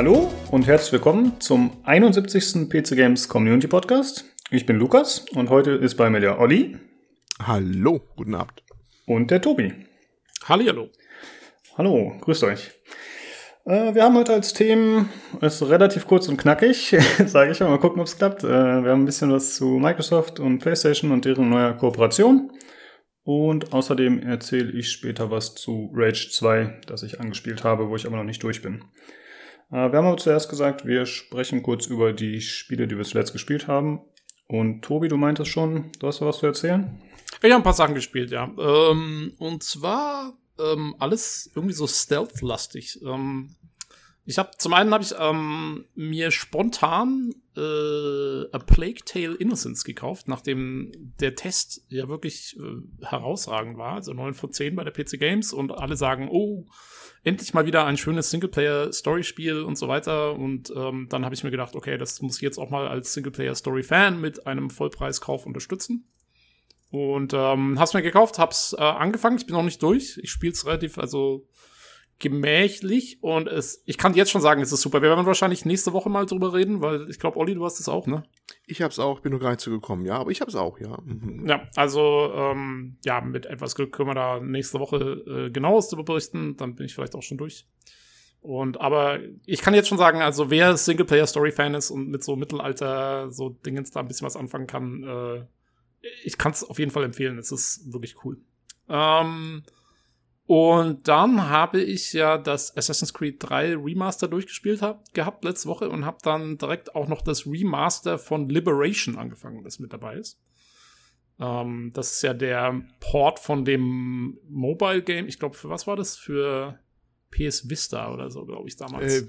Hallo und herzlich willkommen zum 71. PC Games Community Podcast. Ich bin Lukas und heute ist bei mir der Olli. Hallo, guten Abend. Und der Tobi. Hallihallo. Hallo, grüßt euch. Äh, wir haben heute als Themen, ist relativ kurz und knackig, sage ich mal, mal gucken, ob es klappt. Äh, wir haben ein bisschen was zu Microsoft und PlayStation und deren neuer Kooperation. Und außerdem erzähle ich später was zu Rage 2, das ich angespielt habe, wo ich aber noch nicht durch bin. Äh, wir haben aber zuerst gesagt, wir sprechen kurz über die Spiele, die wir zuletzt gespielt haben. Und Tobi, du meintest schon, du hast was zu erzählen? Ich habe ein paar Sachen gespielt, ja. Ähm, und zwar ähm, alles irgendwie so stealth-lastig. Ähm, ich habe zum einen habe ich mir spontan äh, A Plague Tale Innocence gekauft, nachdem der Test ja wirklich äh, herausragend war, also 9 von 10 bei der PC Games und alle sagen, oh, endlich mal wieder ein schönes Singleplayer-Story-Spiel und so weiter. Und ähm, dann habe ich mir gedacht, okay, das muss ich jetzt auch mal als Singleplayer-Story-Fan mit einem Vollpreiskauf unterstützen. Und ähm, hab's mir gekauft, hab's äh, angefangen, ich bin noch nicht durch. Ich spiel's relativ, also gemächlich und es, ich kann jetzt schon sagen, es ist super. Wir werden wahrscheinlich nächste Woche mal drüber reden, weil ich glaube, Olli, du hast es auch, ne? Ich hab's auch, bin nur gar nicht zugekommen, ja, aber ich hab's auch, ja. Mhm. Ja, also ähm, ja, mit etwas Glück können wir da nächste Woche äh, genaues darüber berichten, dann bin ich vielleicht auch schon durch. Und aber ich kann jetzt schon sagen, also wer Singleplayer-Story-Fan ist und mit so Mittelalter so Dingens da ein bisschen was anfangen kann, äh, ich kann es auf jeden Fall empfehlen. Es ist wirklich cool. Ähm, und dann habe ich ja das Assassin's Creed 3 Remaster durchgespielt hab, gehabt letzte Woche und habe dann direkt auch noch das Remaster von Liberation angefangen, das mit dabei ist. Ähm, das ist ja der Port von dem Mobile Game. Ich glaube, für was war das? Für PS Vista oder so, glaube ich, damals. Äh,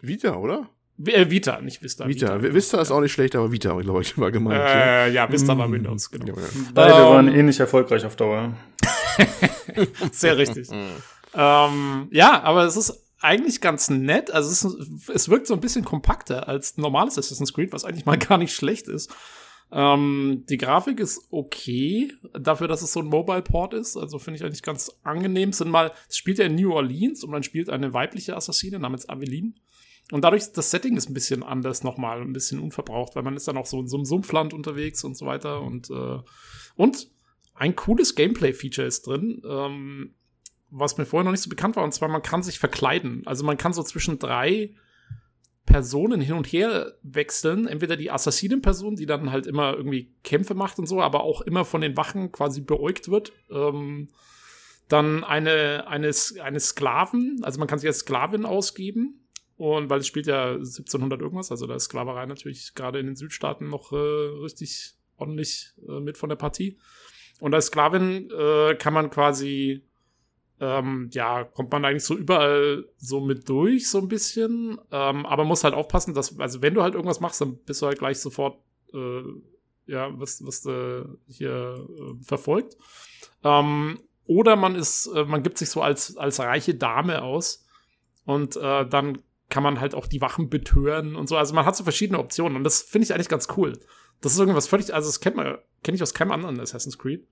Vita, oder? Äh, Vita, nicht Vista. Vita. Vita, Vista ist auch nicht schlecht, aber Vita, glaube ich, mal gemeint. Äh, ja, Vista war Windows, genau. Ja, Beide ähm, waren ähnlich erfolgreich auf Dauer. Sehr richtig. ähm, ja, aber es ist eigentlich ganz nett. Also es, ist, es wirkt so ein bisschen kompakter als normales Assassin's Creed, was eigentlich mal gar nicht schlecht ist. Ähm, die Grafik ist okay, dafür, dass es so ein Mobile Port ist. Also finde ich eigentlich ganz angenehm. Es sind mal, es spielt ja in New Orleans und man spielt eine weibliche Assassine namens Aveline. Und dadurch, das Setting ist ein bisschen anders nochmal, ein bisschen unverbraucht, weil man ist dann auch so in so einem Sumpfland unterwegs und so weiter. Und, äh, und ein cooles Gameplay-Feature ist drin, ähm, was mir vorher noch nicht so bekannt war, und zwar man kann sich verkleiden. Also man kann so zwischen drei Personen hin und her wechseln. Entweder die Assassinen-Person, die dann halt immer irgendwie Kämpfe macht und so, aber auch immer von den Wachen quasi beäugt wird. Ähm, dann eine, eine, eine Sklaven, also man kann sich als Sklavin ausgeben und weil es spielt ja 1700 irgendwas, also da ist Sklaverei natürlich gerade in den Südstaaten noch äh, richtig ordentlich äh, mit von der Partie. Und als Sklavin äh, kann man quasi, ähm, ja, kommt man eigentlich so überall so mit durch, so ein bisschen. Ähm, aber muss halt aufpassen, dass, also wenn du halt irgendwas machst, dann bist du halt gleich sofort, äh, ja, was, was äh, hier äh, verfolgt. Ähm, oder man ist, äh, man gibt sich so als, als reiche Dame aus. Und äh, dann kann man halt auch die Wachen betören und so. Also man hat so verschiedene Optionen und das finde ich eigentlich ganz cool. Das ist irgendwas völlig, also das kennt man, kenne ich aus keinem anderen Assassin's Creed.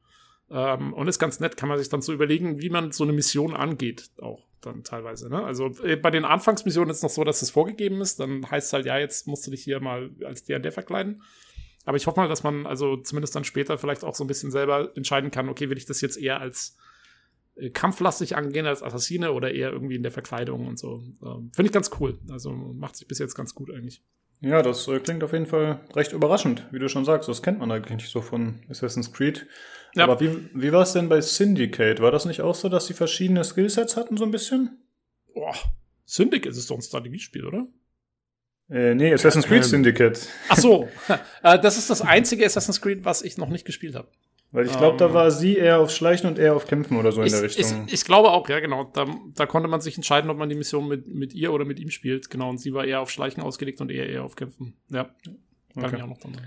Ähm, und ist ganz nett, kann man sich dann so überlegen, wie man so eine Mission angeht, auch dann teilweise. Ne? Also äh, bei den Anfangsmissionen ist es noch so, dass es vorgegeben ist. Dann heißt es halt, ja, jetzt musst du dich hier mal als der und der verkleiden. Aber ich hoffe mal, dass man also zumindest dann später vielleicht auch so ein bisschen selber entscheiden kann, okay, will ich das jetzt eher als äh, kampflastig angehen als Assassine oder eher irgendwie in der Verkleidung und so. Ähm, Finde ich ganz cool. Also macht sich bis jetzt ganz gut eigentlich. Ja, das äh, klingt auf jeden Fall recht überraschend, wie du schon sagst. Das kennt man eigentlich so von Assassin's Creed. Ja. Aber wie, wie war es denn bei Syndicate? War das nicht auch so, dass die verschiedene Skillsets hatten, so ein bisschen? Boah, Syndicate ist doch ein Strategiespiel, oder? Äh, nee, Assassin's Creed ähm. Syndicate. Ach so, äh, das ist das einzige Assassin's Creed, was ich noch nicht gespielt habe. Weil ich glaube, um, da ähm. war sie eher auf Schleichen und er auf Kämpfen oder so in der Richtung. Ich, ich, glaube auch, ja, genau. Da, da, konnte man sich entscheiden, ob man die Mission mit, mit ihr oder mit ihm spielt. Genau, und sie war eher auf Schleichen ausgelegt und er eher auf Kämpfen. Ja, kann okay. ich auch noch dann.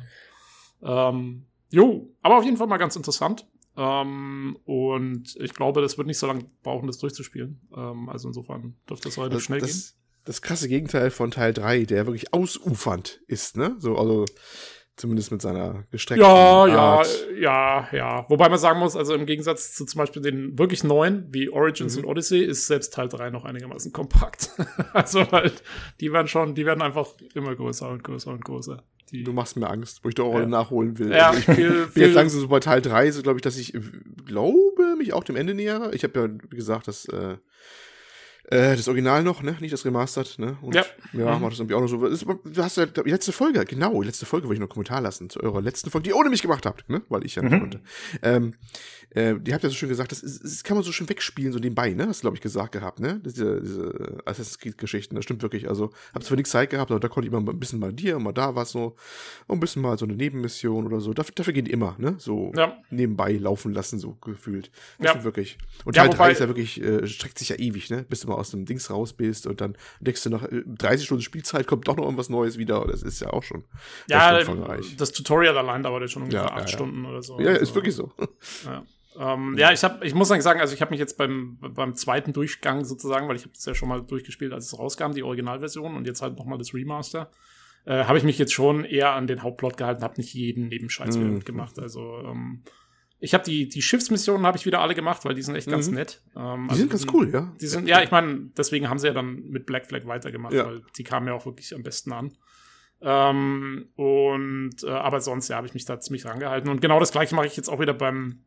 Ähm, jo, aber auf jeden Fall mal ganz interessant. Ähm, und ich glaube, das wird nicht so lange brauchen, das durchzuspielen. Ähm, also insofern dürfte das relativ das, schnell das, gehen. Das krasse Gegenteil von Teil 3, der wirklich ausufernd ist, ne? So, also Zumindest mit seiner gestreckten Ja, ja, Art. ja, ja. Wobei man sagen muss, also im Gegensatz zu zum Beispiel den wirklich neuen, wie Origins Mhm. und Odyssey, ist selbst Teil 3 noch einigermaßen kompakt. also halt, die werden schon, die werden einfach immer größer und größer und größer. Die, Du machst mir Angst, wo ich doch auch Ja. nachholen will. Ja, Also ich viel- bin viel- jetzt langsam so bei Teil 3, so glaube ich, dass ich äh, glaube, mich auch dem Ende nähere. Ich habe ja, gesagt, das, äh, äh, das Original noch, ne? Nicht das Remastered, ne? Und Ja. ja, Mhm. macht das irgendwie auch noch so. Das, du hast ja glaub, die letzte Folge, genau, die letzte Folge wollte ich noch einen Kommentar lassen zu eurer letzten Folge, die ihr ohne mich gemacht habt, ne? Weil ich ja nicht Mhm. konnte. Ähm, äh, die habt ja so schön gesagt, das, ist, das kann man so schön wegspielen, so nebenbei, ne? Hast du, glaube ich, gesagt gehabt, ne? Diese, diese Assassin's Creed-Geschichten, das stimmt wirklich. Also, hab zwar nichts Zeit gehabt, aber da konnte ich immer ein bisschen mal dir, mal da was so, und ein bisschen mal so eine Nebenmission oder so. Dafür, dafür die immer, ne? So Ja. nebenbei laufen lassen, so gefühlt. Das Ja. stimmt wirklich. Und Ja, Teil 3 wobei- ist ja wirklich, äh, streckt sich ja ewig, ne? Bis du mal aus dem Dings raus bist und dann denkst du nach äh, 30 Stunden Spielzeit kommt doch noch irgendwas Neues wieder. Das ist ja auch schon ja, umfangreich. das Tutorial allein dauert jetzt schon ungefähr Ja, acht ja, ja. Stunden oder so. Ja, Also, ist wirklich so. Ja, ähm, ja ich, hab, ich muss eigentlich sagen, also ich habe mich jetzt beim, beim zweiten Durchgang sozusagen, weil ich habe das ja schon mal durchgespielt, als es rauskam, die Originalversion und jetzt halt nochmal das Remaster, äh, habe ich mich jetzt schon eher an den Hauptplot gehalten, habe nicht jeden Nebenscheiß Mhm. mitgemacht. Also ähm, ich habe die, die Schiffsmissionen habe ich wieder alle gemacht, weil die sind echt ganz Mhm. nett. Ähm, Die also sind ganz cool, ja. Die sind, ja, ich meine, deswegen haben sie ja dann mit Black Flag weitergemacht, Ja. weil die kamen ja auch wirklich am besten an. Ähm, und äh, aber sonst ja, habe ich mich da ziemlich rangehalten. Und genau das gleiche mache ich jetzt auch wieder beim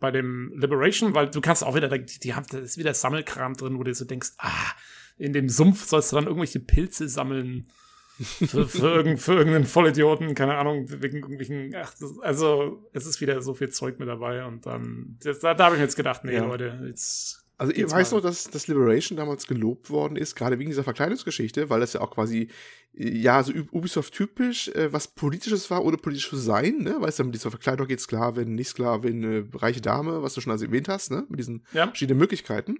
bei dem Liberation, weil du kannst auch wieder, die, die haben, da ist wieder Sammelkram drin, wo du so denkst, ah, in dem Sumpf sollst du dann irgendwelche Pilze sammeln. Für, für, irgend, für irgendeinen Vollidioten, keine Ahnung, wegen irgendwelchen, ach, das, also es ist wieder so viel Zeug mit dabei und dann, das, da, da habe ich mir jetzt gedacht, nee, Ja. Leute, jetzt Also ich Geht's weiß mal. noch, dass das Liberation damals gelobt worden ist, gerade wegen dieser Verkleidungsgeschichte, weil das ja auch quasi, ja, so Ub- Ubisoft-typisch, äh, was Politisches war, ohne politisch zu sein, ne? Weißt du, mit dieser Verkleidung geht Sklavin, nicht Sklavin, äh, reiche Dame, was du schon also erwähnt hast, ne? Mit diesen Ja. verschiedenen Möglichkeiten.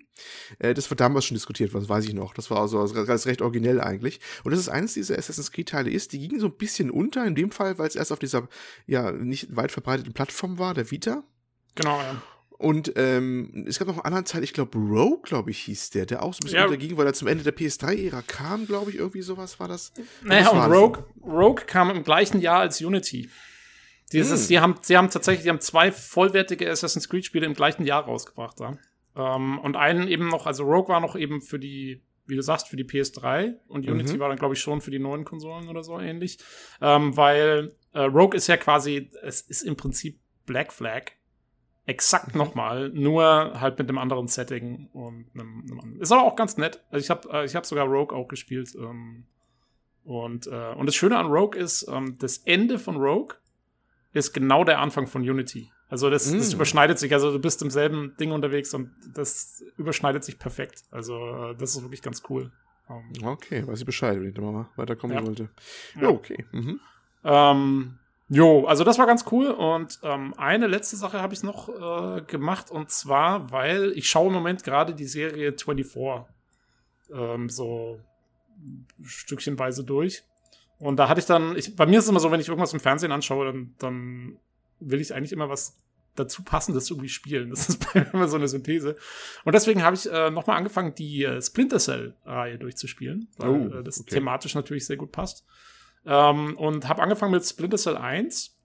Äh, das wurde damals schon diskutiert, was weiß ich noch. Das war also ganz recht originell eigentlich. Und das ist eines dieser Assassin's Creed-Teile ist, die gingen so ein bisschen unter, in dem Fall, weil es erst auf dieser, ja, nicht weit verbreiteten Plattform war, der Vita. Genau, ja. Und ähm, es gab noch einen anderen Teil, ich glaube Rogue, glaube ich, hieß der, der auch so ein bisschen Ja. unterging, weil er zum Ende der PS3-Ära kam, glaube ich, irgendwie sowas war das. Naja, und. Rogue, Rogue kam im gleichen Jahr als Unity. Dieses, Hm. die haben, sie haben tatsächlich, die haben zwei vollwertige Assassin's Creed Spiele im gleichen Jahr rausgebracht, ja. Ähm, und einen eben noch, also Rogue war noch eben für die, wie du sagst, für die PS3 und Unity Mhm. war dann, glaube ich, schon für die neuen Konsolen oder so ähnlich. Ähm, weil äh, Rogue ist ja quasi, es ist im Prinzip Black Flag. Exakt Mhm. nochmal, nur halt mit einem anderen Setting und einem, einem anderen. Ist aber auch ganz nett. Also ich habe äh, ich hab sogar Rogue auch gespielt. Ähm, und, äh, und das Schöne an Rogue ist, ähm, das Ende von Rogue ist genau der Anfang von Unity. Also das, das Mm. überschneidet sich. Also du bist im selben Ding unterwegs und das überschneidet sich perfekt. Also äh, das ist wirklich ganz cool. Ähm, Okay, weiß ich Bescheid, wenn ich da mal weiterkommen Ja. sollte. Ja, okay. Mhm. Ähm, jo, also das war ganz cool. Und ähm, eine letzte Sache habe ich noch äh, gemacht. Und zwar, weil ich schaue im Moment gerade die Serie 24 ähm, so stückchenweise durch. Und da hatte ich dann, ich, bei mir ist es immer so, wenn ich irgendwas im Fernsehen anschaue, dann, dann will ich eigentlich immer was dazu passendes irgendwie spielen. Das ist bei mir immer so eine Synthese. Und deswegen habe ich äh, nochmal angefangen, die äh, Splinter Cell-Reihe durchzuspielen, weil Oh, äh, das okay. thematisch natürlich sehr gut passt. Ähm, und habe angefangen mit Splinter Cell 1.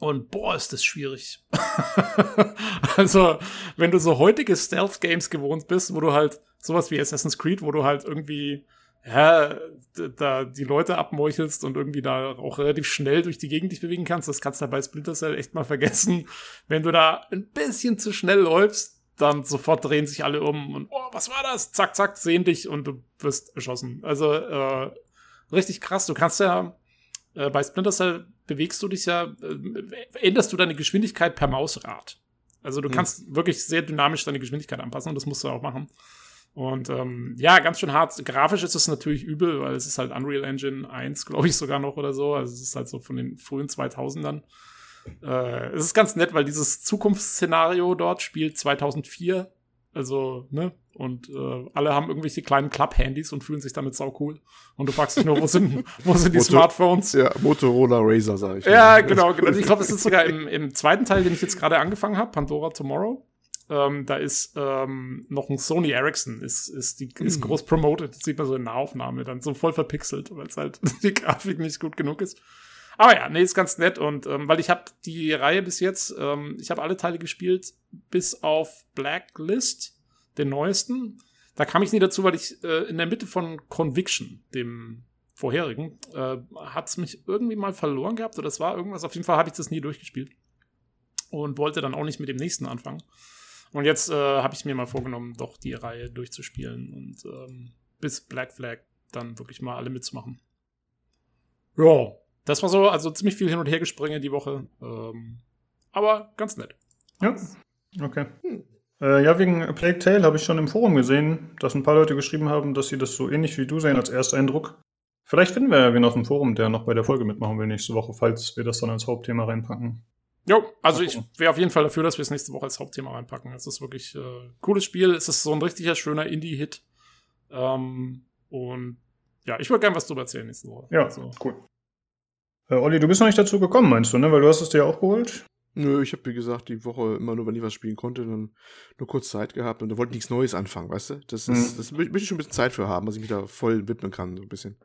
Und boah, ist das schwierig. also, wenn du so heutige Stealth-Games gewohnt bist, wo du halt sowas wie Assassin's Creed, wo du halt irgendwie ja, da die Leute abmeuchelst und irgendwie da auch relativ schnell durch die Gegend dich bewegen kannst, das kannst du bei Splinter Cell echt mal vergessen. Wenn du da ein bisschen zu schnell läufst, dann sofort drehen sich alle um und oh, was war das? Zack, zack, sehen dich und du wirst erschossen. Also äh, richtig krass. Du kannst ja äh, bei Splinter Cell bewegst du dich ja, äh, änderst du deine Geschwindigkeit per Mausrad. Also du Hm. kannst wirklich sehr dynamisch deine Geschwindigkeit anpassen und das musst du auch machen. Und ähm, ja, ganz schön hart. Grafisch ist es natürlich übel, weil es ist halt Unreal Engine 1, glaube ich, sogar noch oder so. Also es ist halt so von den frühen 2000ern. Äh, es ist ganz nett, weil dieses Zukunftsszenario dort spielt 2004. Also, ne? Und äh, alle haben irgendwelche kleinen Club-Handys und fühlen sich damit sau cool. Und du fragst dich nur, wo sind, wo sind die Motor- Smartphones? Ja, Motorola Razer, sage ich. Ja, mal. genau, genau. Ich glaube, es ist sogar im, im zweiten Teil, den ich jetzt gerade angefangen habe, Pandora Tomorrow. Ähm, da ist ähm, noch ein Sony Ericsson, ist, ist, die, ist Mhm. groß promoted. Das sieht man so in Nahaufnahme, dann so voll verpixelt, weil es halt die Grafik nicht gut genug ist. Aber ja, nee, ist ganz nett und ähm, weil ich habe die Reihe bis jetzt, ähm, ich habe alle Teile gespielt, bis auf Blacklist, den neuesten. Da kam ich nie dazu, weil ich äh, in der Mitte von Conviction, dem vorherigen, äh, hat es mich irgendwie mal verloren gehabt oder es war irgendwas. Auf jeden Fall habe ich das nie durchgespielt und wollte dann auch nicht mit dem nächsten anfangen. Und jetzt äh, habe ich mir mal vorgenommen, doch die Reihe durchzuspielen und ähm, bis Black Flag dann wirklich mal alle mitzumachen. Ja, das war so, also ziemlich viel hin und her gespringen die Woche. Ähm, aber ganz nett. Ja, okay. Äh, ja, wegen Plague Tale habe ich schon im Forum gesehen, dass ein paar Leute geschrieben haben, dass sie das so ähnlich wie du sehen als Ersteindruck. Vielleicht finden wir ja wen auf dem Forum, der noch bei der Folge mitmachen will nächste Woche, falls wir das dann als Hauptthema reinpacken. Jo, also ich wäre auf jeden Fall dafür, dass wir es nächste Woche als Hauptthema reinpacken. Es ist wirklich äh, cooles Spiel. Es ist so ein richtiger schöner Indie-Hit. Ähm, und ja, ich würde gerne was drüber erzählen nächste Woche. Ja, also, cool. Äh, Olli, du bist noch nicht dazu gekommen, meinst du, ne? Weil du hast es dir ja auch geholt. Nö, ich habe wie gesagt die Woche immer nur, wenn ich was spielen konnte, dann nur kurz Zeit gehabt und da wollte ich nichts Neues anfangen, weißt du? Das ist, Mhm. das möchte ich schon ein bisschen Zeit für haben, dass ich mich da voll widmen kann, so ein bisschen.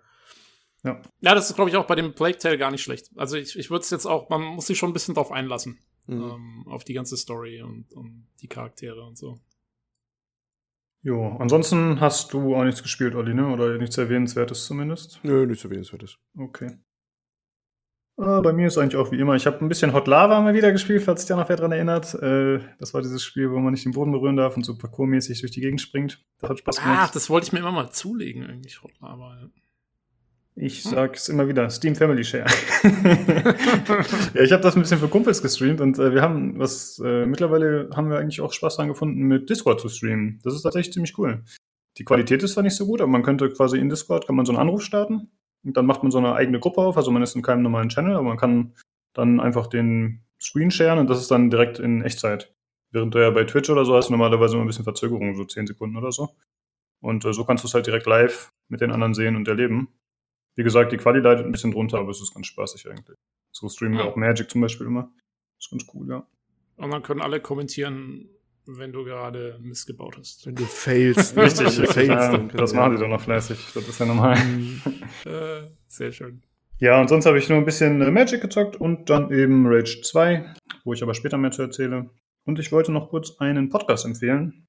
Ja. ja, das ist, glaube ich, auch bei dem Plague Tale gar nicht schlecht. Also ich, ich würde es jetzt auch, man muss sich schon ein bisschen drauf einlassen. Mhm. Ähm, auf die ganze Story und, und die Charaktere und so. Jo, ansonsten hast du auch nichts gespielt, Olli, ne? Oder nichts Erwähnenswertes zumindest. Nö, nichts erwähnenswertes. Okay. Äh, bei mir ist eigentlich auch wie immer. Ich habe ein bisschen Hot Lava mal wieder gespielt, falls sich da noch wer dran erinnert. Äh, das war dieses Spiel, wo man nicht den Boden berühren darf und so parkourmäßig durch die Gegend springt. Das hat Spaß Ah, gemacht. das wollte ich mir immer mal zulegen, eigentlich, aber ja. Ich sag's immer wieder, Steam Family Share. ja, ich habe das ein bisschen für Kumpels gestreamt und äh, wir haben was, äh, mittlerweile haben wir eigentlich auch Spaß dran gefunden, mit Discord zu streamen. Das ist tatsächlich ziemlich cool. Die Qualität ist zwar nicht so gut, aber man könnte quasi in Discord, kann man so einen Anruf starten dann macht man so eine eigene Gruppe auf, also man ist in keinem normalen Channel, aber man kann dann einfach den Screen sharen und das ist dann direkt in Echtzeit. Während du ja bei Twitch oder so hast, normalerweise immer ein bisschen Verzögerung, so 10 Sekunden oder so. Und äh, so kannst du es halt direkt live mit den anderen sehen und erleben. Wie gesagt, die Quali leidet ein bisschen drunter, aber es ist ganz spaßig eigentlich. So streamen wir Ja. auch Magic zum Beispiel immer. ist ganz cool, ja. Und dann können alle kommentieren, wenn du gerade Mist gebaut hast. Wenn du failst, Richtig, wenn du failst, ja, dann das machen die doch noch fleißig. Das ist ja normal. Äh, sehr schön. Ja, und sonst habe ich nur ein bisschen äh, Magic gezockt und dann eben Rage 2, wo ich aber später mehr zu erzähle. Und ich wollte noch kurz einen Podcast empfehlen.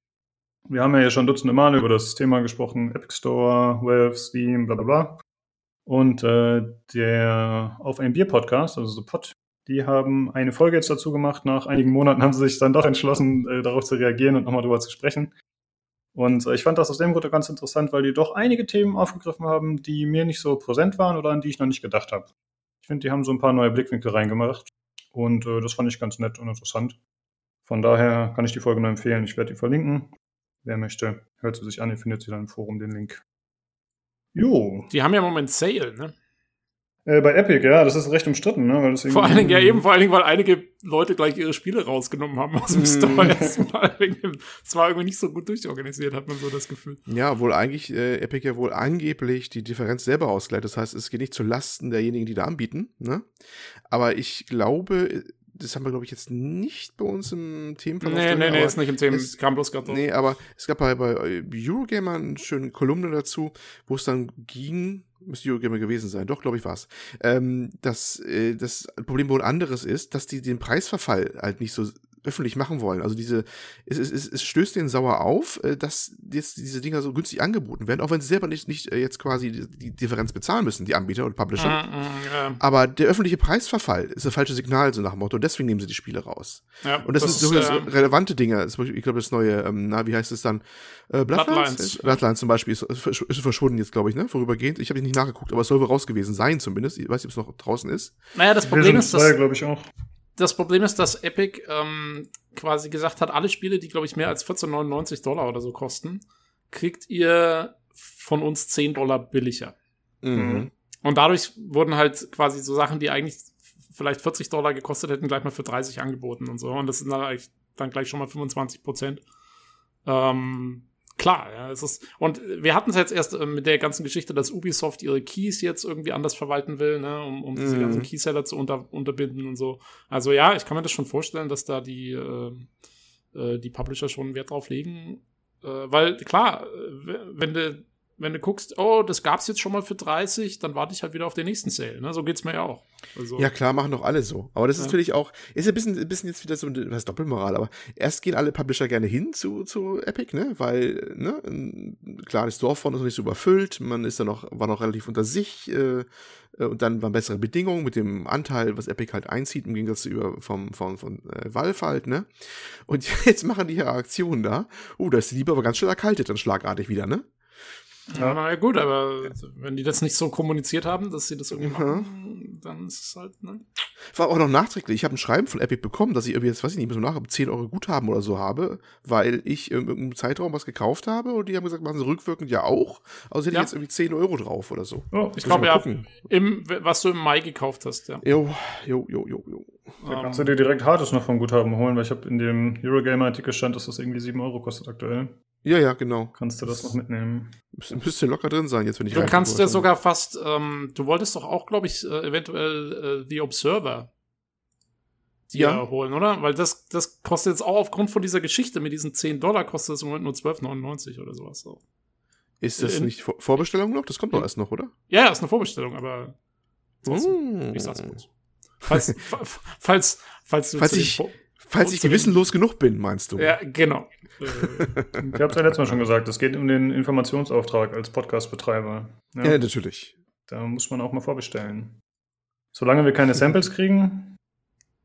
Wir haben ja schon dutzende Male über das Thema gesprochen, Epic Store, Valve, Steam, bla bla bla. Und äh, der Auf ein Bier Podcast, also so Pod, die haben eine Folge jetzt dazu gemacht. Nach einigen Monaten haben sie sich dann doch entschlossen, äh, darauf zu reagieren und nochmal drüber zu sprechen. Und äh, ich fand das aus dem Grund ganz interessant, weil die doch einige Themen aufgegriffen haben, die mir nicht so präsent waren oder an die ich noch nicht gedacht habe. Ich finde, die haben so ein paar neue Blickwinkel reingemacht. Und äh, das fand ich ganz nett und interessant. Von daher kann ich die Folge nur empfehlen. Ich werde die verlinken. Wer möchte, hört sie sich an. Ihr findet sie dann im Forum, den Link. Jo. Die haben ja im Moment Sale, ne? Äh, bei Epic, ja, das ist recht umstritten, ne? Weil das Vor allen Dingen, ja, eben vor allen Dingen, weil einige Leute gleich ihre Spiele rausgenommen haben aus dem Mm. Store erstmal. Es war irgendwie nicht so gut durchorganisiert, hat man so das Gefühl. Ja, wohl eigentlich äh, Epic ja wohl angeblich die Differenz selber ausgleicht. Das heißt, es geht nicht zu Lasten derjenigen, die da anbieten. Ne? Aber ich glaube, das haben wir, glaube ich, jetzt nicht bei uns im Themenverlauf. Nee, drin, nee, nee, ist nicht im kam bloß gerade. Nee, aber es gab bei, bei Eurogamer eine schöne Kolumne dazu, wo es dann ging, müsste Eurogamer gewesen sein, doch, glaube ich, war es, ähm, dass äh, das Problem wohl anderes ist, dass die den Preisverfall halt nicht so öffentlich machen wollen. Also diese, es, es, es, es stößt denen sauer auf, äh, dass jetzt diese Dinger so günstig angeboten werden, auch wenn sie selber nicht, nicht äh, jetzt quasi die, die Differenz bezahlen müssen, die Anbieter und Publisher. Mm, mm, ja. Aber der öffentliche Preisverfall ist das falsche Signal, so nach dem Motto, deswegen nehmen sie die Spiele raus. Ja, Und das, sind ist, durchaus äh, relevante Dinge. Ich glaube, das neue, ähm, na, wie heißt es dann? Äh, Bloodlines? Bloodlines. Bloodlines zum Beispiel ist, ist versch- ist verschwunden jetzt, glaube ich, ne? Vorübergehend. Ich habe nicht nachgeguckt, aber es soll wohl raus gewesen sein, zumindest. Ich weiß nicht, ob es noch draußen ist. Naja, das Problem Vision ist, 2, dass, glaube ich, auch. Das Problem ist, dass Epic ähm, quasi gesagt hat, alle Spiele, die, glaube ich, mehr als 14,99 Dollar oder so kosten, kriegt ihr von uns 10 Dollar billiger. Mhm. Und dadurch wurden halt quasi so Sachen, die eigentlich vielleicht 40 Dollar gekostet hätten, gleich mal für 30 angeboten und so. Und das sind dann, dann gleich schon mal 25 Prozent. Ähm, klar, ja, es ist. Und wir hatten es jetzt erst äh, mit der ganzen Geschichte, dass Ubisoft ihre Keys jetzt irgendwie anders verwalten will, ne, um, um diese Mhm. ganzen Keyseller zu unter, unterbinden und so. Also ja, ich kann mir das schon vorstellen, dass da die, äh, äh, die Publisher schon Wert drauf legen. Äh, weil, klar, äh, wenn du wenn du guckst, oh, das gab's jetzt schon mal für 30, dann warte ich halt wieder auf den nächsten Sale. Ne? So geht's mir ja auch. Also, Ja, klar, machen doch alle so. Aber das ist Ja. natürlich auch, ist ein bisschen, ein bisschen jetzt wieder so eine, was Doppelmoral, aber erst gehen alle Publisher gerne hin zu, zu Epic, ne, weil, ne, ein- klar, das Dorf ist noch nicht so überfüllt, man ist da noch, war noch relativ unter sich, äh, und dann waren bessere Bedingungen mit dem Anteil, was Epic halt einzieht, im Gegensatz zu über, vom, vom, von äh, Valve halt, ne. Und jetzt machen die ihre Aktion da. Oh, da ist die Liebe aber ganz schnell erkaltet, dann schlagartig wieder, ne? Ja, na ja, gut, aber wenn die das nicht so kommuniziert haben, dass sie das irgendwie Mhm. machen, dann ist es halt, ne? War auch noch nachträglich. Ich habe ein Schreiben von Epic bekommen, dass ich irgendwie jetzt, weiß ich nicht, so nach 10 Euro Guthaben oder so habe, weil ich in irgendeinem Zeitraum was gekauft habe und die haben gesagt, machen sie rückwirkend ja auch. Also hätte Ja. ich jetzt irgendwie 10 Euro drauf oder so. Oh, Ich glaube ja, im, was du im Mai gekauft hast, ja. Jo, jo, jo, jo, jo. da kannst du dir direkt Hades noch vom Guthaben holen, weil ich habe in dem Eurogamer-Artikel stand, dass das irgendwie 7 Euro kostet aktuell. Ja, ja, genau. Kannst du das noch mitnehmen? Müsste, müsste locker drin sein, jetzt wenn ich Du kannst was- sogar fast, ähm, du wolltest doch auch, glaube ich, äh, eventuell äh, The Observer dir Ja. holen, oder? Weil das, das kostet jetzt auch aufgrund von dieser Geschichte mit diesen 10 Dollar, kostet es im Moment nur 12,99 oder sowas. So. Ist das in- nicht Vor Vorbestellung noch? Das kommt doch erst noch, oder? Ja, ja, ist eine Vorbestellung, aber Mm. ich sag's kurz. Falls, fa- falls, falls du Falls zu den ich- Falls ich gewissenlos genug bin, meinst du? Ja, genau. Äh, Ich habe es ja letztes Mal schon gesagt, es geht um den Informationsauftrag als Podcast-Betreiber. Ja, Ja, natürlich. Da muss man auch mal vorbestellen. Solange wir keine Samples kriegen,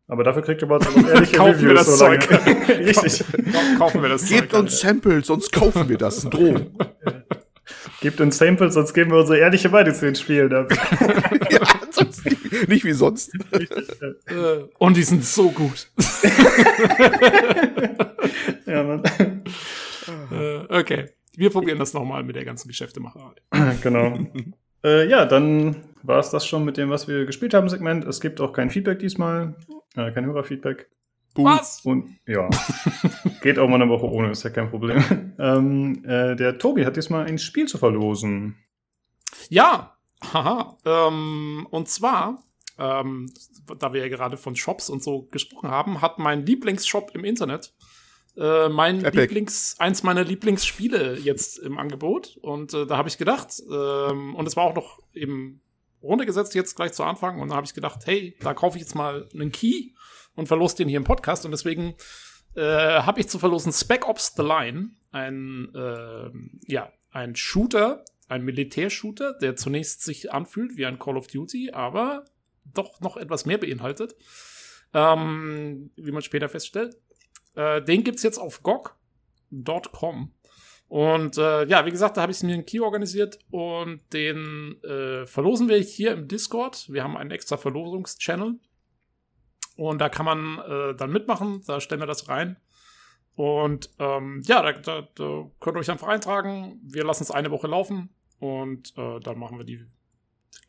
aber dafür kriegt ihr bald auch ehrliche Kaufen wir Reviews. das solange- Zeug. Richtig. Kau- kaufen wir das Gebt Zeug, uns Samples, sonst kaufen wir das. Drohung. Gebt uns Samples, sonst geben wir unsere ehrliche Meinung zu den Spielen ab. ja, sonst nicht, wie sonst. Und die sind so gut. ja, Mann. Äh, okay. Wir probieren das nochmal mit der ganzen Geschäftemacherei. genau. äh, ja, dann war es das schon mit dem, was wir gespielt haben, Segment. Es gibt auch kein Feedback diesmal. Äh, kein Hörerfeedback. Was? Und ja, geht auch mal eine Woche ohne, ist ja kein Problem. ähm, äh, der Tobi hat diesmal ein Spiel zu verlosen. Ja, haha. Ähm, und zwar, ähm, da wir ja gerade von Shops und so gesprochen haben, hat mein Lieblingsshop im Internet äh, mein Epic. Lieblings, eins meiner Lieblingsspiele jetzt im Angebot. Und äh, da habe ich gedacht, ähm, und es war auch noch eben runtergesetzt jetzt gleich zu Anfang. Und da habe ich gedacht, hey, da kaufe ich jetzt mal einen Key und verlose den hier im Podcast. Und deswegen äh, habe ich zu verlosen Spec Ops The Line, ein, äh, ja, ein Shooter, ein Militärshooter, der zunächst sich anfühlt wie ein Call of Duty, aber doch noch etwas mehr beinhaltet, ähm, wie man später feststellt. Äh, den gibt's jetzt auf GOG.com. Und äh, ja, wie gesagt, da habe ich mir einen Key organisiert und den äh, verlosen wir hier im Discord. Wir haben einen extra Verlosungschannel. Und da kann man äh, dann mitmachen, da stellen wir das rein. Und ähm, ja, da, da, da könnt ihr euch einfach eintragen. Wir lassen es eine Woche laufen und äh, dann machen wir die,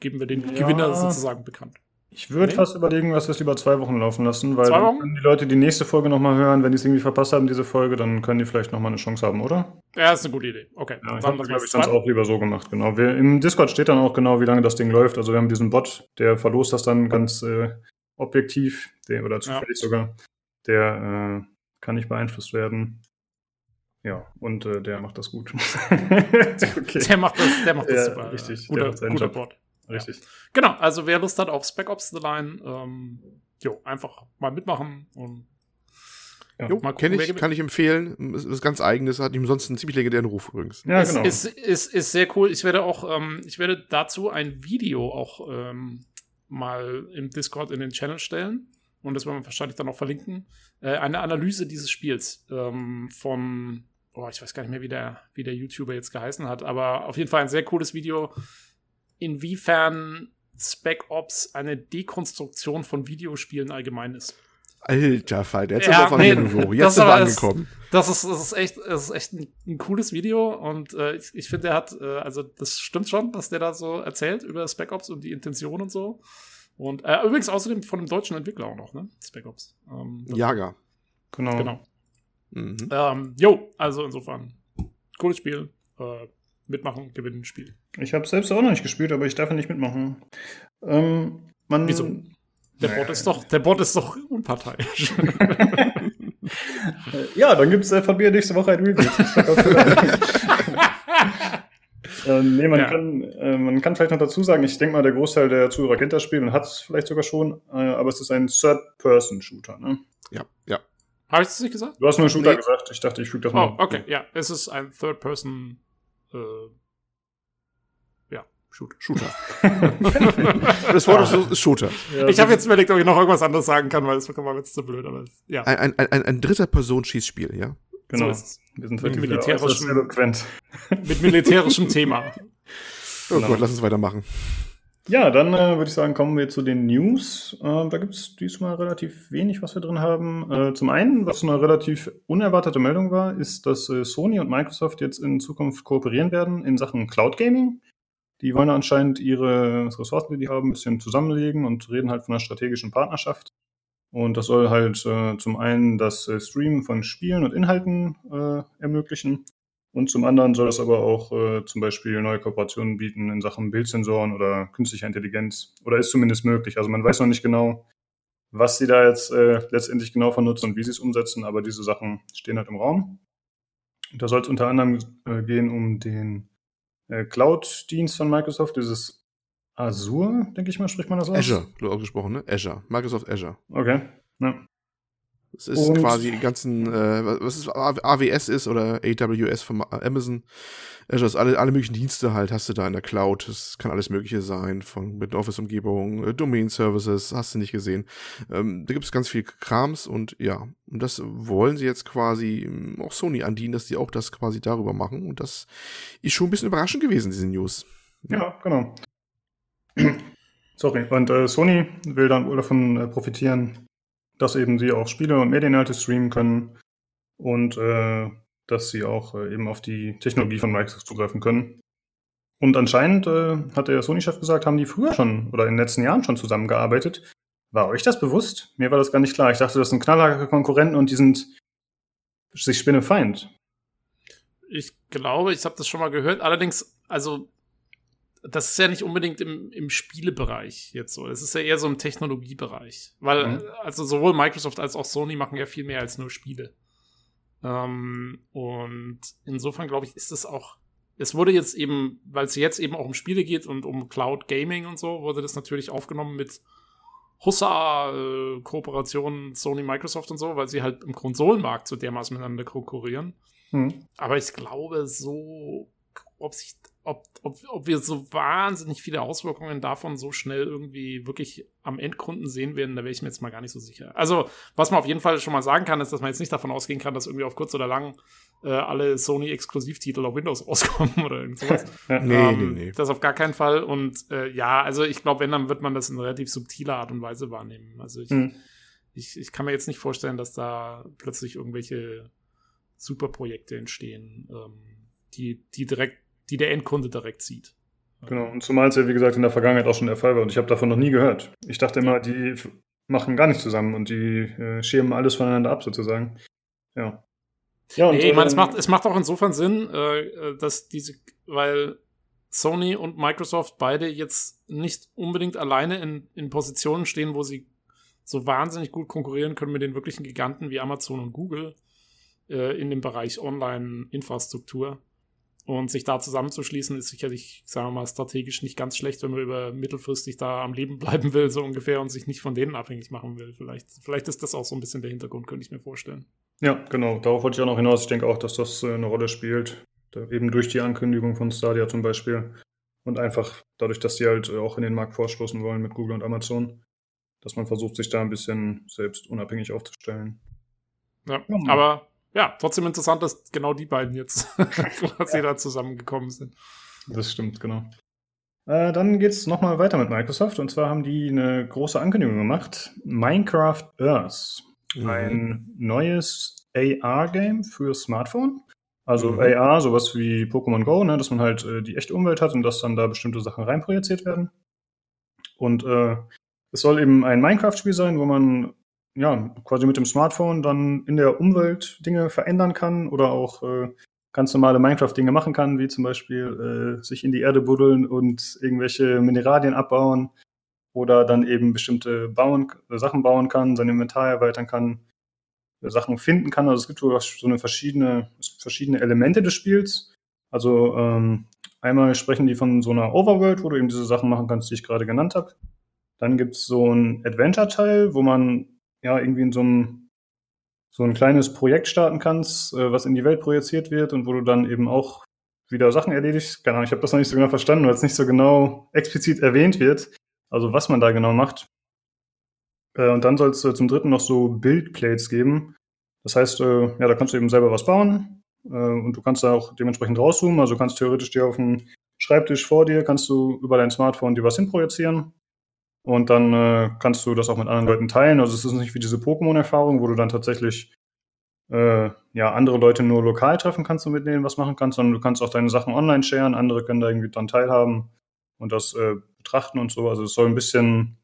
geben wir den Ja. Gewinner sozusagen bekannt. Ich würde Nee. fast überlegen, dass wir es lieber zwei Wochen laufen lassen, weil dann können die Leute die nächste Folge nochmal hören. Wenn die es irgendwie verpasst haben, diese Folge, dann können die vielleicht nochmal eine Chance haben, oder? Ja, ist eine gute Idee. Okay, Ja, ich habe, glaube es ich, sonst auch lieber so gemacht, genau. Wir, Im Discord steht dann auch genau, wie lange das Ding läuft. Also wir haben diesen Bot, der verlost das dann ganz äh, objektiv, der, oder zufällig sogar. Der äh, kann nicht beeinflusst werden. Ja, und äh, der macht das gut. okay, Der macht das, der macht das Ja, super. richtig, der Guter, macht seinen guter Job. Bot. richtig. Genau, also wer Lust hat auf Spec Ops The Line, ähm, jo, einfach mal mitmachen und Ja. Jo, Mal gucken, ich, kann ich empfehlen. Ist was ganz eigenes, hat ihm sonst einen ziemlich legendären Ruf übrigens. Ja, ist, genau. ist, ist, ist sehr cool. Ich werde auch, ähm, ich werde dazu ein Video auch ähm, mal im Discord in den Channel stellen. Und das werden wir wahrscheinlich dann auch verlinken. Äh, eine Analyse dieses Spiels ähm, von, oh, ich weiß gar nicht mehr, wie der, wie der YouTuber jetzt geheißen hat, aber auf jeden Fall ein sehr cooles Video, inwiefern Spec Ops eine Dekonstruktion von Videospielen allgemein ist. Alter Fall, der ist Ja, aber auf einem nee, Niveau. Jetzt sind wir angekommen. Das ist, das ist echt, das ist echt ein, ein cooles Video und äh, ich, ich finde, der hat, äh, also das stimmt schon, was der da so erzählt über Spec Ops und die Intention und so. Und äh, übrigens außerdem von einem deutschen Entwickler auch noch, ne? Spec Ops. Ähm, Jager. genau. Genau. Mhm. Ähm, jo, also insofern, cooles Spiel. Äh, mitmachen, gewinnen, Spiel. Ich habe selbst auch noch nicht gespielt, aber ich darf ja nicht mitmachen. Ähm, man, Wieso? Der Naja. Bot ist doch, der Bot ist doch unparteiisch. Ja, dann gibt es äh, von mir nächste Woche ein Review. Äh, nee, man, ja. kann, äh, man kann vielleicht noch dazu sagen, ich denke mal, der Großteil der Zuhörer kennt das Spiel und hat es vielleicht sogar schon, äh, aber es ist ein Third-Person-Shooter, ne? Ja, ja. Habe ich das nicht gesagt? Du hast nur Shooter nee. gesagt. Ich dachte, ich füge das mal. Oh, okay, ja. Es ist ein Third-Person äh, Shooter. das Wort ist Shooter. Ja, ich habe jetzt überlegt, ob ich noch irgendwas anderes sagen kann, weil es war jetzt zu blöd. Aber ja. Ein, ein, ein, ein dritter Person-Schießspiel, ja? Genau. So Wir sind mit militärischem, mit militärischem Thema. Oh genau. Gott, lass uns weitermachen. Ja, dann äh, würde ich sagen, kommen wir zu den News. Äh, da gibt es diesmal relativ wenig, was wir drin haben. Äh, zum einen, was eine relativ unerwartete Meldung war, ist, dass äh, Sony und Microsoft jetzt in Zukunft kooperieren werden in Sachen Cloud Gaming. Die wollen anscheinend ihre Ressourcen, die die haben, ein bisschen zusammenlegen und reden halt von einer strategischen Partnerschaft. Und das soll halt äh, zum einen das äh, Streamen von Spielen und Inhalten äh, ermöglichen. Und zum anderen soll es aber auch äh, zum Beispiel neue Kooperationen bieten in Sachen Bildsensoren oder künstlicher Intelligenz. Oder ist zumindest möglich. Also man weiß noch nicht genau, was sie da jetzt äh, letztendlich genau von nutzen und wie sie es umsetzen, aber diese Sachen stehen halt im Raum. Da soll es unter anderem äh, gehen um den Cloud-Dienst von Microsoft, dieses Azure, denke ich mal, spricht man das aus? Azure, auch gesprochen, ne? Azure, Microsoft Azure. Okay, ja. Es ist und quasi die ganzen, äh, was ist AWS ist oder AWS von Amazon. Azure ist alle, alle möglichen Dienste halt, hast du da in der Cloud. Das kann alles Mögliche sein, von mit Office-Umgebung, äh, Domain-Services, hast du nicht gesehen. Ähm, da gibt es ganz viel Krams und ja, und das wollen sie jetzt quasi ähm, auch Sony andienen, dass die auch das quasi darüber machen. Und das ist schon ein bisschen überraschend gewesen, diese News. Ja genau. Sorry, und äh, Sony will dann wohl davon äh, profitieren, dass eben sie auch Spiele und Medieninhalte streamen können und äh, dass sie auch äh, eben auf die Technologie von Microsoft zugreifen können. Und anscheinend, äh, hat der Sony-Chef gesagt, haben die früher schon oder in den letzten Jahren schon zusammengearbeitet. War euch das bewusst? Mir war das gar nicht klar. Ich dachte, das sind knallharte Konkurrenten und die sind sich spinnefeind. Ich glaube, ich habe das schon mal gehört. Allerdings, also das ist ja nicht unbedingt im, im Spielebereich jetzt so. Es ist ja eher so im Technologiebereich. Weil, mhm. also sowohl Microsoft als auch Sony machen ja viel mehr als nur Spiele. Ähm, und insofern glaube ich, ist es auch. Es wurde jetzt eben, weil es jetzt eben auch um Spiele geht und um Cloud Gaming und so, wurde das natürlich aufgenommen mit Hussa, äh, Sony, Microsoft und so, weil sie halt im Konsolenmarkt so dermaßen miteinander konkurrieren. Mhm. Aber ich glaube, so, ob sich ob, ob, ob wir so wahnsinnig viele Auswirkungen davon so schnell irgendwie wirklich am Endkunden sehen werden, da wäre ich mir jetzt mal gar nicht so sicher. Also, was man auf jeden Fall schon mal sagen kann, ist, dass man jetzt nicht davon ausgehen kann, dass irgendwie auf kurz oder lang äh, alle Sony-Exklusivtitel auf Windows rauskommen oder irgend sowas. nee, ähm, nee, nee. Das auf gar keinen Fall. Und äh, ja, also ich glaube, wenn, dann wird man das in relativ subtiler Art und Weise wahrnehmen. Also ich, hm. ich, ich kann mir jetzt nicht vorstellen, dass da plötzlich irgendwelche Superprojekte entstehen, ähm, die, die direkt die der Endkunde direkt sieht. Genau, und zumal es ja, wie gesagt, in der Vergangenheit auch schon der Fall war und ich habe davon noch nie gehört. Ich dachte immer, die machen gar nichts zusammen und die äh, schirmen alles voneinander ab, sozusagen. Ja. Ja, und, nee, ich meine, es ähm, macht, es macht auch insofern Sinn, äh, äh, dass diese, weil Sony und Microsoft beide jetzt nicht unbedingt alleine in, in Positionen stehen, wo sie so wahnsinnig gut konkurrieren können mit den wirklichen Giganten wie Amazon und Google äh, in dem Bereich Online-Infrastruktur. Und sich da zusammenzuschließen, ist sicherlich, sagen wir mal, strategisch nicht ganz schlecht, wenn man über mittelfristig da am Leben bleiben will, so ungefähr, und sich nicht von denen abhängig machen will. Vielleicht, vielleicht ist das auch so ein bisschen der Hintergrund, könnte ich mir vorstellen. Ja, genau. Darauf wollte ich auch noch hinaus. Ich denke auch, dass das äh, eine Rolle spielt. Eben durch die Ankündigung von Stadia zum Beispiel. Und einfach dadurch, dass die halt äh, auch in den Markt vorstoßen wollen mit Google und Amazon, dass man versucht, sich da ein bisschen selbst unabhängig aufzustellen. Ja aber ja, trotzdem interessant, dass genau die beiden jetzt quasi ja. da zusammengekommen sind. Das stimmt, genau. Äh, dann es nochmal weiter mit Microsoft und zwar haben die eine große Ankündigung gemacht. Minecraft Earth. Mhm. Ein neues AR-Game für Smartphone. Also mhm. AR, sowas wie Pokémon Go, ne, dass man halt äh, die echte Umwelt hat und dass dann da bestimmte Sachen reinprojiziert werden. Und äh, es soll eben ein Minecraft-Spiel sein, wo man ja, quasi mit dem Smartphone dann in der Umwelt Dinge verändern kann oder auch äh, ganz normale Minecraft-Dinge machen kann, wie zum Beispiel äh, sich in die Erde buddeln und irgendwelche Mineralien abbauen oder dann eben bestimmte bauen, äh, Sachen bauen kann, sein Inventar erweitern kann, äh, Sachen finden kann. Also es gibt so eine verschiedene, verschiedene Elemente des Spiels. Also ähm, Einmal sprechen die von so einer Overworld, wo du eben diese Sachen machen kannst, die ich gerade genannt habe. Dann gibt's so ein Adventure-Teil, wo man ja irgendwie in so einem so ein kleines Projekt starten kannst, äh, was in die Welt projiziert wird und wo du dann eben auch wieder Sachen erledigst. Keine Ahnung, ich habe das noch nicht so genau verstanden, weil es nicht so genau explizit erwähnt wird, also was man da genau macht. Äh, und dann soll es äh, zum dritten noch so Build-Plates geben. Das heißt, äh, ja, da kannst du eben selber was bauen äh, und du kannst da auch dementsprechend rauszoomen. Also du kannst theoretisch dir auf dem Schreibtisch vor dir, kannst du über dein Smartphone dir was hinprojizieren und dann äh, kannst du das auch mit anderen Leuten teilen. Also es ist nicht wie diese Pokémon-Erfahrung, wo du dann tatsächlich äh, ja, andere Leute nur lokal treffen kannst und mit denen was machen kannst, sondern du kannst auch deine Sachen online sharen, andere können da irgendwie dann teilhaben und das äh, betrachten und so. Also es soll ein bisschen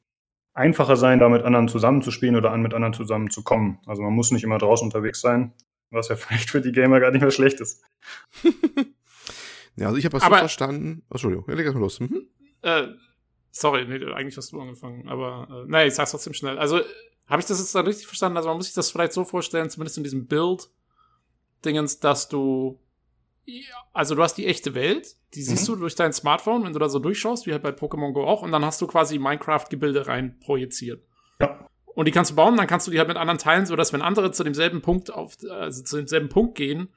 einfacher sein, da mit anderen zusammenzuspielen oder an mit anderen zusammenzukommen. Also man muss nicht immer draußen unterwegs sein, was ja vielleicht für die Gamer gar nicht mehr schlecht ist. ja, also ich habe das so verstanden. Entschuldigung, ja, leg mal los. Mhm. Äh, Sorry, nee, eigentlich hast du angefangen, aber äh, nee, ich sag's trotzdem schnell. Also, habe ich das jetzt dann richtig verstanden? Also, man muss sich das vielleicht so vorstellen, zumindest in diesem Bild-Dingens, dass du. Also, du hast die echte Welt, die siehst mhm. du durch dein Smartphone, wenn du da so durchschaust, wie halt bei Pokémon Go auch, und dann hast du quasi Minecraft-Gebilde rein projiziert. Ja. Und die kannst du bauen, dann kannst du die halt mit anderen teilen, sodass wenn andere zu demselben Punkt auf, also zu demselben Punkt gehen,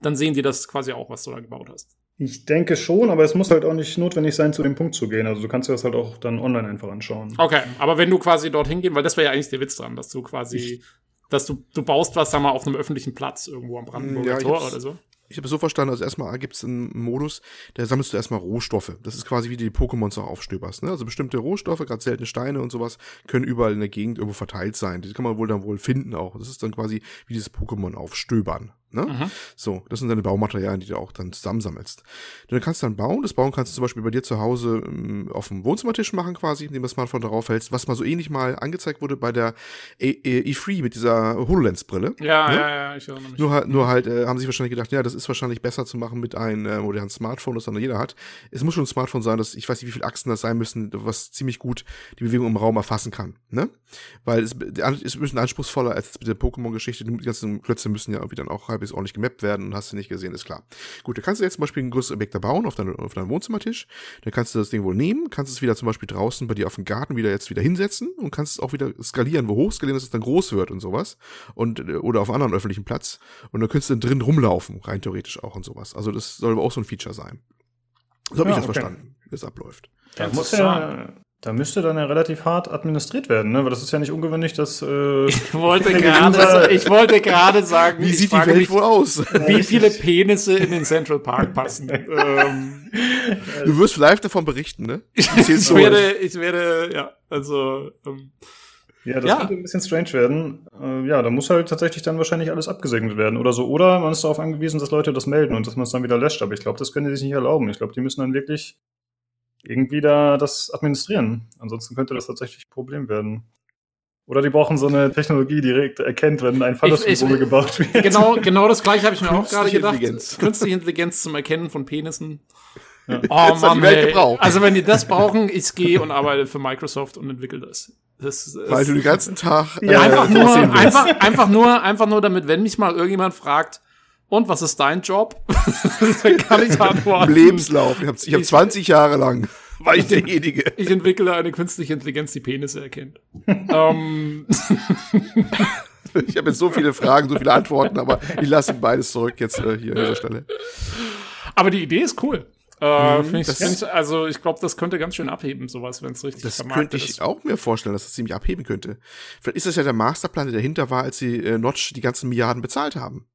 dann sehen die das quasi auch, was du da gebaut hast. Ich denke schon, aber es muss halt auch nicht notwendig sein, zu dem Punkt zu gehen. Also du kannst dir das halt auch dann online einfach anschauen. Okay, aber wenn du quasi dorthin gehen, weil das wäre ja eigentlich der Witz dran, dass du quasi, ich, dass du, du baust was, sag mal, auf einem öffentlichen Platz irgendwo am Brandenburger ja, Tor oder so. Ich habe es so verstanden, also erstmal gibt es einen Modus, da sammelst du erstmal Rohstoffe. Das ist quasi wie die Pokémons auch aufstöberst. Ne? Also bestimmte Rohstoffe, gerade seltene Steine und sowas, können überall in der Gegend irgendwo verteilt sein. Die kann man wohl dann wohl finden auch. Das ist dann quasi wie dieses Pokémon aufstöbern. Ne? Mhm. So, das sind deine Baumaterialien, die du auch dann zusammensammelst. Dann kannst du dann bauen. Das Bauen kannst du zum Beispiel bei dir zu Hause ähm, auf dem Wohnzimmertisch machen, quasi, indem du das Smartphone darauf hältst, was mal so ähnlich mal angezeigt wurde bei der E3 mit dieser HoloLens-Brille. Ja, ne? ja, ja, ich erinnere mich. Nur halt, nur halt äh, haben sich wahrscheinlich gedacht, ja, das ist wahrscheinlich besser zu machen mit einem äh, modernen Smartphone, das dann jeder hat. Es muss schon ein Smartphone sein, das, ich weiß nicht, wie viele Achsen das sein müssen, was ziemlich gut die Bewegung im Raum erfassen kann. Ne? Weil es, es ist ein bisschen anspruchsvoller als mit der Pokémon-Geschichte. Die ganzen Klötze müssen ja irgendwie dann auch halbwegs ordentlich gemappt werden und hast du nicht gesehen, ist klar. Gut, da kannst du jetzt zum Beispiel ein größeres Objekt da bauen auf, dein, auf deinem Wohnzimmertisch. Dann kannst du das Ding wohl nehmen, kannst es wieder zum Beispiel draußen bei dir auf dem Garten wieder jetzt wieder hinsetzen und kannst es auch wieder skalieren, wo hoch skalieren, dass es dann groß wird und sowas. Und, oder auf einem anderen öffentlichen Platz. Und dann könntest du dann drin rumlaufen, rein theoretisch auch und sowas. Also das soll aber auch so ein Feature sein. So habe ja, ich das okay. verstanden, wie es abläuft. Da muss ja, da müsste dann ja relativ hart administriert werden, ne? Weil das ist ja nicht ungewöhnlich, dass. Äh, ich wollte gerade, ich wollte gerade sagen, wie sieht die Welt wohl aus? Wie viele Penisse in den Central Park passen? ähm, du wirst live davon berichten, ne? Ich, ich werde, ich werde, ja, also. Ähm, ja, das ja. könnte ein bisschen strange werden. Äh, ja, da muss halt tatsächlich dann wahrscheinlich alles abgesegnet werden oder so. Oder man ist darauf angewiesen, dass Leute das melden und dass man es dann wieder löscht. Aber ich glaube, das können die sich nicht erlauben. Ich glaube, die müssen dann wirklich irgendwie da das administrieren. Ansonsten könnte das tatsächlich ein Problem werden. Oder die brauchen so eine Technologie, die direkt erkennt, wenn ein Fallossymbol gebaut wird. Genau, genau das gleiche habe ich mir auch gerade gedacht. Intelligenz. Künstliche Intelligenz zum Erkennen von Penissen. Ja. Oh Mann. Also wenn die das brauchen, ich gehe und arbeite für Microsoft und entwickle das. das, das Weil du den ganzen Tag ja, äh, einfach nur, einfach, einfach nur, einfach nur, damit, wenn mich mal irgendjemand fragt, und was ist dein Job? Dann kann ich antworten. Lebenslauf. Ich habe hab 20 Jahre lang war ich derjenige. Ich entwickle eine künstliche Intelligenz, die Penisse erkennt. um. ich habe jetzt so viele Fragen, so viele Antworten, aber ich lasse beides zurück jetzt äh, hier an dieser Stelle. Aber die Idee ist cool. Äh, mhm, ich, also ich glaube, das könnte ganz schön abheben, sowas, wenn es richtig Das könnte ich ist. auch mir vorstellen, dass das ziemlich abheben könnte. Vielleicht ist das ja der Masterplan, der dahinter war, als sie äh, Notch die ganzen Milliarden bezahlt haben.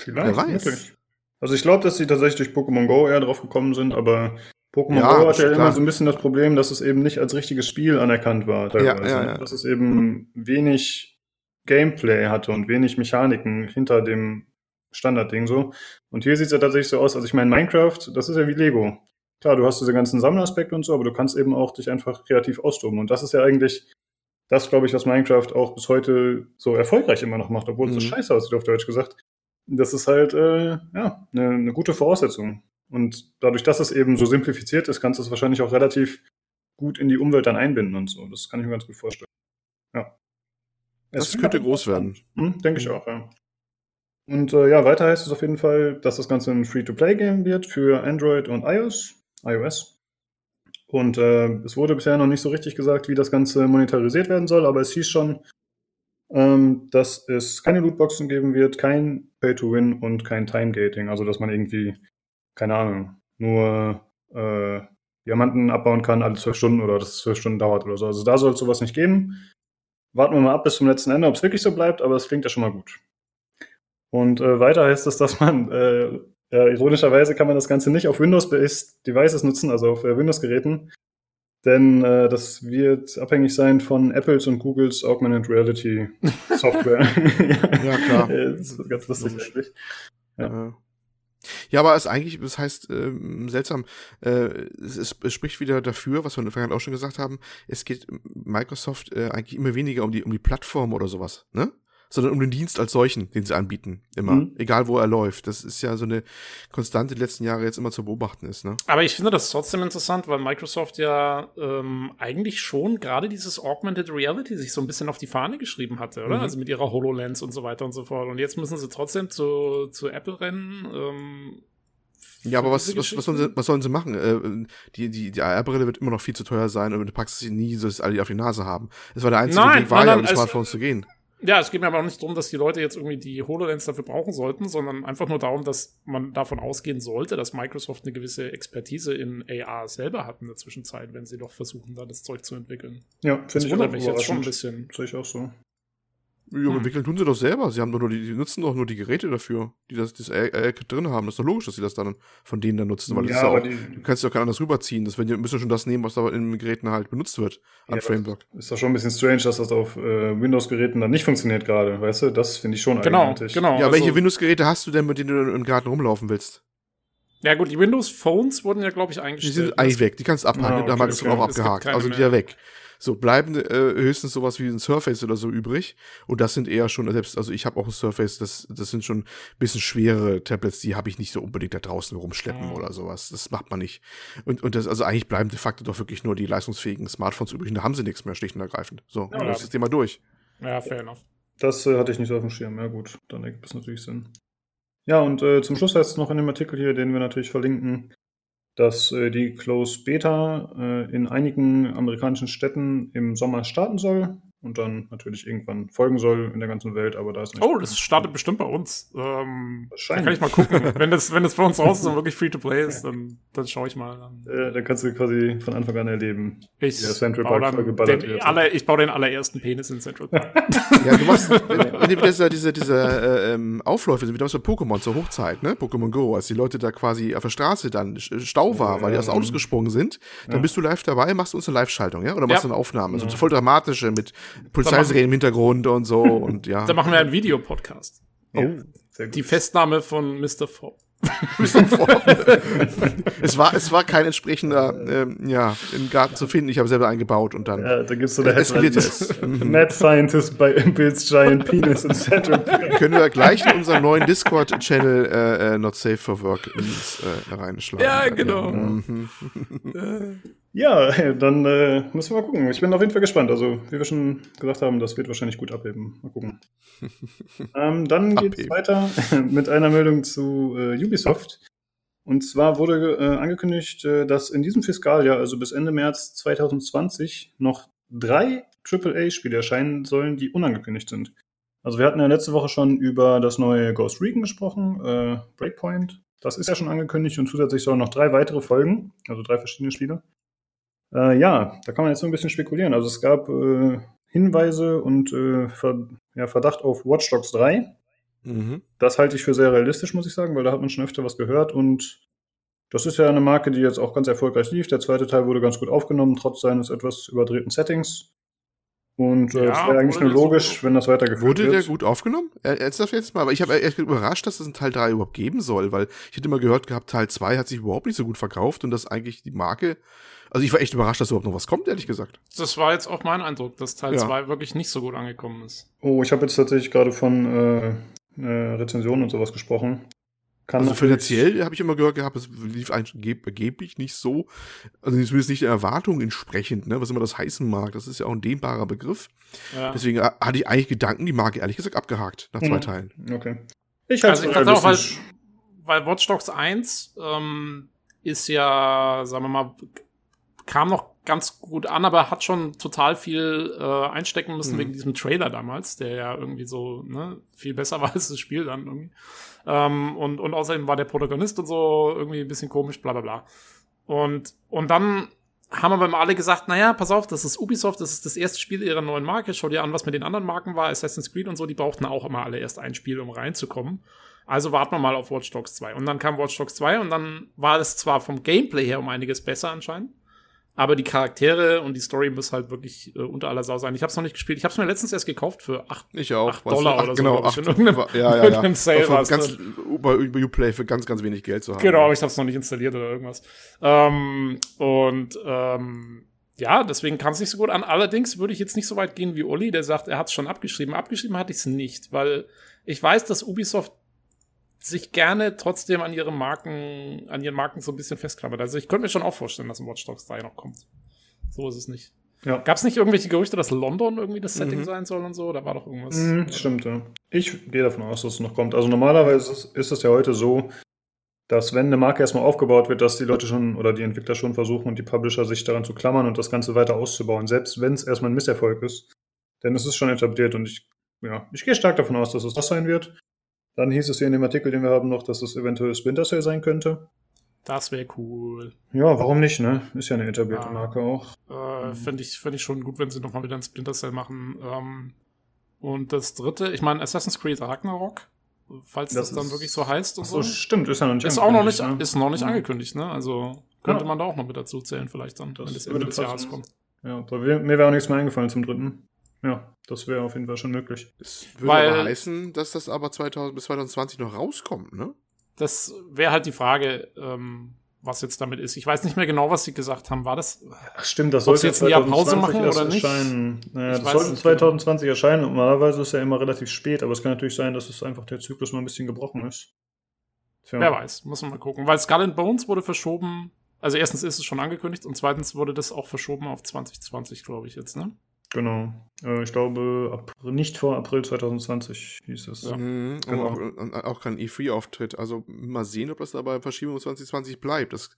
Vielleicht, Wer weiß. Wirklich. Also ich glaube, dass sie tatsächlich durch Pokémon Go eher drauf gekommen sind, aber Pokémon ja, Go hat ja klar. immer so ein bisschen das Problem, dass es eben nicht als richtiges Spiel anerkannt war. Teilweise. Ja, ja, ja. Dass es eben wenig Gameplay hatte und wenig Mechaniken hinter dem Standardding so. Und hier sieht es ja tatsächlich so aus, also ich meine, Minecraft, das ist ja wie Lego. Klar, du hast diese ganzen Sammleraspekte und so, aber du kannst eben auch dich einfach kreativ austoben. Und das ist ja eigentlich das, glaube ich, was Minecraft auch bis heute so erfolgreich immer noch macht, obwohl es mhm. so scheiße aussieht, auf Deutsch gesagt das ist halt äh, ja, eine, eine gute Voraussetzung. Und dadurch, dass es eben so simplifiziert ist, kannst du es wahrscheinlich auch relativ gut in die Umwelt dann einbinden und so. Das kann ich mir ganz gut vorstellen. Ja. Das es könnte groß werden. Hm, denke ich auch, ja. Und äh, ja, weiter heißt es auf jeden Fall, dass das Ganze ein Free-to-Play-Game wird für Android und iOS. iOS. Und äh, es wurde bisher noch nicht so richtig gesagt, wie das Ganze monetarisiert werden soll, aber es hieß schon, ähm, dass es keine Lootboxen geben wird, kein Pay-to-Win und kein Time-Gating. Also, dass man irgendwie, keine Ahnung, nur äh, Diamanten abbauen kann alle zwölf Stunden oder dass es zwölf Stunden dauert oder so. Also, da soll es sowas nicht geben. Warten wir mal ab bis zum letzten Ende, ob es wirklich so bleibt, aber es klingt ja schon mal gut. Und äh, weiter heißt es, dass man, äh, ja, ironischerweise kann man das Ganze nicht auf Windows-based Devices nutzen, also auf äh, Windows-Geräten, denn äh, das wird abhängig sein von Apples und Googles Augmented Reality Software. Ja, klar. das ist ganz lustig eigentlich. Ja. Ja, aber es eigentlich, das heißt, ähm, seltsam, äh, es, es spricht wieder dafür, was wir in der Vergangenheit auch schon gesagt haben, es geht Microsoft äh, eigentlich immer weniger um die, um die Plattform oder sowas, ne? Sondern um den Dienst als solchen, den sie anbieten. Immer. Mhm. Egal, wo er läuft. Das ist ja so eine Konstante die letzten Jahre jetzt immer zu beobachten ist. Ne? Aber ich finde das trotzdem interessant, weil Microsoft ja ähm, eigentlich schon gerade dieses Augmented Reality sich so ein bisschen auf die Fahne geschrieben hatte, oder? Mhm. Also mit ihrer HoloLens und so weiter und so fort. Und jetzt müssen sie trotzdem zu, zu Apple rennen. Ähm, ja, aber was, was, was, sollen sie, was sollen sie machen? Äh, die, die, die AR-Brille wird immer noch viel zu teuer sein und du packst sie nie, dass alle die auf die Nase haben. Das war der einzige nein, Weg, war ja, um die Smartphones zu gehen. Ja, es geht mir aber auch nicht darum, dass die Leute jetzt irgendwie die HoloLens dafür brauchen sollten, sondern einfach nur darum, dass man davon ausgehen sollte, dass Microsoft eine gewisse Expertise in AR selber hat in der Zwischenzeit, wenn sie doch versuchen, da das Zeug zu entwickeln. Ja, finde ich auch mich jetzt schon ein bisschen. Sehe ich auch so. Ja, hm. entwickeln tun sie doch selber. Sie haben doch nur die, die nutzen doch nur die Geräte dafür, die das, das AR-Kit drin haben. Das ist doch logisch, dass sie das dann von denen dann nutzen, weil ja, das ist ja auch, die, du kannst ja auch kein anderes rüberziehen. Das werden, müssen schon das nehmen, was da in den Geräten halt benutzt wird an ja, Framework. Ist doch schon ein bisschen strange, dass das auf äh, Windows-Geräten dann nicht funktioniert gerade, weißt du? Das finde ich schon genau, eigenartig. Genau, Ja, also, welche Windows-Geräte hast du denn, mit denen du im Garten rumlaufen willst? Ja gut, die Windows Phones wurden ja, glaube ich, eingestellt. Die sind eigentlich weg, die kannst du abhaken, ah, okay, da haben wir das okay. auch abgehakt. Also die ja weg. So bleiben äh, höchstens sowas wie ein Surface oder so übrig. Und das sind eher schon, selbst, also ich habe auch ein Surface, das, das sind schon ein bisschen schwere Tablets, die habe ich nicht so unbedingt da draußen rumschleppen mhm. oder sowas. Das macht man nicht. Und, und das, also eigentlich bleiben de facto doch wirklich nur die leistungsfähigen Smartphones übrig. Und da haben sie nichts mehr, schlicht und ergreifend. So, ja, das ist Thema durch. Ja, fair enough. Das äh, hatte ich nicht so auf dem Schirm. Ja, gut, dann ergibt es natürlich Sinn. Ja, und äh, zum Schluss heißt es noch in dem Artikel hier, den wir natürlich verlinken, dass äh, die Close Beta äh, in einigen amerikanischen Städten im Sommer starten soll und dann natürlich irgendwann folgen soll in der ganzen Welt, aber da ist nicht. Oh, das startet bestimmt bei uns. Ähm, da kann ich mal gucken. wenn, das, wenn das bei uns raus ist und wirklich free to play ist, dann, dann schaue ich mal. Dann. Äh, dann kannst du quasi von Anfang an erleben, ich wie der Central Park vollgeballert wird. Aller, ich baue den allerersten Penis in Central Park. ja, du machst, wenn, wenn diese, diese, diese äh, ähm, Aufläufe sind, wie damals bei Pokémon zur Hochzeit, ne? Pokémon Go, als die Leute da quasi auf der Straße dann Stau war, weil die aus den Autos gesprungen sind, dann ja. bist du live dabei, machst du uns eine Live-Schaltung, ja? Oder machst du eine Aufnahme. So voll dramatische mit Polizeiserien im Hintergrund und so und ja. Da machen wir einen Videopodcast. Oh, Die Festnahme von Mr. Fox. es, war, es war kein entsprechender, ähm, ja, im Garten zu finden. Ich habe selber eingebaut und dann. Ja, da gibt's so eine Headline. Mad Scientist by Builds Giant Penis in Central Können wir gleich in unseren neuen Discord-Channel äh, äh, Not Safe for Work ins, äh, reinschlagen. Ja, genau. Mhm. Ja, dann äh, müssen wir mal gucken. Ich bin auf jeden Fall gespannt. Also, wie wir schon gesagt haben, das wird wahrscheinlich gut abheben. Mal gucken. ähm, dann geht es weiter mit einer Meldung zu äh, Ubisoft. Und zwar wurde äh, angekündigt, äh, dass in diesem Fiskaljahr, also bis Ende März 2020, noch drei AAA-Spiele erscheinen sollen, die unangekündigt sind. Also wir hatten ja letzte Woche schon über das neue Ghost Recon gesprochen, äh, Breakpoint. Das ist ja schon angekündigt und zusätzlich sollen noch drei weitere folgen, also drei verschiedene Spiele. Äh, ja, da kann man jetzt so ein bisschen spekulieren. Also es gab äh, Hinweise und äh, Ver ja, Verdacht auf Watch Dogs 3. Mhm. Das halte ich für sehr realistisch, muss ich sagen, weil da hat man schon öfter was gehört und das ist ja eine Marke, die jetzt auch ganz erfolgreich lief. Der zweite Teil wurde ganz gut aufgenommen, trotz seines etwas überdrehten Settings. Und äh, ja, es wäre eigentlich nur logisch, so wenn das weitergeführt wurde wird. Wurde der gut aufgenommen? Ernsthaft jetzt mal? Aber ich habe echt überrascht, dass es einen Teil 3 überhaupt geben soll, weil ich hätte immer gehört gehabt, Teil 2 hat sich überhaupt nicht so gut verkauft und dass eigentlich die Marke also ich war echt überrascht, dass überhaupt noch was kommt, ehrlich gesagt. Das war jetzt auch mein Eindruck, dass Teil 2 ja. wirklich nicht so gut angekommen ist. Oh, ich habe jetzt tatsächlich gerade von äh, äh, Rezensionen und sowas gesprochen. Kann also finanziell habe ich immer gehört gehabt, es lief angeblich nicht so, also zumindest nicht der Erwartung entsprechend, ne, was immer das heißen mag. Das ist ja auch ein dehnbarer Begriff. Ja. Deswegen hatte ich eigentlich Gedanken, die Marke ehrlich gesagt abgehakt nach zwei mhm. Teilen. Okay. Ich also ich dachte auch, weil, weil Watch Dogs 1 ähm, ist ja, sagen wir mal, kam noch ganz gut an, aber hat schon total viel äh, einstecken müssen mhm. wegen diesem Trailer damals, der ja irgendwie so ne, viel besser war als das Spiel dann irgendwie. Ähm, und, und außerdem war der Protagonist und so irgendwie ein bisschen komisch, bla bla bla. Und, und dann haben aber alle gesagt, naja, pass auf, das ist Ubisoft, das ist das erste Spiel ihrer neuen Marke, schau dir an, was mit den anderen Marken war, Assassin's Creed und so, die brauchten auch immer alle erst ein Spiel, um reinzukommen. Also warten wir mal auf Watch Dogs 2. Und dann kam Watch Dogs 2 und dann war es zwar vom Gameplay her um einiges besser anscheinend, aber die Charaktere und die Story muss halt wirklich äh, unter aller Sau sein. Ich habe es noch nicht gespielt. Ich habe es mir letztens erst gekauft für 8, ich auch, 8 Dollar oder genau, so. Acht, in irgendeinem, ja, ja, irgendeinem Sale ja. ganz, bei Uplay für ganz, ganz wenig Geld zu haben. Genau, aber ich habe es noch nicht installiert oder irgendwas. Ähm, und ähm, ja, deswegen kam es nicht so gut an. Allerdings würde ich jetzt nicht so weit gehen wie Uli, der sagt, er hat es schon abgeschrieben. Abgeschrieben hatte ich es nicht, weil ich weiß, dass Ubisoft sich gerne trotzdem an ihre Marken, an ihren Marken so ein bisschen festklammert. Also ich könnte mir schon auch vorstellen, dass ein Watch Dogs 3 noch kommt. So ist es nicht. Ja. Gab es nicht irgendwelche Gerüchte, dass London irgendwie das Setting mhm. sein soll und so? Da war doch irgendwas. Mhm, stimmt, ja. Ich gehe davon aus, dass es noch kommt. Also normalerweise ist, ist es ja heute so, dass wenn eine Marke erstmal aufgebaut wird, dass die Leute schon oder die Entwickler schon versuchen und die Publisher sich daran zu klammern und das Ganze weiter auszubauen, selbst wenn es erstmal ein Misserfolg ist. Denn es ist schon etabliert und ich, ja, ich gehe stark davon aus, dass es das sein wird. Dann hieß es hier in dem Artikel, den wir haben, noch, dass es eventuell Splinter Cell sein könnte. Das wäre cool. Ja, warum nicht, ne? Ist ja eine etablierte ja. Marke auch. Äh, Fände ich, ich schon gut, wenn sie nochmal wieder ein Splinter Cell machen. Ähm, und das dritte, ich meine, Assassin's Creed Ragnarok, falls das, das dann wirklich so heißt und so. Stimmt, ist ja noch nicht ist auch noch nicht, ne? Ist noch nicht ja. angekündigt, ne? Also könnte ja. man da auch noch mit dazu zählen, vielleicht dann, das wenn das Ende des Jahres kommt. Ja, mir wäre auch nichts mehr eingefallen zum dritten. Ja, das wäre auf jeden Fall schon möglich. Das würde Weil, aber heißen, dass das aber 2000, bis 2020 noch rauskommt, ne? Das wäre halt die Frage, ähm, was jetzt damit ist. Ich weiß nicht mehr genau, was sie gesagt haben. War das? Ach, stimmt, das sollte jetzt ein Jahr Pause machen oder nicht? Erscheinen. Naja, das sollte 2020 genau. erscheinen. Normalerweise ist ja immer relativ spät, aber es kann natürlich sein, dass es einfach der Zyklus mal ein bisschen gebrochen ist. Tja. Wer weiß, muss man mal gucken. Weil Skull and Bones wurde verschoben. Also erstens ist es schon angekündigt und zweitens wurde das auch verschoben auf 2020, glaube ich jetzt, ne? Genau. Äh, ich glaube, nicht vor April 2020 hieß es. Ja. Mhm. Genau. Und auch, auch kein E3-Auftritt. Also mal sehen, ob das dabei Verschiebung 2020 bleibt. Das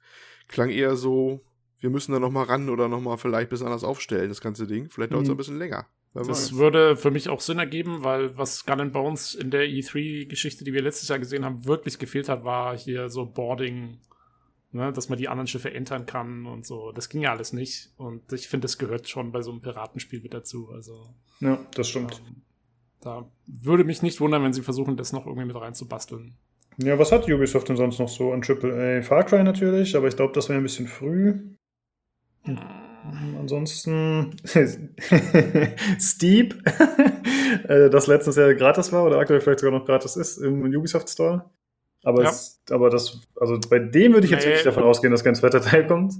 klang eher so, wir müssen da nochmal ran oder nochmal vielleicht ein bisschen anders aufstellen, das ganze Ding. Vielleicht dauert es mhm. ein bisschen länger. Wer das weiß. würde für mich auch Sinn ergeben, weil was Gun Bones in der E3-Geschichte, die wir letztes Jahr gesehen haben, wirklich gefehlt hat, war hier so Boarding ne, dass man die anderen Schiffe entern kann und so. Das ging ja alles nicht. Und ich finde, das gehört schon bei so einem Piratenspiel mit dazu. Also, ja, das stimmt. Ähm, da würde mich nicht wundern, wenn sie versuchen, das noch irgendwie mit reinzubasteln. Ja, was hat Ubisoft denn sonst noch so an AAA? Far Cry natürlich, aber ich glaube, das wäre ein bisschen früh. Hm. Ansonsten Steep, äh, das letztes Jahr gratis war oder aktuell vielleicht sogar noch gratis ist im Ubisoft Store. Aber, ja. es, aber das, also bei dem würde ich jetzt nee. wirklich davon ausgehen, dass kein zweiter Teil kommt.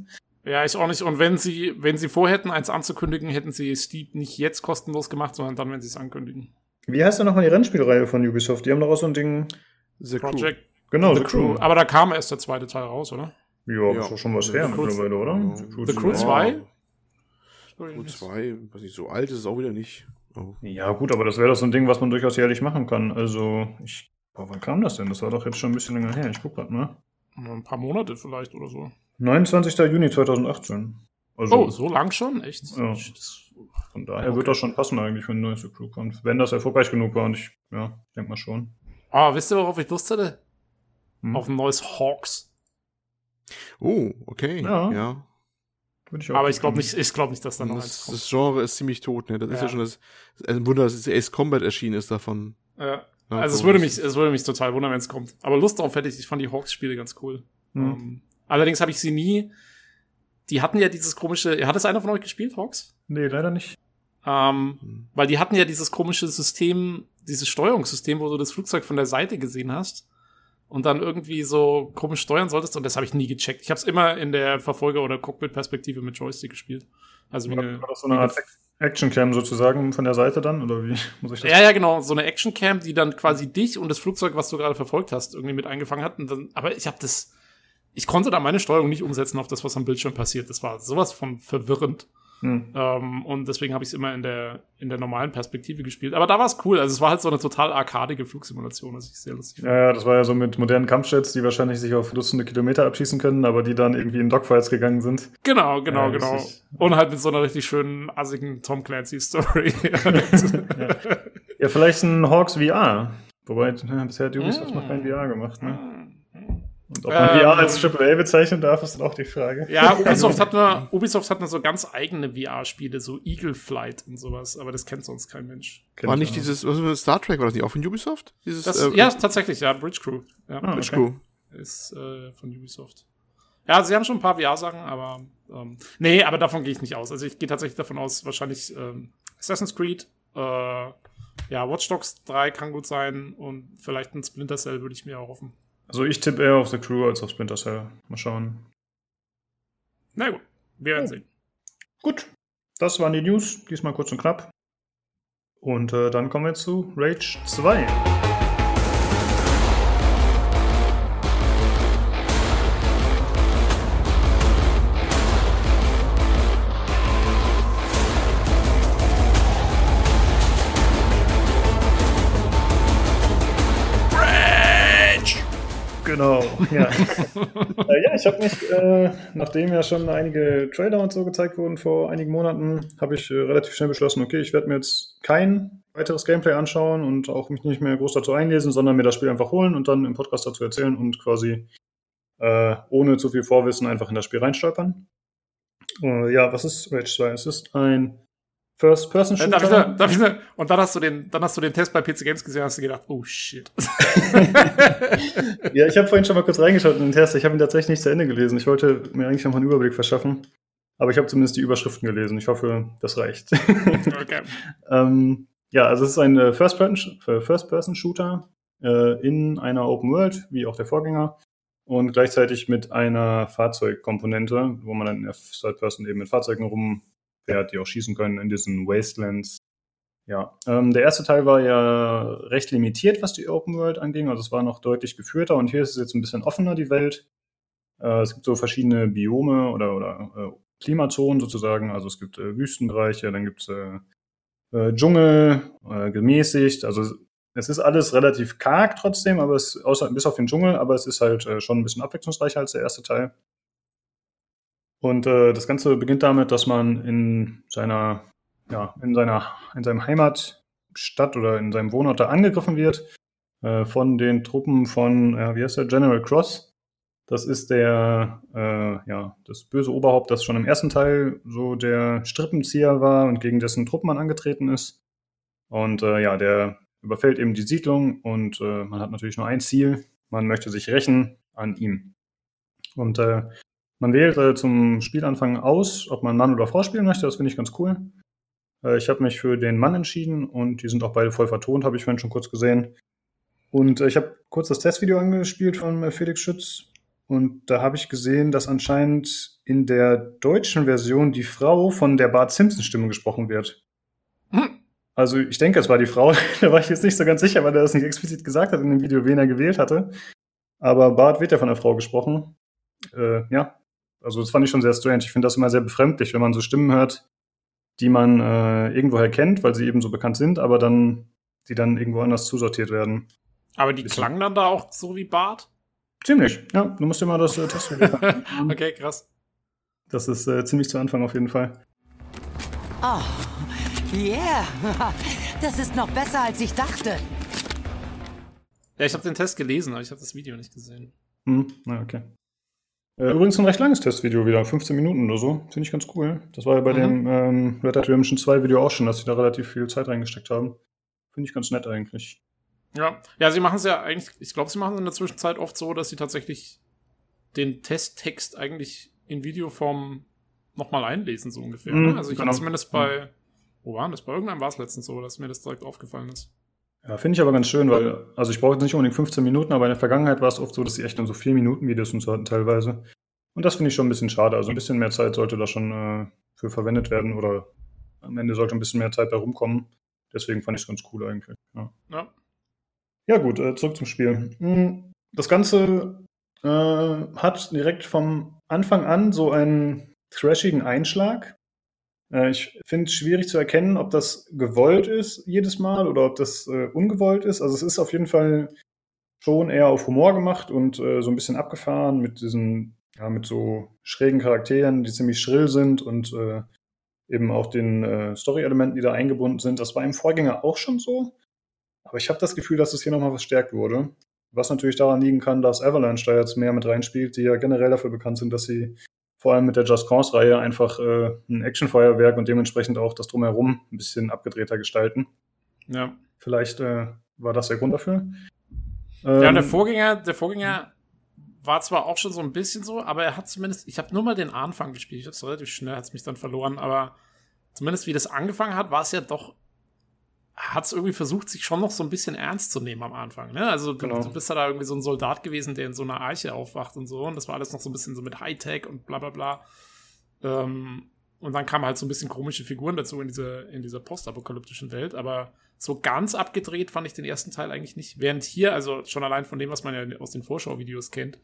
Ja, ich auch nicht. Und wenn sie, wenn sie vorhätten, eins anzukündigen, hätten sie Steep nicht jetzt kostenlos gemacht, sondern dann, wenn sie es ankündigen. Wie heißt denn nochmal die Rennspielreihe von Ubisoft? Die haben doch auch so ein Ding. The Project. Crew. Genau, The, The Crew. Crew. Aber da kam erst der zweite Teil raus, oder? Ja, ja. ist doch schon was her mittlerweile, oder? Ja. The Crew, The Crew 2? Crew 2, was nicht so alt ist, ist auch wieder nicht. Oh. Ja, gut, aber das wäre doch so ein Ding, was man durchaus jährlich machen kann. Also, ich Boah, wann kam das denn? Das war doch jetzt schon ein bisschen länger her. Ich guck grad mal. Ein paar Monate vielleicht oder so. 29. Juni 2018. Also, oh, so lang schon? Echt? Ja. Von daher okay. wird das schon passen eigentlich, wenn ein neues Crew kommt. Wenn das erfolgreich genug war und ich, ja, denk mal schon. Ah, wisst ihr, worauf ich Lust hätte? Hm? Auf ein neues Hawks. Oh, okay. Ja. ja. Ich Aber ich glaube nicht, ich glaube nicht, dass da noch das, eins kommt. Das Genre ist ziemlich tot, ne? Das ja. ist ja schon das, ein Wunder, dass Ace Combat erschienen ist davon. Ja. Ja, also es würde mich, es würde mich total wundern, wenn es kommt. Aber Lust drauf hätte ich. Ich fand die Hawks-Spiele ganz cool. Mhm. Um, ähm, allerdings habe ich sie nie. Die hatten ja dieses komische. Hat es einer von euch gespielt, Hawks? Nee, leider nicht. Ähm, mhm. Weil die hatten ja dieses komische System, dieses Steuerungssystem, wo du das Flugzeug von der Seite gesehen hast und dann irgendwie so komisch steuern solltest. Und das habe ich nie gecheckt. Ich habe es immer in der Verfolger- oder Cockpit-Perspektive mit Joystick gespielt. Also wie war, eine, war das so eine Art Actioncam sozusagen von der Seite dann? Oder wie muss ich das? Ja, ja, genau. So eine Actioncam, die dann quasi dich und das Flugzeug, was du gerade verfolgt hast, irgendwie mit eingefangen hat. Und dann, aber ich habe das. Ich konnte da meine Steuerung nicht umsetzen auf das, was am Bildschirm passiert. Das war sowas von verwirrend. Hm. Ähm, und deswegen habe ich es immer in der, in der normalen Perspektive gespielt. Aber da war es cool. Also es war halt so eine total arkadige Flugsimulation, was ich sehr lustig fand. Ja, das war ja so mit modernen Kampfjets, die wahrscheinlich sich auf Dutzende Kilometer abschießen können, aber die dann irgendwie in Dogfights gegangen sind. Genau, genau, ja, genau. Und halt mit so einer richtig schönen, assigen Tom Clancy-Story. ja. ja. vielleicht ein Hawks VR. Wobei, bisher hat Ubisoft mm. noch kein VR gemacht, ne? Und ob man ähm, VR als AAA bezeichnen darf, ist dann auch die Frage. Ja, Ubisoft hat nur, Ubisoft hat nur so ganz eigene VR-Spiele, so Eagle Flight und sowas, aber das kennt sonst kein Mensch. Kennt war nicht dieses, was war Star Trek, war das nicht auch von Ubisoft? Dieses, das, äh, ja, tatsächlich, ja, Bridge Crew. Ja. Ah, Bridge Crew. Ist äh, von Ubisoft. Ja, sie haben schon ein paar VR-Sachen, aber ähm, nee, aber davon gehe ich nicht aus. Also ich gehe tatsächlich davon aus, wahrscheinlich ähm, Assassin's Creed, äh, ja, Watch Dogs 3 kann gut sein und vielleicht ein Splinter Cell würde ich mir auch hoffen. Also ich tippe eher auf The Crew als auf Splinter Cell. Mal schauen. Na gut, wir werden oh. sehen. Gut, das waren die News. Diesmal kurz und knapp. Und äh, dann kommen wir zu Rage 2. Genau, ja. äh, ja, ich habe mich, äh, nachdem ja schon einige Trailer und so gezeigt wurden vor einigen Monaten, habe ich äh, relativ schnell beschlossen, okay, ich werde mir jetzt kein weiteres Gameplay anschauen und auch mich nicht mehr groß dazu einlesen, sondern mir das Spiel einfach holen und dann im Podcast dazu erzählen und quasi äh, ohne zu viel Vorwissen einfach in das Spiel reinstolpern. Äh, ja, was ist Rage 2? Es ist ein First-Person-Shooter. Äh, darf ich, darf ich, und dann hast, du den, dann hast du den Test bei PC Games gesehen und hast du gedacht, oh shit. ja, ich habe vorhin schon mal kurz reingeschaut in den Test. Ich habe ihn tatsächlich nicht zu Ende gelesen. Ich wollte mir eigentlich noch mal einen Überblick verschaffen. Aber ich habe zumindest die Überschriften gelesen. Ich hoffe, das reicht. okay. ähm, ja, also es ist ein äh, First-Person-Shooter äh, in einer Open World, wie auch der Vorgänger. Und gleichzeitig mit einer Fahrzeugkomponente, wo man dann in der Third Person eben mit Fahrzeugen rum fährt, die auch schießen können in diesen Wastelands. Ja, ähm, der erste Teil war ja recht limitiert, was die Open World anging. Also es war noch deutlich geführter und hier ist es jetzt ein bisschen offener, die Welt. Äh, es gibt so verschiedene Biome oder, oder äh, Klimazonen sozusagen. Also es gibt äh, Wüstenbereiche, dann gibt es äh, äh, Dschungel, äh, gemäßigt. Also es ist alles relativ karg trotzdem, aber es außer bis auf den Dschungel, aber es ist halt schon ein bisschen abwechslungsreicher als der erste Teil. Und äh, das Ganze beginnt damit, dass man in seiner, ja, in seiner, in seinem Heimatstadt oder in seinem Wohnort da angegriffen wird äh, von den Truppen von, äh, wie heißt der, General Cross. Das ist der, äh, ja, das böse Oberhaupt, das schon im ersten Teil so der Strippenzieher war und gegen dessen Truppen man angetreten ist. Und äh, ja, der überfällt eben die Siedlung und äh, man hat natürlich nur ein Ziel. Man möchte sich rächen an ihm. Und äh, man wählt äh, zum Spielanfang aus, ob man Mann oder Frau spielen möchte. Das finde ich ganz cool. Äh, ich habe mich für den Mann entschieden und die sind auch beide voll vertont, habe ich vorhin schon kurz gesehen. Und äh, ich habe kurz das Testvideo angespielt von äh, Felix Schütz und da habe ich gesehen, dass anscheinend in der deutschen Version die Frau von der Bart Simpson Stimme gesprochen wird. Hm. Also ich denke, es war die Frau. da war ich jetzt nicht so ganz sicher, weil er das nicht explizit gesagt hat in dem Video, wen er gewählt hatte. Aber Bart wird ja von der Frau gesprochen. Äh, ja, also das fand ich schon sehr strange. Ich finde das immer sehr befremdlich, wenn man so Stimmen hört, die man äh, irgendwoher kennt, weil sie eben so bekannt sind, aber dann die dann irgendwo anders zusortiert werden. Aber die klangen dann da auch so wie Bart? Ziemlich, ja. Du musst dir mal das äh, testen. okay, krass. Das ist äh, ziemlich zu Anfang auf jeden Fall. Oh, yeah. Das ist noch besser, als ich dachte. Ja, ich habe den Test gelesen, aber ich habe das Video nicht gesehen. Hm, na, okay. Äh, übrigens ein recht langes Testvideo wieder, 15 Minuten oder so. Finde ich ganz cool. Das war ja bei mhm. dem ähm, Red Dead Redemption 2 Video auch schon, dass sie da relativ viel Zeit reingesteckt haben. Finde ich ganz nett eigentlich. Ja, ja, sie machen es ja eigentlich, ich glaube, sie machen es in der Zwischenzeit oft so, dass sie tatsächlich den Testtext eigentlich in Videoform nochmal einlesen, so ungefähr. Mhm, ne? Also ich genau. zumindest bei, wo war das? Bei irgendeinem war es letztens so, dass mir das direkt aufgefallen ist. Ja, finde ich aber ganz schön, weil, also ich brauche jetzt nicht unbedingt 15 Minuten, aber in der Vergangenheit war es oft so, dass sie echt dann so 4 Minuten Videos und so hatten teilweise. Und das finde ich schon ein bisschen schade. Also ein bisschen mehr Zeit sollte da schon äh, für verwendet werden oder am Ende sollte ein bisschen mehr Zeit bei rumkommen. Deswegen fand ich es ganz cool eigentlich. Ja, ja. ja gut, äh, zurück zum Spiel. Hm, das Ganze äh, hat direkt vom Anfang an so einen trashigen Einschlag. Äh, ich finde es schwierig zu erkennen, ob das gewollt ist jedes Mal oder ob das äh, ungewollt ist. Also es ist auf jeden Fall schon eher auf Humor gemacht und äh, so ein bisschen abgefahren mit diesen, ja, mit so schrägen Charakteren, die ziemlich schrill sind und äh, eben auch den äh, Story-Elementen, die da eingebunden sind. Das war im Vorgänger auch schon so. Aber ich habe das Gefühl, dass es hier nochmal verstärkt wurde. Was natürlich daran liegen kann, dass Avalanche da jetzt mehr mit reinspielt, die ja generell dafür bekannt sind, dass sie vor allem mit der Just Cause-Reihe einfach äh, ein Actionfeuerwerk und dementsprechend auch das Drumherum ein bisschen abgedrehter gestalten. Ja. Vielleicht äh, war das der Grund dafür. Ähm, ja, und der Vorgänger, der Vorgänger war zwar auch schon so ein bisschen so, aber er hat zumindest, ich habe nur mal den Anfang gespielt, ich habe es relativ schnell, hat es mich dann verloren, aber zumindest wie das angefangen hat, war es ja doch, hat es irgendwie versucht, sich schon noch so ein bisschen ernst zu nehmen am Anfang. Ne? Also du, Genau. du bist ja da irgendwie so ein Soldat gewesen, der in so einer Arche aufwacht und so, und das war alles noch so ein bisschen so mit Hightech und bla bla bla. Ähm, und dann kamen halt so ein bisschen komische Figuren dazu in dieser, in dieser postapokalyptischen Welt, aber so ganz abgedreht fand ich den ersten Teil eigentlich nicht. Während hier, also schon allein von dem, was man ja aus den Vorschauvideos kennt,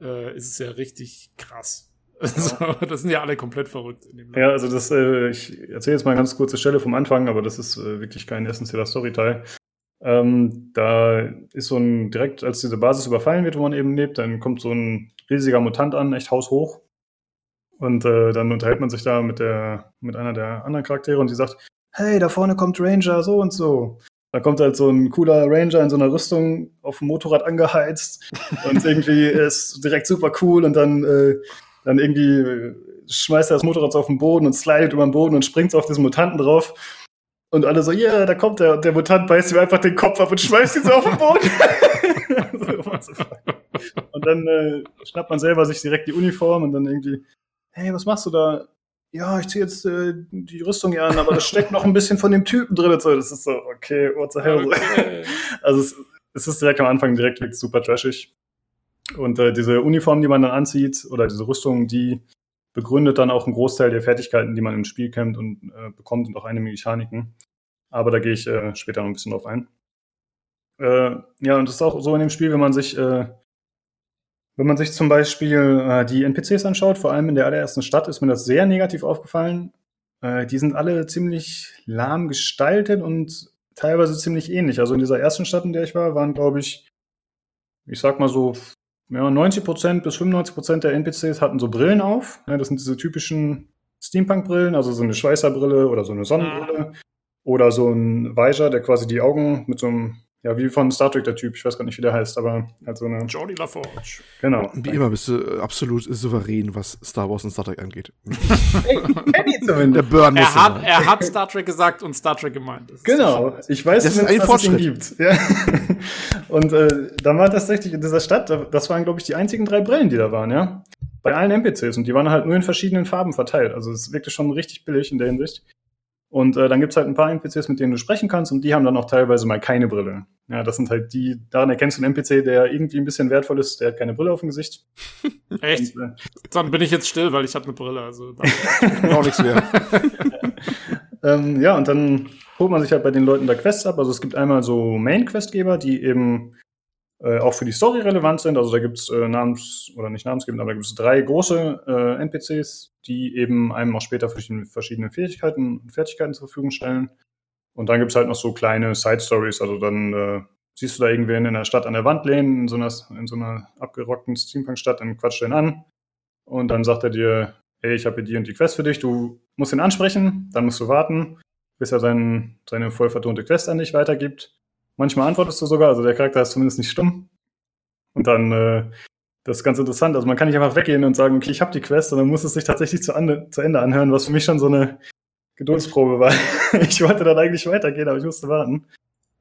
äh, ist es ja richtig krass. Also, das sind ja alle komplett verrückt. In dem Ja, also das, äh, ich erzähle jetzt mal eine ganz kurze Stelle vom Anfang, aber das ist äh, wirklich kein essentieller Storyteil. Ähm, da ist so ein, direkt als diese Basis überfallen wird, wo man eben lebt, dann kommt so ein riesiger Mutant an, echt haushoch. Und äh, dann unterhält man sich da mit der, mit einer der anderen Charaktere und die sagt, hey, da vorne kommt Ranger, so und so. Da kommt halt so ein cooler Ranger in so einer Rüstung auf dem Motorrad angeheizt und irgendwie ist direkt super cool und dann, äh, dann irgendwie schmeißt er das Motorrad auf den Boden und slidet über den Boden und springt auf diesen Mutanten drauf. Und alle so, ja, yeah, da kommt der. Und der Mutant beißt ihm einfach den Kopf ab und schmeißt ihn so auf den Boden. und dann äh, schnappt man selber sich direkt die Uniform und dann irgendwie, hey, was machst du da? Ja, ich ziehe jetzt äh, die Rüstung hier an, aber das steckt noch ein bisschen von dem Typen drin. Und so. Das ist so, okay, what the hell. Okay. Also es, es ist direkt am Anfang direkt super trashig. Und äh, diese Uniform, die man dann anzieht, oder diese Rüstung, die begründet dann auch einen Großteil der Fertigkeiten, die man im Spiel kennt und äh, bekommt und auch einige Mechaniken. Aber da gehe ich äh, später noch ein bisschen drauf ein. Äh, ja, und es ist auch so in dem Spiel, wenn man sich, äh, wenn man sich zum Beispiel äh, die NPCs anschaut, vor allem in der allerersten Stadt, ist mir das sehr negativ aufgefallen. Äh, die sind alle ziemlich lahm gestaltet und teilweise ziemlich ähnlich. Also in dieser ersten Stadt, in der ich war, waren, glaube ich, ich sag mal so, ja, 90% bis 95% der NPCs hatten so Brillen auf. Ja, das sind diese typischen Steampunk-Brillen, also so eine Schweißerbrille oder so eine Sonnenbrille. Oder so ein Weiser, der quasi die Augen mit so einem, ja, wie von Star Trek der Typ, ich weiß gar nicht, wie der heißt, aber halt so eine, Jordi LaForge. genau. Wie immer bist du äh, absolut souverän, was Star Wars und Star Trek angeht. Der Burn Er hat, sein. er hat Star Trek gesagt und Star Trek gemeint. Das ist Genau, ich weiß, Das ist ein dass es ihn gibt. Ja. Und äh, da war tatsächlich in dieser Stadt, da- das waren, glaube ich, die einzigen drei Brillen, die da waren, ja. Bei allen NPCs und die waren halt nur in verschiedenen Farben verteilt. Also es wirkte schon richtig billig in der Hinsicht. Und äh, dann gibt's halt ein paar NPCs, mit denen du sprechen kannst und die haben dann auch teilweise mal keine Brille. Ja, das sind halt die, daran erkennst du einen NPC, der irgendwie ein bisschen wertvoll ist, der hat keine Brille auf dem Gesicht. Echt? Und, äh, Dann bin ich jetzt still, weil ich habe eine Brille. Also. Auch nichts mehr. Ähm, ja, und dann holt man sich halt bei den Leuten da Quests ab. Also es gibt einmal so Main-Questgeber, die eben äh, auch für die Story relevant sind. Also da gibt's äh, Namens- oder nicht namensgebend, aber da gibt's drei große äh, NPCs, die eben einem auch später verschiedene, Fähigkeiten und Fertigkeiten zur Verfügung stellen. Und dann gibt's halt noch so kleine Side-Stories. Also dann äh, siehst du da irgendwen in der Stadt an der Wand lehnen, in so einer, in so einer abgerockten Steampunk-Stadt, dann quatscht ihn an. Und dann sagt er dir, hey, ich habe hier die und die Quest für dich, du musst ihn ansprechen, dann musst du warten, bis er sein, seine voll vertonte Quest an dich weitergibt. Manchmal antwortest du sogar, also der Charakter ist zumindest nicht stumm. Und dann, äh, das ist ganz interessant, also man kann nicht einfach weggehen und sagen, okay, ich habe die Quest, sondern muss es sich tatsächlich zu, zu Ende anhören, was für mich schon so eine Geduldsprobe war. ich wollte dann eigentlich weitergehen, aber ich musste warten.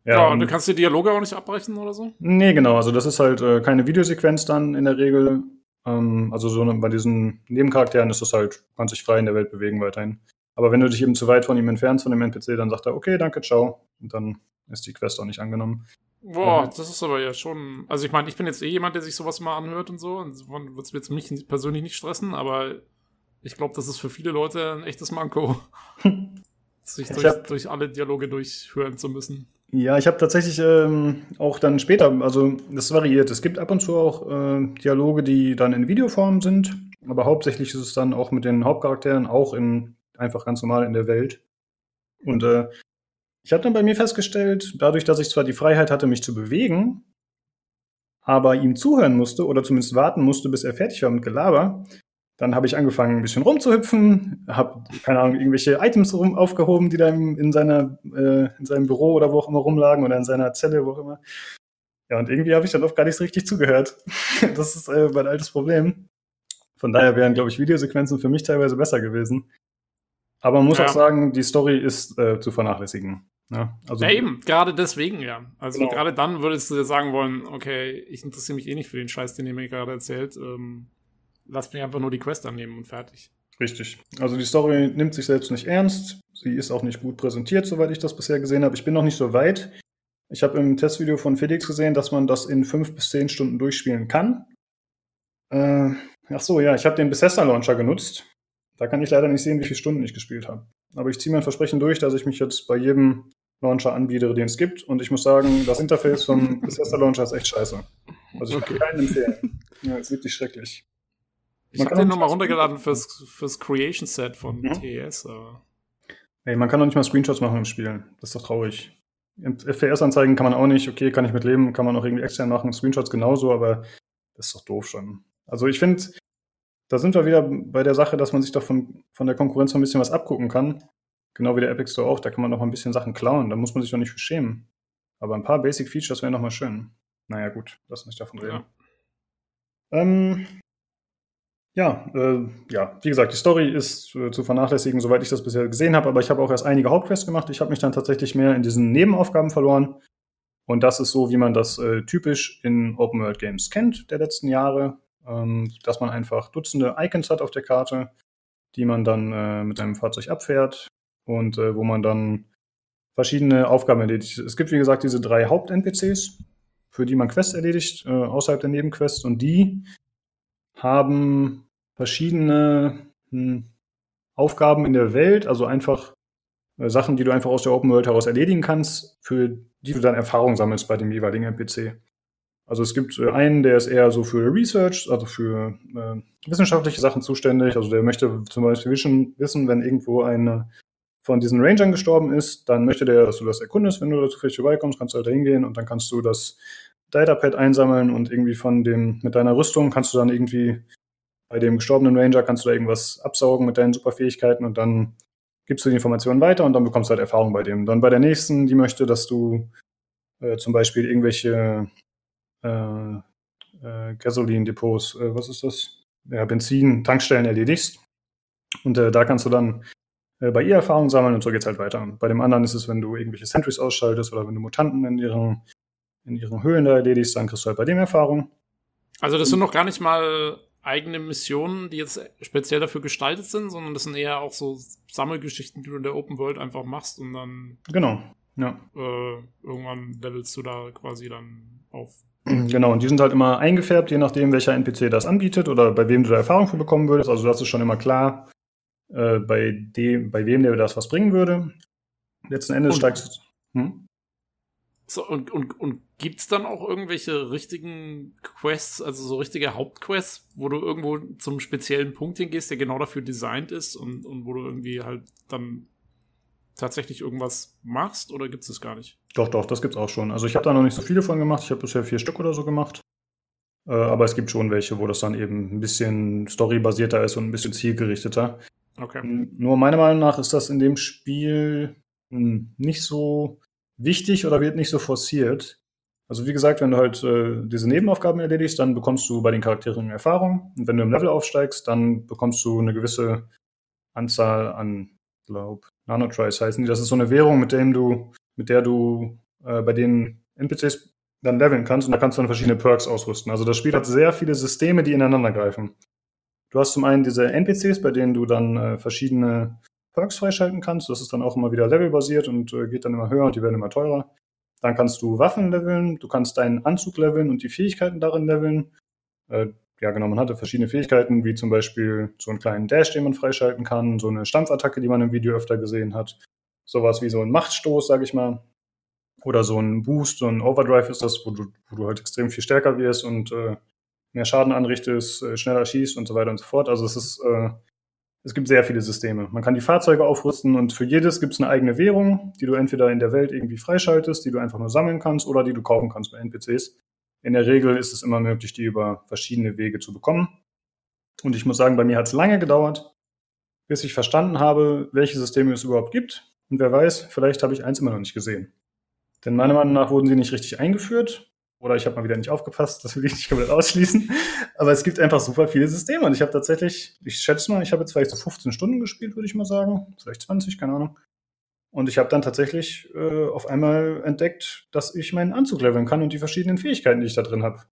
Ja, und und- du kannst die Dialoge auch nicht abbrechen oder so? Nee, genau. Also das ist halt äh, keine Videosequenz dann in der Regel. Ähm, also so ne, bei diesen Nebencharakteren ist das halt, du kannst dich frei in der Welt bewegen weiterhin. Aber wenn du dich eben zu weit von ihm entfernst, von dem NPC, dann sagt er, okay, danke, ciao. Und dann ist die Quest auch nicht angenommen. Boah, Mhm. das ist aber ja schon. Also ich meine, ich bin jetzt eh jemand, der sich sowas mal anhört und so. Und wird es jetzt mich persönlich nicht stressen, aber ich glaube, das ist für viele Leute ein echtes Manko, sich Ich durch, hab- durch alle Dialoge durchhören zu müssen. Ja, ich habe tatsächlich ähm, auch dann später, also das variiert. Es gibt ab und zu auch äh, Dialoge, die dann in Videoform sind, aber hauptsächlich ist es dann auch mit den Hauptcharakteren auch in einfach ganz normal in der Welt. Und äh, ich habe dann bei mir festgestellt, dadurch, dass ich zwar die Freiheit hatte, mich zu bewegen, aber ihm zuhören musste oder zumindest warten musste, bis er fertig war mit Gelaber, dann habe ich angefangen, ein bisschen rumzuhüpfen, habe, keine Ahnung, irgendwelche Items rum aufgehoben, die da in, seiner, äh, in seinem Büro oder wo auch immer rumlagen oder in seiner Zelle, wo auch immer. Ja, und irgendwie habe ich dann oft gar nicht so richtig zugehört. das ist äh, mein altes Problem. Von daher wären, glaube ich, Videosequenzen für mich teilweise besser gewesen. Aber man muss ja. auch sagen, die Story ist äh, zu vernachlässigen. Ja, also ja, eben, gerade deswegen ja. Also genau. gerade dann würdest du dir sagen wollen, okay, ich interessiere mich eh nicht für den Scheiß, den ihr mir gerade erzählt. Ähm, lass mich einfach nur die Quest annehmen und fertig. Richtig. Also die Story nimmt sich selbst nicht ernst. Sie ist auch nicht gut präsentiert, soweit ich das bisher gesehen habe. Ich bin noch nicht so weit. Ich habe im Testvideo von Felix gesehen, dass man das in fünf bis zehn Stunden durchspielen kann. Äh, ach so, ja, ich habe den Bethesda Launcher genutzt. Da kann ich leider nicht sehen, wie viele Stunden ich gespielt habe. Aber ich ziehe mein Versprechen durch, dass ich mich jetzt bei jedem Launcher anbiete, den es gibt. Und ich muss sagen, das Interface vom Bethesda Launcher ist echt scheiße. Also ich okay. kann keinen empfehlen. Ja, ist wirklich schrecklich. Ich habe den nochmal runtergeladen fürs, fürs Creation Set von mhm. TES. Aber. Ey, man kann doch nicht mal Screenshots machen im Spiel. Das ist doch traurig. FPS-Anzeigen kann man auch nicht. Okay, kann ich mit leben, kann man auch irgendwie extern machen. Screenshots genauso, aber das ist doch doof schon. Also ich finde, da sind wir wieder bei der Sache, dass man sich doch von, von der Konkurrenz ein bisschen was abgucken kann. Genau wie der Epic Store auch. Da kann man noch ein bisschen Sachen klauen. Da muss man sich doch nicht für schämen. Aber ein paar Basic Features wären noch mal schön. Naja, gut, lass uns davon reden. Ja. Ähm, ja, äh, ja, wie gesagt, die Story ist äh, zu vernachlässigen, soweit ich das bisher gesehen habe, aber ich habe auch erst einige Hauptquests gemacht. Ich habe mich dann tatsächlich mehr in diesen Nebenaufgaben verloren. Und das ist so, wie man das äh, typisch in Open World Games kennt der letzten Jahre, ähm, dass man einfach Dutzende Icons hat auf der Karte, die man dann äh, mit einem Fahrzeug abfährt und äh, wo man dann verschiedene Aufgaben erledigt. Es gibt, wie gesagt, diese drei Haupt-NPCs, für die man Quests erledigt, äh, außerhalb der Nebenquests. Und die haben verschiedene hm, Aufgaben in der Welt, also einfach äh, Sachen, die du einfach aus der Open World heraus erledigen kannst, für die du dann Erfahrung sammelst bei dem jeweiligen NPC. Also es gibt äh, einen, der ist eher so für Research, also für äh, wissenschaftliche Sachen zuständig. Also der möchte zum Beispiel wissen, wenn irgendwo eine von diesen Rangern gestorben ist, dann möchte der, dass du das erkundest. Wenn du da zufällig vorbeikommst, kannst du halt hingehen und dann kannst du das Datapad einsammeln und irgendwie von dem, mit deiner Rüstung kannst du dann irgendwie bei dem gestorbenen Ranger kannst du da irgendwas absaugen mit deinen Superfähigkeiten und dann gibst du die Informationen weiter und dann bekommst du halt Erfahrung bei dem. Dann bei der nächsten, die möchte, dass du äh, zum Beispiel irgendwelche äh, äh, Gasoline-Depots, äh, was ist das? Ja, Benzin, Tankstellen erledigst. Und äh, da kannst du dann äh, bei ihr Erfahrung sammeln und so geht's halt weiter. bei dem anderen ist es, wenn du irgendwelche Sentries ausschaltest oder wenn du Mutanten in ihren, in ihren Höhlen da erledigst, dann kriegst du halt bei dem Erfahrung. Also das sind noch gar nicht mal eigene Missionen, die jetzt speziell dafür gestaltet sind, sondern das sind eher auch so Sammelgeschichten, die du in der Open World einfach machst und dann genau, ja. Äh, irgendwann levelst du da quasi dann auf. Genau, und die sind halt immer eingefärbt, je nachdem, welcher NPC das anbietet oder bei wem du da Erfahrung für bekommen würdest. Also das ist schon immer klar, äh, bei, dem, bei wem der das was bringen würde. Letzten Endes und, steigst du. Hm? So, und, und, und gibt's dann auch irgendwelche richtigen Quests, also so richtige Hauptquests, wo du irgendwo zum speziellen Punkt hingehst, der genau dafür designt ist und, und wo du irgendwie halt dann tatsächlich irgendwas machst oder gibt es das gar nicht? Doch, doch, das gibt's auch schon. Also ich habe da noch nicht so viele von gemacht. Ich habe bisher vier Stück oder so gemacht. Äh, aber es gibt schon welche, wo das dann eben ein bisschen storybasierter ist und ein bisschen zielgerichteter. Okay. Nur meiner Meinung nach ist das in dem Spiel hm, nicht so wichtig oder wird nicht so forciert. Also wie gesagt, wenn du halt äh, diese Nebenaufgaben erledigst, dann bekommst du bei den Charakteren Erfahrung. Und wenn du im Level aufsteigst, dann bekommst du eine gewisse Anzahl an, glaube Nanotries heißen die. Das ist so eine Währung, mit dem du, mit der du äh, bei den NPCs dann leveln kannst und da kannst du dann verschiedene Perks ausrüsten. Also das Spiel hat sehr viele Systeme, die ineinander greifen. Du hast zum einen diese NPCs, bei denen du dann äh, verschiedene Perks freischalten kannst. Das ist dann auch immer wieder levelbasiert und äh, geht dann immer höher und die werden immer teurer. Dann kannst du Waffen leveln, du kannst deinen Anzug leveln und die Fähigkeiten darin leveln. Äh, ja, genau, man hatte verschiedene Fähigkeiten, wie zum Beispiel so einen kleinen Dash, den man freischalten kann, so eine Stampfattacke, die man im Video öfter gesehen hat. Sowas wie so ein Machtstoß, sag ich mal. Oder so ein Boost, so ein Overdrive ist das, wo du, wo du halt extrem viel stärker wirst und äh, mehr Schaden anrichtest, äh, schneller schießt und so weiter und so fort. Also es ist äh, es gibt sehr viele Systeme. Man kann die Fahrzeuge aufrüsten und für jedes gibt es eine eigene Währung, die du entweder in der Welt irgendwie freischaltest, die du einfach nur sammeln kannst oder die du kaufen kannst bei NPCs. In der Regel ist es immer möglich, die über verschiedene Wege zu bekommen. Und ich muss sagen, bei mir hat es lange gedauert, bis ich verstanden habe, welche Systeme es überhaupt gibt. Und wer weiß, vielleicht habe ich eins immer noch nicht gesehen. Denn meiner Meinung nach wurden sie nicht richtig eingeführt. Oder ich habe mal wieder nicht aufgepasst, das will ich nicht komplett ausschließen. Aber es gibt einfach super viele Systeme. Und ich habe tatsächlich, ich schätze mal, ich habe jetzt vielleicht so 15 Stunden gespielt, würde ich mal sagen. Vielleicht 20, keine Ahnung. Und ich habe dann tatsächlich äh, auf einmal entdeckt, dass ich meinen Anzug leveln kann und die verschiedenen Fähigkeiten, die ich da drin habe.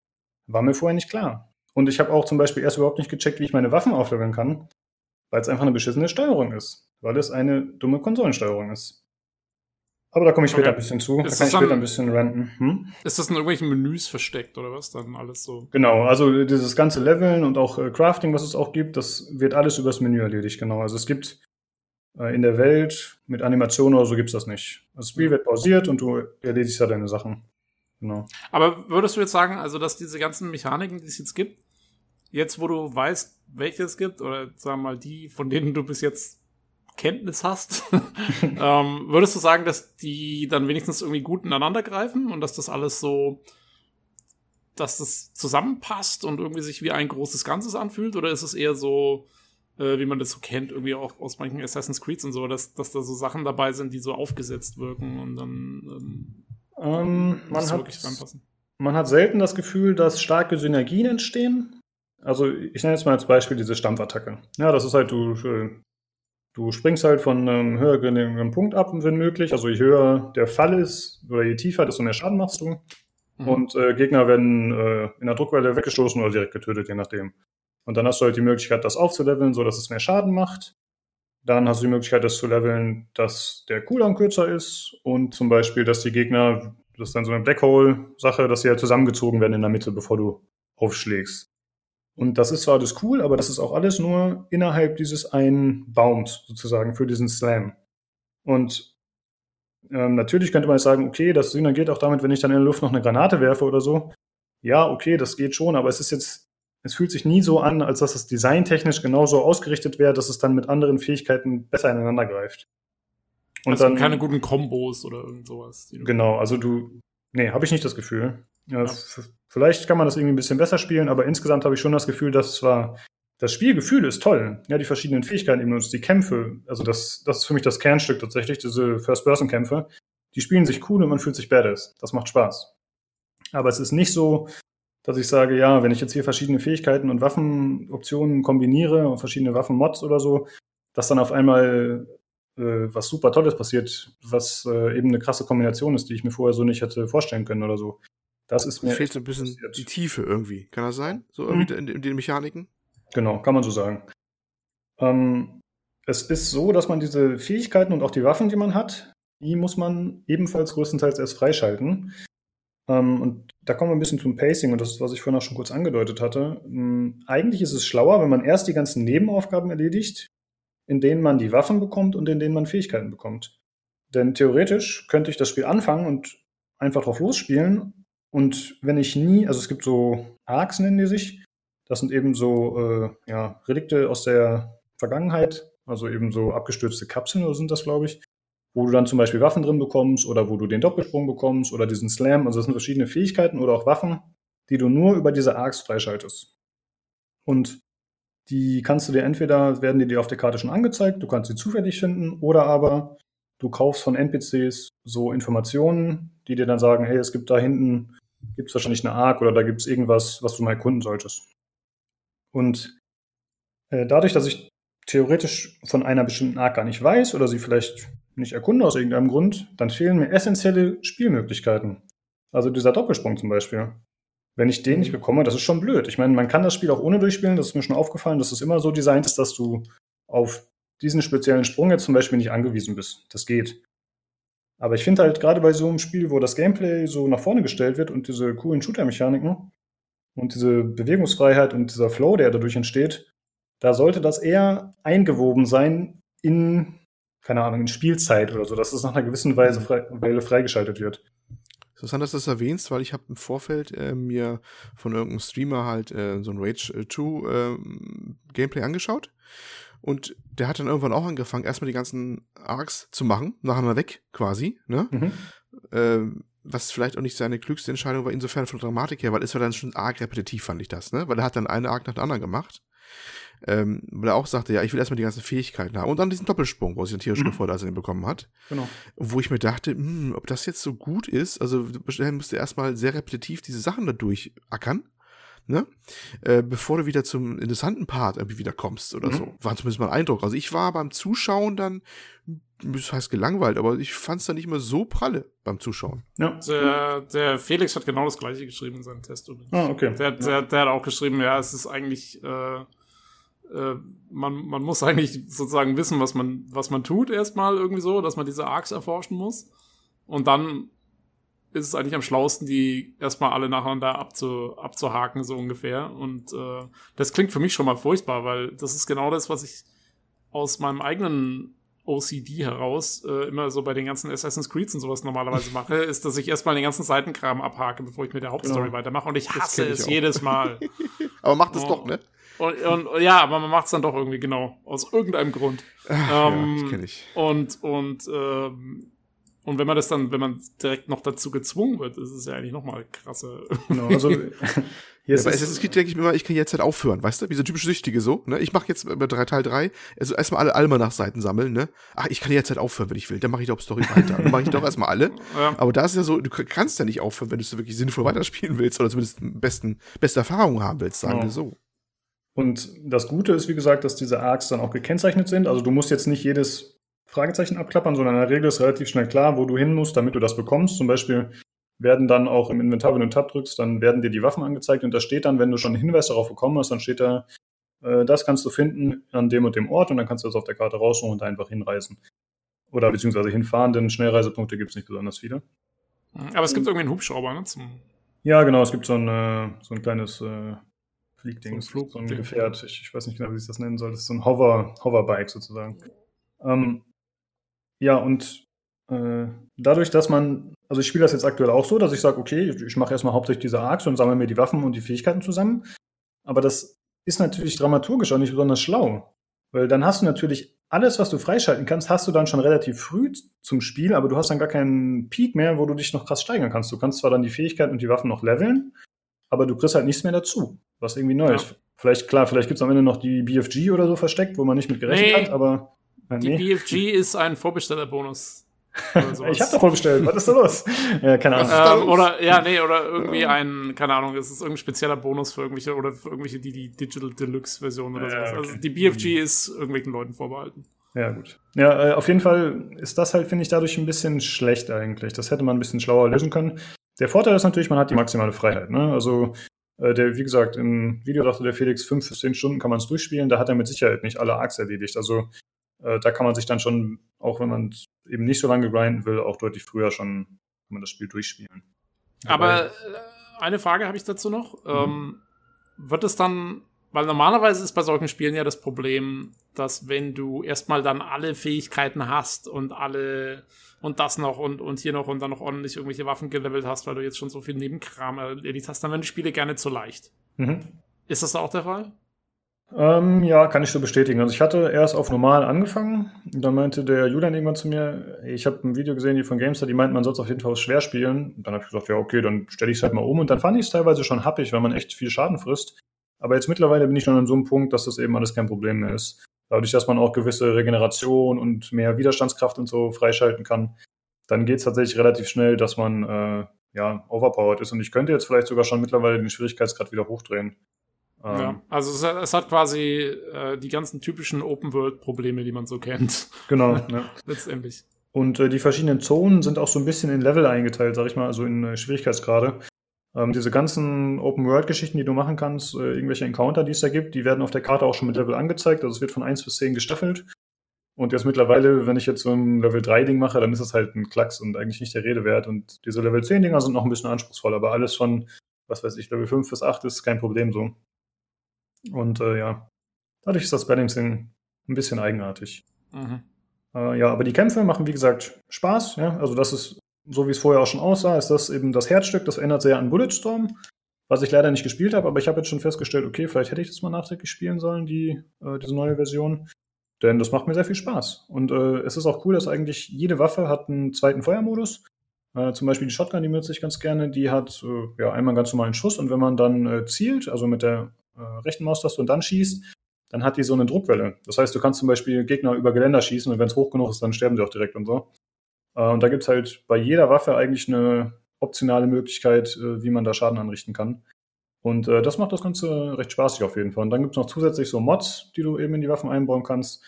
War mir vorher nicht klar. Und ich habe auch zum Beispiel erst überhaupt nicht gecheckt, wie ich meine Waffen aufleveln kann, weil es einfach eine beschissene Steuerung ist. Weil es eine dumme Konsolensteuerung ist. Aber da komme ich später okay. ein bisschen zu. Ist da kann ich später ein bisschen ranten. Hm? Ist das in irgendwelchen Menüs versteckt oder was dann alles so? Genau, also dieses ganze Leveln und auch äh, Crafting, was es auch gibt, das wird alles übers Menü erledigt, genau. Also es gibt äh, in der Welt mit Animationen oder so gibt es das nicht. Das Spiel wird pausiert und du erledigst ja deine Sachen. Genau. Aber würdest du jetzt sagen, also dass diese ganzen Mechaniken, die es jetzt gibt, jetzt wo du weißt, welche es gibt, oder sagen wir mal die, von denen du bis jetzt Kenntnis hast, ähm, würdest du sagen, dass die dann wenigstens irgendwie gut ineinander greifen und dass das alles so, dass das zusammenpasst und irgendwie sich wie ein großes Ganzes anfühlt? Oder ist es eher so, äh, wie man das so kennt, irgendwie auch aus manchen Assassin's Creeds und so, dass, dass da so Sachen dabei sind, die so aufgesetzt wirken und dann ähm, ähm, man, hat, man hat selten das Gefühl, dass starke Synergien entstehen. Also ich nenne jetzt mal als Beispiel diese Stampfattacke. Ja, das ist halt, du äh, Du springst halt von einem höheren Punkt ab, wenn möglich. Also je höher der Fall ist oder je tiefer, desto mehr Schaden machst du. Mhm. Und äh, Gegner werden äh, in der Druckwelle weggestoßen oder direkt getötet, je nachdem. Und dann hast du halt die Möglichkeit, das aufzuleveln, so dass es mehr Schaden macht. Dann hast du die Möglichkeit, das zu leveln, dass der Cooldown kürzer ist und zum Beispiel, dass die Gegner, das ist dann so eine Black Hole-Sache, dass sie halt zusammengezogen werden in der Mitte, bevor du aufschlägst. Und das ist zwar alles cool, aber das ist auch alles nur innerhalb dieses einen Baums sozusagen für diesen Slam. Und ähm, natürlich könnte man jetzt sagen, okay, das geht auch damit, wenn ich dann in der Luft noch eine Granate werfe oder so. Ja, okay, das geht schon, aber es ist jetzt, es fühlt sich nie so an, als dass es designtechnisch genauso ausgerichtet wäre, dass es dann mit anderen Fähigkeiten besser ineinander greift. Und also dann keine guten Kombos oder irgend sowas. Genau, also du, nee, habe ich nicht das Gefühl. Ja, ja. Vielleicht kann man das irgendwie ein bisschen besser spielen, aber insgesamt habe ich schon das Gefühl, dass zwar das Spielgefühl ist toll, ja, die verschiedenen Fähigkeiten eben und die Kämpfe, also das, das ist für mich das Kernstück tatsächlich, diese First-Person-Kämpfe, die spielen sich cool und man fühlt sich badass. Das macht Spaß. Aber es ist nicht so, dass ich sage, ja, wenn ich jetzt hier verschiedene Fähigkeiten und Waffenoptionen kombiniere und verschiedene Waffenmods oder so, dass dann auf einmal äh, was super Tolles passiert, was äh, eben eine krasse Kombination ist, die ich mir vorher so nicht hätte vorstellen können oder so. Das ist mir. fehlt so ein bisschen passiert. die Tiefe irgendwie. Kann das sein? So irgendwie mhm. in, in, den Mechaniken? Genau, kann man so sagen. Ähm, es ist so, dass man diese Fähigkeiten und auch die Waffen, die man hat, die muss man ebenfalls größtenteils erst freischalten. Ähm, und da kommen wir ein bisschen zum Pacing und das ist, was ich vorhin auch schon kurz angedeutet hatte. Ähm, eigentlich ist es schlauer, wenn man erst die ganzen Nebenaufgaben erledigt, in denen man die Waffen bekommt und in denen man Fähigkeiten bekommt. Denn theoretisch könnte ich das Spiel anfangen und einfach drauf losspielen und wenn ich nie, also es gibt so Arcs, nennen die sich. Das sind eben so äh, ja, Relikte aus der Vergangenheit, also eben so abgestürzte Kapseln oder sind das, glaube ich, wo du dann zum Beispiel Waffen drin bekommst oder wo du den Doppelsprung bekommst oder diesen Slam. Also das sind verschiedene Fähigkeiten oder auch Waffen, die du nur über diese Arcs freischaltest. Und die kannst du dir entweder, werden die dir auf der Karte schon angezeigt, du kannst sie zufällig finden, oder aber du kaufst von NPCs so Informationen, die dir dann sagen, hey, es gibt da hinten, gibt es wahrscheinlich eine Arc oder da gibt es irgendwas, was du mal erkunden solltest. Und äh, dadurch, dass ich theoretisch von einer bestimmten Arc gar nicht weiß oder sie vielleicht nicht erkunde aus irgendeinem Grund, dann fehlen mir essentielle Spielmöglichkeiten. Also dieser Doppelsprung zum Beispiel. Wenn ich den nicht mhm. bekomme, das ist schon blöd. Ich meine, man kann das Spiel auch ohne durchspielen, das ist mir schon aufgefallen, dass es immer so designt ist, dass du auf diesen speziellen Sprung jetzt zum Beispiel nicht angewiesen bist. Das geht. Aber ich finde halt gerade bei so einem Spiel, wo das Gameplay so nach vorne gestellt wird und diese coolen Shooter-Mechaniken und diese Bewegungsfreiheit und dieser Flow, der dadurch entsteht, da sollte das eher eingewoben sein in, keine Ahnung, in Spielzeit oder so, dass es nach einer gewissen Weise frei, Weile freigeschaltet wird. Interessant, dass du das erwähnst, weil ich habe im Vorfeld äh, mir von irgendeinem Streamer halt äh, so ein Rage 2 äh, Gameplay angeschaut Und der hat dann irgendwann auch angefangen, erstmal die ganzen Arcs zu machen, nachher mal weg, quasi, ne? Mhm. Ähm, was vielleicht auch nicht seine klügste Entscheidung war, insofern von Dramatik her, weil es war dann schon arg repetitiv, fand ich das, ne? Weil er hat dann eine Arc nach der anderen gemacht. Ähm, weil er auch sagte, ja, ich will erstmal die ganzen Fähigkeiten haben. Und dann diesen Doppelsprung, wo er sich einen tierischen Mhm. Vorteil bekommen hat. Genau. Wo ich mir dachte, hm, ob das jetzt so gut ist, also du erstmal sehr repetitiv diese Sachen da durchackern, ne? Äh, bevor du wieder zum interessanten Part irgendwie wieder kommst oder Mhm. so. War zumindest mein Eindruck. Also ich war beim Zuschauen dann, das heißt gelangweilt, aber ich fand es dann nicht mehr so pralle beim Zuschauen. Ja. Der, der Felix hat genau das gleiche geschrieben in seinem Test. übrigens. Ah, okay. Der, der, der hat auch geschrieben, ja, es ist eigentlich, äh, äh, man, man muss eigentlich sozusagen wissen, was man, was man tut, erstmal irgendwie so, dass man diese Arcs erforschen muss. Und dann ist es eigentlich am schlausten, die erstmal alle nacheinander abzu, abzuhaken, so ungefähr. Und äh, das klingt für mich schon mal furchtbar, weil das ist genau das, was ich aus meinem eigenen OCD heraus äh, immer so bei den ganzen Assassin's Creeds und sowas normalerweise mache, ist, dass ich erstmal den ganzen Seitenkram abhake, bevor ich mit der Hauptstory Genau. weitermache. Und ich hasse ich es auch. jedes Mal. Aber macht es Oh. doch, ne? Und, und ja, aber man macht es dann doch irgendwie genau. Aus irgendeinem Grund. ja, Ähm, das kenne ich. Und, und, ähm, und wenn man das dann, wenn man direkt noch dazu gezwungen wird, ist es ja eigentlich nochmal krasser. Genau. Also hier Ja, ist es, Assassin's Creed denke ich mir immer, ich kann jetzt halt aufhören, weißt du? Wie so typisch Süchtige so, ne? Ich mache jetzt bei drei, Teil 3, also erstmal alle Almanach-Seiten sammeln, ne? Ach, ich kann jetzt halt aufhören, wenn ich will. Dann mache ich doch Story weiter. Dann mache ich doch erstmal alle. Ja. Aber da ist ja so, du kannst ja nicht aufhören, wenn du es wirklich sinnvoll weiterspielen willst oder zumindest besten, beste Erfahrungen haben willst, sagen Genau. wir so. Und das Gute ist, wie gesagt, dass diese Arcs dann auch gekennzeichnet sind. Also du musst jetzt nicht jedes Fragezeichen abklappern, sondern in der Regel ist relativ schnell klar, wo du hin musst, damit du das bekommst. Zum Beispiel werden dann auch im Inventar, wenn du Tab drückst, dann werden dir die Waffen angezeigt und da steht dann, wenn du schon einen Hinweis darauf bekommen hast, dann steht da, äh, das kannst du finden an dem und dem Ort und dann kannst du das auf der Karte raussuchen und da einfach hinreisen. Oder beziehungsweise hinfahren, denn Schnellreisepunkte gibt es nicht besonders viele. Aber es gibt irgendwie einen Hubschrauber, ne? Zum, Ja, genau, es gibt so ein, äh, so ein kleines äh, Fliegding, So ein so ein. Gefährt. Ich, ich weiß nicht genau, wie sich das nennen soll. Das ist so ein Hover, Hoverbike sozusagen. Ähm, ja, und äh, dadurch, dass man, also ich spiele das jetzt aktuell auch so, dass ich sage, okay, ich, ich mache erstmal hauptsächlich diese Arcs und sammle mir die Waffen und die Fähigkeiten zusammen. Aber das ist natürlich dramaturgisch auch nicht besonders schlau. Weil dann hast du natürlich alles, was du freischalten kannst, hast du dann schon relativ früh zum Spiel, aber du hast dann gar keinen Peak mehr, wo du dich noch krass steigern kannst. Du kannst zwar dann die Fähigkeiten und die Waffen noch leveln, aber du kriegst halt nichts mehr dazu, was irgendwie neu Ja. ist. Vielleicht, klar, vielleicht gibt es am Ende noch die BFG oder so versteckt, wo man nicht mit gerechnet Nee. hat, aber die nee. BFG ist ein Vorbestellerbonus. Ich hab doch vorbestellt, was ist da los? Ja, keine Ahnung. Ähm, oder, ja, nee, oder irgendwie ein, keine Ahnung, es ist irgendein spezieller Bonus für irgendwelche, oder für irgendwelche, die die Digital Deluxe Version oder Ja, sowas. okay. Also die BFG ist irgendwelchen Leuten vorbehalten. Ja, gut. Ja, äh, auf jeden Fall ist das halt, finde ich, dadurch ein bisschen schlecht eigentlich. Das hätte man ein bisschen schlauer lösen können. Der Vorteil ist natürlich, man hat die maximale Freiheit. Ne? Also, äh, der, wie gesagt, im Video sagte der Felix, fünf bis zehn Stunden kann man es durchspielen. Da hat er mit Sicherheit nicht alle Arcs erledigt. Also, äh, da kann man sich dann schon, auch wenn man eben nicht so lange grinden will, auch deutlich früher schon, kann man das Spiel durchspielen. Aber äh, eine Frage habe ich dazu noch. Ähm, wird es dann, weil normalerweise ist bei solchen Spielen ja das Problem, dass wenn du erstmal dann alle Fähigkeiten hast und alle und das noch und, und hier noch und dann noch ordentlich irgendwelche Waffen gelevelt hast, weil du jetzt schon so viel Nebenkram erledigt hast, dann werden die Spiele gerne zu leicht. Mhm. Ist das da auch der Fall? Ähm, ja, kann ich so bestätigen. Also ich hatte erst auf normal angefangen und dann meinte der Julian irgendwann zu mir, ich habe ein Video gesehen, die von GameStar, die meinten, man soll es auf jeden Fall schwer spielen. Und dann habe ich gesagt, ja, okay, dann stelle ich es halt mal um. Und dann fand ich es teilweise schon happig, weil man echt viel Schaden frisst. Aber jetzt mittlerweile bin ich schon an so einem Punkt, dass das eben alles kein Problem mehr ist. Dadurch, dass man auch gewisse Regeneration und mehr Widerstandskraft und so freischalten kann, dann geht es tatsächlich relativ schnell, dass man äh, ja overpowered ist. Und ich könnte jetzt vielleicht sogar schon mittlerweile den Schwierigkeitsgrad wieder hochdrehen. Ähm, Ja. Also es, es hat quasi äh, die ganzen typischen Open-World-Probleme, die man so kennt, Genau. ja. letztendlich. Und äh, die verschiedenen Zonen sind auch so ein bisschen in Level eingeteilt, sag ich mal, also in äh, Schwierigkeitsgrade. Ähm, diese ganzen Open-World-Geschichten, die du machen kannst, äh, irgendwelche Encounter, die es da gibt, die werden auf der Karte auch schon mit Level angezeigt. Also es wird von 1 bis 10 gestaffelt. Und jetzt mittlerweile, wenn ich jetzt so ein Level 3-Ding mache, dann ist das halt ein Klacks und eigentlich nicht der Rede wert. Und diese Level 10-Dinger sind noch ein bisschen anspruchsvoll, aber alles von, was weiß ich, Level 5 bis 8 ist kein Problem so. Und äh, ja, dadurch ist das Balancing ein bisschen eigenartig. Mhm. Äh, ja, aber die Kämpfe machen, wie gesagt, Spaß. Ja? Also das ist, so wie es vorher auch schon aussah, ist das eben das Herzstück. Das erinnert sehr an Bulletstorm, was ich leider nicht gespielt habe, aber ich habe jetzt schon festgestellt, okay, vielleicht hätte ich das mal nachträglich spielen sollen, die, äh, diese neue Version. Denn das macht mir sehr viel Spaß. Und äh, es ist auch cool, dass eigentlich jede Waffe hat einen zweiten Feuermodus. Äh, zum Beispiel die Shotgun, die benutze ich ganz gerne, die hat äh, ja einmal einen ganz normalen Schuss und wenn man dann äh, zielt, also mit der äh, rechten Maustaste und dann schießt, dann hat die so eine Druckwelle. Das heißt, du kannst zum Beispiel Gegner über Geländer schießen und wenn es hoch genug ist, dann sterben sie auch direkt und so. Äh, und da gibt es halt bei jeder Waffe eigentlich eine optionale Möglichkeit, äh, wie man da Schaden anrichten kann. Und äh, das macht das Ganze recht spaßig auf jeden Fall. Und dann gibt es noch zusätzlich so Mods, die du eben in die Waffen einbauen kannst.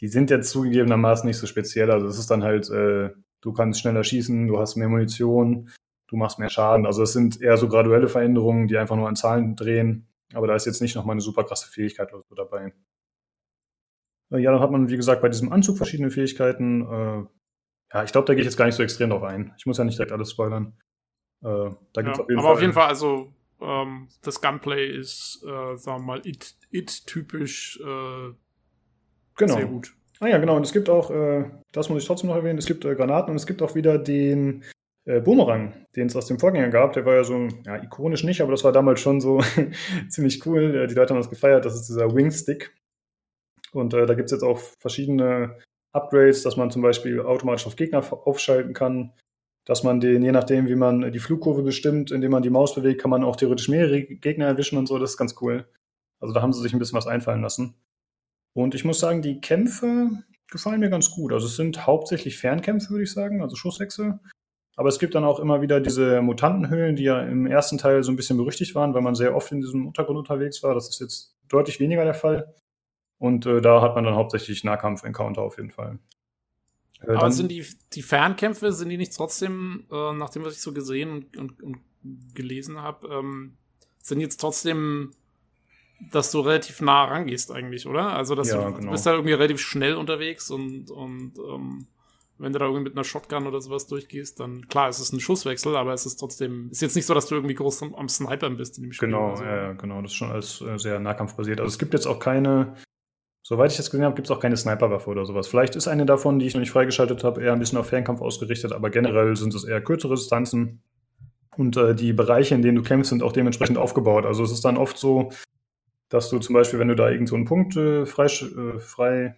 Die sind jetzt zugegebenermaßen nicht so speziell. Also es ist dann halt, äh, du kannst schneller schießen, du hast mehr Munition, du machst mehr Schaden. Also es sind eher so graduelle Veränderungen, die einfach nur an Zahlen drehen. Aber da ist jetzt nicht nochmal eine super krasse Fähigkeit oder so dabei. Äh, ja, dann hat man, wie gesagt, bei diesem Anzug verschiedene Fähigkeiten. Äh, ja, ich glaube, da gehe ich jetzt gar nicht so extrem drauf ein. Ich muss ja nicht direkt alles spoilern. Äh, da gibt's ja, auf jeden aber Fall auf jeden Fall, also ähm, das Gunplay ist, äh, sagen wir mal, It-typisch äh, genau. sehr gut. Ah ja, genau. Und es gibt auch, äh, das muss ich trotzdem noch erwähnen, es gibt äh, Granaten und es gibt auch wieder den äh, Boomerang, den es aus dem Vorgänger gab. Der war ja so, ja, ikonisch nicht, aber das war damals schon so ziemlich cool. Äh, die Leute haben das gefeiert. Das ist dieser Wingstick. Und äh, da gibt es jetzt auch verschiedene Upgrades, dass man zum Beispiel automatisch auf Gegner aufschalten kann, dass man den, je nachdem, wie man die Flugkurve bestimmt, indem man die Maus bewegt, kann man auch theoretisch mehrere Gegner erwischen und so. Das ist ganz cool. Also da haben sie sich ein bisschen was einfallen lassen. Und ich muss sagen, die Kämpfe gefallen mir ganz gut. Also es sind hauptsächlich Fernkämpfe, würde ich sagen, also Schusswechsel. Aber es gibt dann auch immer wieder diese Mutantenhöhlen, die ja im ersten Teil so ein bisschen berüchtigt waren, weil man sehr oft in diesem Untergrund unterwegs war. Das ist jetzt deutlich weniger der Fall. Und äh, da hat man dann hauptsächlich Nahkampf-Encounter auf jeden Fall. Äh, Aber sind die, die Fernkämpfe, sind die nicht trotzdem, äh, nachdem was ich so gesehen und, und, und gelesen habe, ähm, sind jetzt trotzdem, dass du relativ nah rangehst eigentlich, oder? Also dass ja, du, genau. du bist da irgendwie relativ schnell unterwegs und, und ähm, wenn du da irgendwie mit einer Shotgun oder sowas durchgehst, dann klar, es ist ein Schusswechsel, aber es ist trotzdem, ist jetzt nicht so, dass du irgendwie groß am, am Snipern bist in dem Spiel. Genau, so. ja, genau, das ist schon alles äh, sehr nahkampfbasiert. Also es gibt jetzt auch keine Soweit ich das gesehen habe, gibt es auch keine Sniperwaffe oder sowas. Vielleicht ist eine davon, die ich noch nicht freigeschaltet habe, eher ein bisschen auf Fernkampf ausgerichtet, aber generell sind es eher kürzere Distanzen. Und äh, die Bereiche, in denen du kämpfst, sind auch dementsprechend aufgebaut. Also es ist dann oft so, dass du zum Beispiel, wenn du da irgend so einen Punkt äh, frei, äh, frei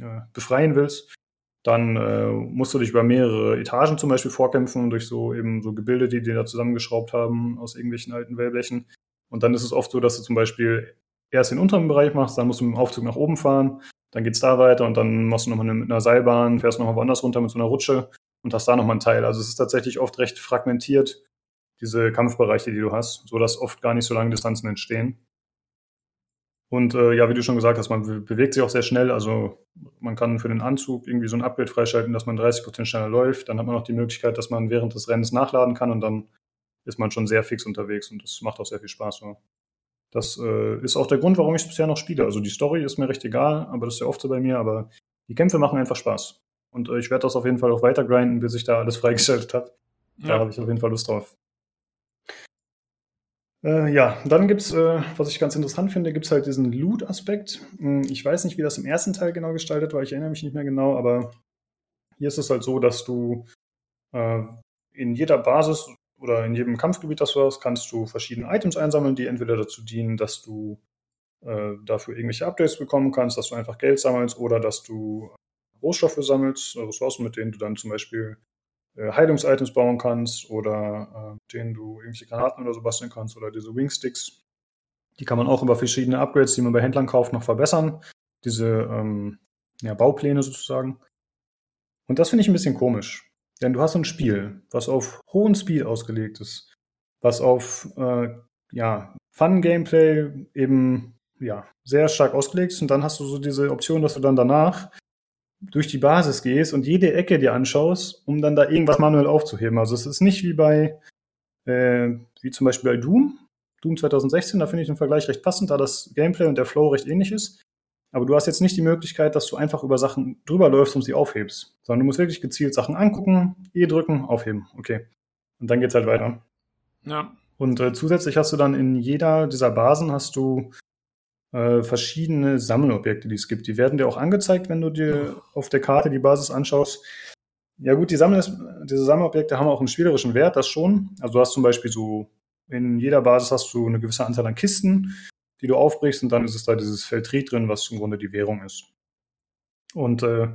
äh, befreien willst, dann äh, musst du dich über mehrere Etagen zum Beispiel vorkämpfen, durch so eben so Gebilde, die die da zusammengeschraubt haben aus irgendwelchen alten Wellblechen. Und dann ist es oft so, dass du zum Beispiel erst den unteren Bereich machst, dann musst du mit dem Aufzug nach oben fahren, dann geht's da weiter und dann machst du nochmal mit einer Seilbahn, fährst nochmal woanders runter mit so einer Rutsche und hast da nochmal einen Teil. Also es ist tatsächlich oft recht fragmentiert, diese Kampfbereiche, die du hast, so dass oft gar nicht so lange Distanzen entstehen. Und äh, ja, wie du schon gesagt hast, man bewegt sich auch sehr schnell. Also man kann für den Anzug irgendwie so ein Upgrade freischalten, dass man 30% schneller läuft. Dann hat man auch die Möglichkeit, dass man während des Rennens nachladen kann und dann ist man schon sehr fix unterwegs und das macht auch sehr viel Spaß. So. Das äh, ist auch der Grund, warum ich es bisher noch spiele. Also die Story ist mir recht egal, aber das ist ja oft so bei mir, aber die Kämpfe machen einfach Spaß. Und äh, ich werde das auf jeden Fall auch weiter grinden, bis ich da alles freigeschaltet habe. Da ja. habe ich auf jeden Fall Lust drauf. Äh, ja, dann gibt's, äh, was ich ganz interessant finde, gibt's halt diesen Loot-Aspekt. Hm, ich weiß nicht, wie das im ersten Teil genau gestaltet war, ich erinnere mich nicht mehr genau, aber hier ist es halt so, dass du äh, in jeder Basis oder in jedem Kampfgebiet, das du hast, kannst du verschiedene Items einsammeln, die entweder dazu dienen, dass du äh, dafür irgendwelche Updates bekommen kannst, dass du einfach Geld sammelst oder dass du Rohstoffe sammelst, Ressourcen, mit denen du dann zum Beispiel Heilungsitems bauen kannst oder äh, denen du irgendwelche Granaten oder so basteln kannst oder diese Wingsticks. Die kann man auch über verschiedene Upgrades, die man bei Händlern kauft, noch verbessern. Diese ähm, ja, Baupläne sozusagen. Und das finde ich ein bisschen komisch. Denn du hast ein Spiel, was auf hohen Speed ausgelegt ist, was auf äh, ja, Fun-Gameplay eben ja, sehr stark ausgelegt ist. Und dann hast du so diese Option, dass du dann danach durch die Basis gehst und jede Ecke dir anschaust, um dann da irgendwas manuell aufzuheben. Also es ist nicht wie bei, äh, wie zum Beispiel bei Doom, Doom 2016, da finde ich den Vergleich recht passend, da das Gameplay und der Flow recht ähnlich ist. Aber du hast jetzt nicht die Möglichkeit, dass du einfach über Sachen drüber läufst und sie aufhebst, sondern du musst wirklich gezielt Sachen angucken, E drücken, aufheben. Okay. Und dann geht's halt weiter. Ja. Und äh, zusätzlich hast du dann in jeder dieser Basen hast du äh, verschiedene Sammelobjekte, die es gibt. Die werden dir auch angezeigt, wenn du dir auf der Karte die Basis anschaust. Ja gut, die Sammel diese Sammelobjekte haben auch einen spielerischen Wert, das schon. Also du hast zum Beispiel so, in jeder Basis hast du eine gewisse Anzahl an Kisten die du aufbrichst und dann ist es da dieses Feld Tri drin, was im Grunde die Währung ist. Und äh,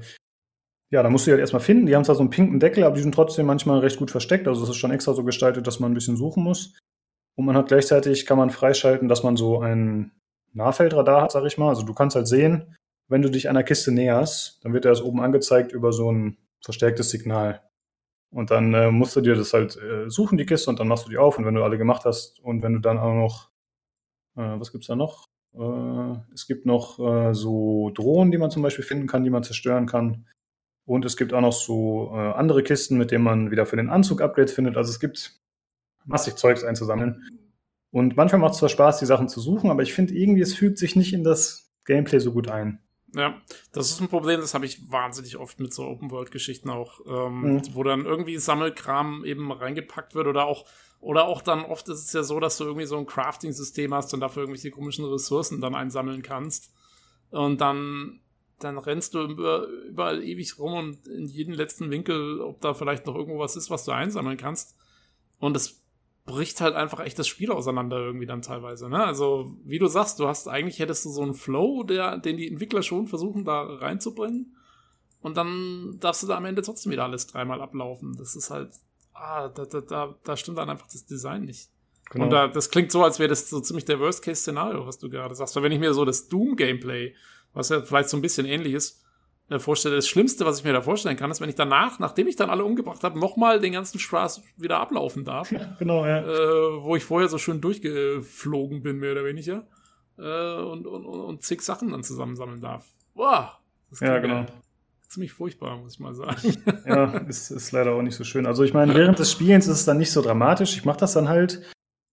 ja, da musst du die halt erstmal finden. Die haben zwar so einen pinken Deckel, aber die sind trotzdem manchmal recht gut versteckt. Also es ist schon extra so gestaltet, dass man ein bisschen suchen muss. Und man hat gleichzeitig, kann man freischalten, dass man so ein Nahfeldradar hat, sag ich mal. Also du kannst halt sehen, wenn du dich einer Kiste näherst, dann wird dir das oben angezeigt über so ein verstärktes Signal. Und dann äh, musst du dir das halt äh, suchen, die Kiste, und dann machst du die auf. Und wenn du alle gemacht hast und wenn du dann auch noch, äh, was gibt's da noch? Äh, es gibt noch äh, so Drohnen, die man zum Beispiel finden kann, die man zerstören kann. Und es gibt auch noch so äh, andere Kisten, mit denen man wieder für den Anzug Upgrades findet. Also es gibt massig Zeugs einzusammeln. Und manchmal macht es zwar Spaß, die Sachen zu suchen, aber ich finde irgendwie, es fügt sich nicht in das Gameplay so gut ein. Ja, das ist ein Problem, das habe ich wahnsinnig oft mit so Open-World-Geschichten auch, ähm, mhm. wo dann irgendwie Sammelkram eben reingepackt wird oder auch, oder auch dann oft ist es ja so, dass du irgendwie so ein Crafting-System hast und dafür irgendwelche komischen Ressourcen dann einsammeln kannst. Und dann, dann rennst du über, überall ewig rum und in jeden letzten Winkel, ob da vielleicht noch irgendwo was ist, was du einsammeln kannst. Und das bricht halt einfach echt das Spiel auseinander irgendwie dann teilweise. Ne? Also, wie du sagst, du hast eigentlich hättest du so einen Flow, der, den die Entwickler schon versuchen, da reinzubringen. Und dann darfst du da am Ende trotzdem wieder alles dreimal ablaufen. Das ist halt, ah, da, da, da, da stimmt dann einfach das Design nicht. Genau. Und da, das klingt so, als wäre das so ziemlich der Worst-Case-Szenario, was du gerade sagst. Weil wenn ich mir so das Doom-Gameplay, was ja vielleicht so ein bisschen ähnlich ist, äh, vorstelle. Das Schlimmste, was ich mir da vorstellen kann, ist, wenn ich danach, nachdem ich dann alle umgebracht habe, nochmal den ganzen Spaß wieder ablaufen darf. Genau, ja. Äh, wo ich vorher so schön durchgeflogen bin, mehr oder weniger. Äh, und, und, und zig Sachen dann zusammensammeln darf. Boah! ja, genau. Ziemlich furchtbar, muss ich mal sagen. ja, ist, ist leider auch nicht so schön. Also ich meine, während des Spielens ist es dann nicht so dramatisch. Ich mache das dann halt.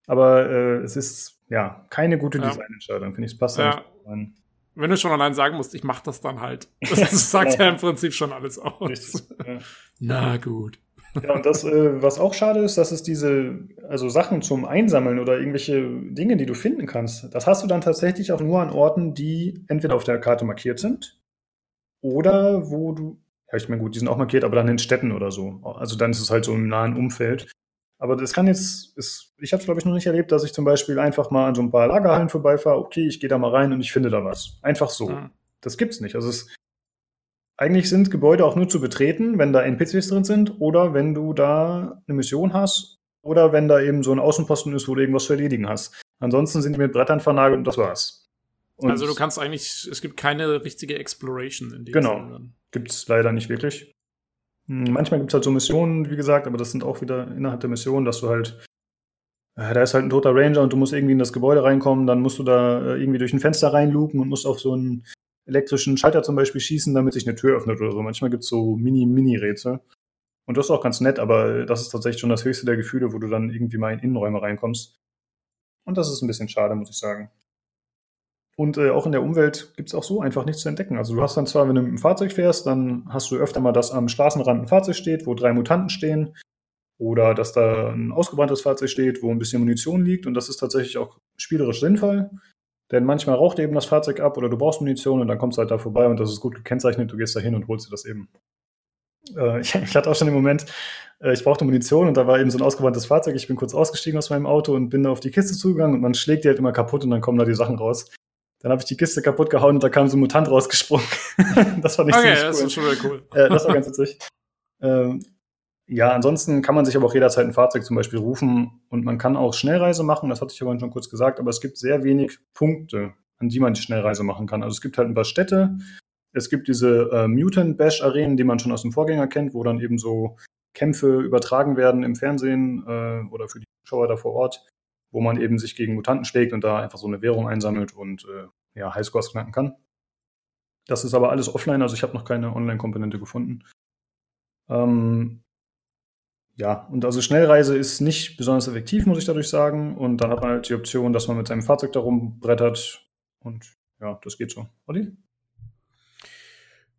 Aber äh, es ist ja keine gute ja. Designentscheidung, finde ich. Es passt ja. nicht wenn du schon allein sagen musst, ich mach das dann halt. Das sagt ja im Prinzip schon alles aus. Ja. Na gut. Ja, und das, äh, was auch schade ist, dass es diese, also Sachen zum Einsammeln oder irgendwelche Dinge, die du finden kannst, das hast du dann tatsächlich auch nur an Orten, die entweder auf der Karte markiert sind oder wo du, ja, ich meine, gut, die sind auch markiert, aber dann in Städten oder so. Also dann ist es halt so im nahen Umfeld. Aber das kann jetzt, ist, ich habe es glaube ich noch nicht erlebt, dass ich zum Beispiel einfach mal an so ein paar Lagerhallen vorbeifahre, okay, ich gehe da mal rein und ich finde da was. Einfach so. Mhm. Das gibt's nicht. Also es, eigentlich sind Gebäude auch nur zu betreten, wenn da NPCs drin sind oder wenn du da eine Mission hast oder wenn da eben so ein Außenposten ist, wo du irgendwas zu erledigen hast. Ansonsten sind die mit Brettern vernagelt und das war's. Und also du kannst eigentlich, es gibt keine richtige Exploration in dem Genau. Sinne. Gibt's leider nicht wirklich. Hm, manchmal gibt es halt so Missionen, wie gesagt, aber das sind auch wieder innerhalb der Mission, dass du halt, äh, da ist halt ein toter Ranger und du musst irgendwie in das Gebäude reinkommen, dann musst du da äh, irgendwie durch ein Fenster reinluken und musst auf so einen elektrischen Schalter zum Beispiel schießen, damit sich eine Tür öffnet oder so. Manchmal gibt es so Mini-Mini-Rätsel. Und das ist auch ganz nett, aber das ist tatsächlich schon das höchste der Gefühle, wo du dann irgendwie mal in Innenräume reinkommst. Und das ist ein bisschen schade, muss ich sagen. Und äh, auch in der Umwelt gibt es auch so einfach nichts zu entdecken. Also du hast dann zwar, wenn du mit dem Fahrzeug fährst, dann hast du öfter mal, dass am Straßenrand ein Fahrzeug steht, wo drei Mutanten stehen. Oder dass da ein ausgebranntes Fahrzeug steht, wo ein bisschen Munition liegt. Und das ist tatsächlich auch spielerisch sinnvoll. Denn manchmal raucht eben das Fahrzeug ab oder du brauchst Munition und dann kommst du halt da vorbei und das ist gut gekennzeichnet. Du gehst da hin und holst dir das eben. Äh, ich, ich, hatte auch schon den Moment, äh, ich brauchte Munition und da war eben so ein ausgebranntes Fahrzeug. Ich bin kurz ausgestiegen aus meinem Auto und bin da auf die Kiste zugegangen und man schlägt die halt immer kaputt und dann kommen da die Sachen raus. Dann habe ich die Kiste kaputt gehauen und da kam so ein Mutant rausgesprungen. das fand ich okay, das cool. ist schon cool. Äh, das war ganz witzig. Ähm, ja, ansonsten kann man sich aber auch jederzeit ein Fahrzeug zum Beispiel rufen und man kann auch Schnellreise machen, das hatte ich aber schon kurz gesagt, aber es gibt sehr wenig Punkte, an die man die Schnellreise machen kann. Also es gibt halt ein paar Städte, es gibt diese äh, Mutant Bash Arenen, die man schon aus dem Vorgänger kennt, wo dann eben so Kämpfe übertragen werden im Fernsehen äh, oder für die Zuschauer da vor Ort wo man eben sich gegen Mutanten schlägt und da einfach so eine Währung einsammelt und äh, ja, Highscores knacken kann. Das ist aber alles offline, also ich habe noch keine Online-Komponente gefunden. Ähm, ja, und also Schnellreise ist nicht besonders effektiv, muss ich dadurch sagen. Und dann hat man halt die Option, dass man mit seinem Fahrzeug da rumbrettert. Und ja, das geht so. Olli?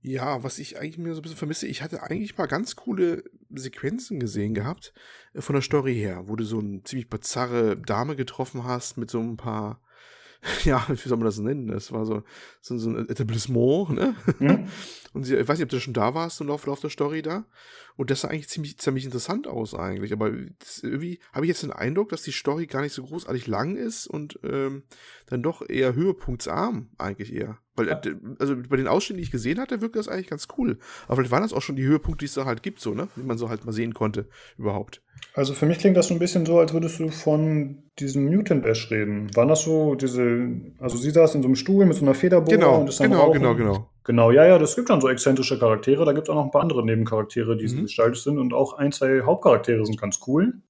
Ja, was ich eigentlich mir so ein bisschen vermisse, ich hatte eigentlich mal ganz coole Sequenzen gesehen gehabt, äh, von der Story her, wo du so eine ziemlich bizarre Dame getroffen hast mit so ein paar, ja, wie soll man das nennen? Das war so, so, so ein Etablissement, ne? Mhm. Und sie, ich weiß nicht, ob du schon da warst im Laufe, Laufe der Story da. Und das sah eigentlich ziemlich, ziemlich interessant aus eigentlich. Aber das, irgendwie habe ich jetzt den Eindruck, dass die Story gar nicht so großartig lang ist und ähm, dann doch eher höhepunktsarm eigentlich eher. Weil, äh, also bei den Ausschnitten, die ich gesehen hatte, wirkt das eigentlich ganz cool. Aber vielleicht waren das auch schon die Höhepunkte, die es da halt gibt, so, ne? Die man so halt mal sehen konnte, überhaupt. Also für mich klingt das so ein bisschen so, als würdest du von diesem Mutant Bash reden. Waren das so diese, also sie saß in so einem Stuhl mit so einer Federbohrer Genau, und ist dann genau, rauchen? genau, genau. Genau, ja, ja, das gibt dann so exzentrische Charaktere. Da gibt es auch noch ein paar andere Nebencharaktere, die so Mhm. gestaltet sind. Und auch ein, zwei Hauptcharaktere sind ganz cool.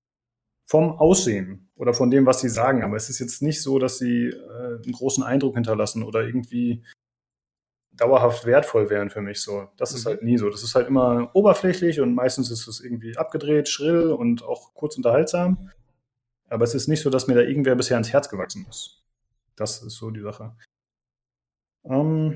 Vom Aussehen oder von dem, was sie sagen. Aber es ist jetzt nicht so, dass sie äh, einen großen Eindruck hinterlassen oder irgendwie dauerhaft wertvoll wären für mich so. Das ist Mhm. halt nie so. Das ist halt immer oberflächlich und meistens ist es irgendwie abgedreht, schrill und auch kurz unterhaltsam. Aber es ist nicht so, dass mir da irgendwer bisher ins Herz gewachsen ist. Das ist so die Sache. Ähm,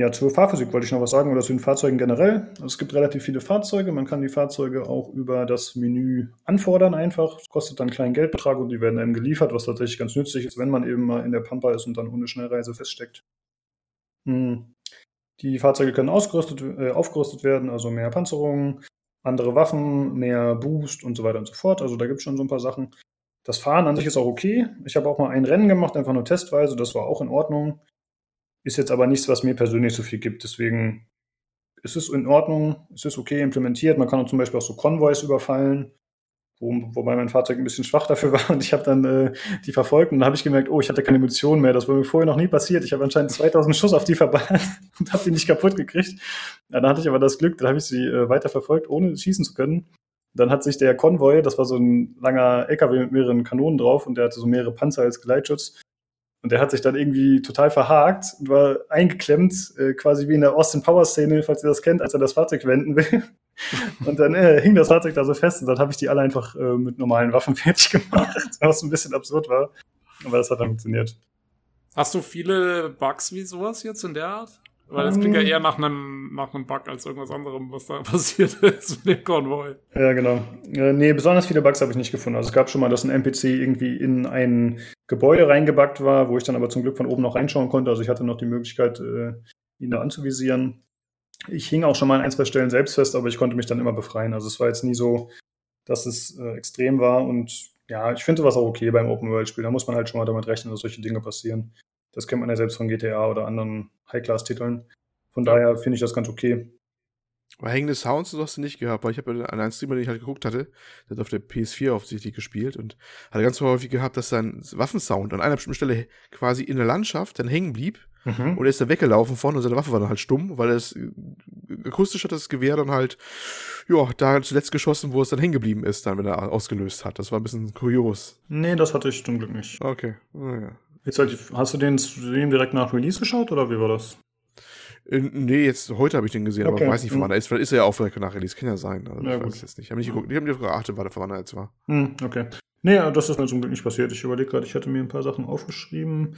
ja, zur Fahrphysik wollte ich noch was sagen oder zu den Fahrzeugen generell. Es gibt relativ viele Fahrzeuge. Man kann die Fahrzeuge auch über das Menü anfordern einfach. Es kostet dann einen kleinen Geldbetrag und die werden einem geliefert, was tatsächlich ganz nützlich ist, wenn man eben mal in der Pampa ist und dann ohne Schnellreise feststeckt. Hm. Die Fahrzeuge können ausgerüstet, äh, aufgerüstet werden, also mehr Panzerung, andere Waffen, mehr Boost und so weiter und so fort. Also da gibt es schon so ein paar Sachen. Das Fahren an sich ist auch okay. Ich habe auch mal ein Rennen gemacht, einfach nur testweise. Das war auch in Ordnung. Ist jetzt aber nichts, was mir persönlich so viel gibt. Deswegen ist es in Ordnung, es ist okay implementiert. Man kann auch zum Beispiel auch so Konvois überfallen, wo, wobei mein Fahrzeug ein bisschen schwach dafür war und ich habe dann äh, die verfolgt und dann habe ich gemerkt, oh, ich hatte keine Munition mehr. Das war mir vorher noch nie passiert. Ich habe anscheinend 2000 Schuss auf die verballert und habe die nicht kaputt gekriegt. Ja, dann hatte ich aber das Glück, dann habe ich sie äh, weiter verfolgt, ohne schießen zu können. Dann hat sich der Konvoi, das war so ein langer LKW mit mehreren Kanonen drauf und der hatte so mehrere Panzer als Geleitschutz. Und der hat sich dann irgendwie total verhakt und war eingeklemmt, äh, quasi wie in der Austin Power Szene, falls ihr das kennt, als er das Fahrzeug wenden will. Und dann äh, hing das Fahrzeug da so fest und dann habe ich die alle einfach äh, mit normalen Waffen fertig gemacht, was ein bisschen absurd war. Aber das hat dann funktioniert. Hast du viele Bugs wie sowas jetzt in der Art? Weil das klingt ja eher nach einem, nach einem Bug als irgendwas anderem, was da passiert ist mit dem Konvoi. Ja, genau. Äh, nee, besonders viele Bugs habe ich nicht gefunden. Also es gab schon mal, dass ein NPC irgendwie in ein Gebäude reingebackt war, wo ich dann aber zum Glück von oben noch reinschauen konnte. Also ich hatte noch die Möglichkeit, äh, ihn da anzuvisieren. Ich hing auch schon mal an ein, zwei Stellen selbst fest, aber ich konnte mich dann immer befreien. Also es war jetzt nie so, dass es äh, extrem war. Und ja, ich finde was auch okay beim Open-World-Spiel. Da muss man halt schon mal damit rechnen, dass solche Dinge passieren. Das kennt man ja selbst von GTA oder anderen High-Class-Titeln. Von daher finde ich das ganz okay. Aber hängende Sounds hast du nicht gehabt, weil ich habe ja an einen Streamer, den ich halt geguckt hatte, der hat auf der PS4 offensichtlich gespielt und hatte ganz häufig gehabt, dass sein Waffensound an einer bestimmten Stelle quasi in der Landschaft dann hängen blieb Mhm. und er ist dann weggelaufen von und seine Waffe war dann halt stumm, weil es äh, akustisch hat das Gewehr dann halt, ja, da zuletzt geschossen, wo es dann hängen geblieben ist, dann, wenn er ausgelöst hat. Das war ein bisschen kurios. Nee, das hatte ich zum Glück nicht. Okay, naja. Jetzt halt, hast du den Stream direkt nach Release geschaut oder wie war das? Äh, Nee, jetzt heute habe ich den gesehen, Okay. aber weiß nicht, von wann er ist. Vielleicht ist er ja auch direkt nach Release, kann ja sein. Also, Ja, ich weiß gut. jetzt nicht. Ich habe nicht geguckt. Ich habe nicht geachtet, wann er jetzt war. Hm, okay. Nee, das ist mir zum Glück nicht passiert. Ich überlege gerade, ich hatte mir ein paar Sachen aufgeschrieben.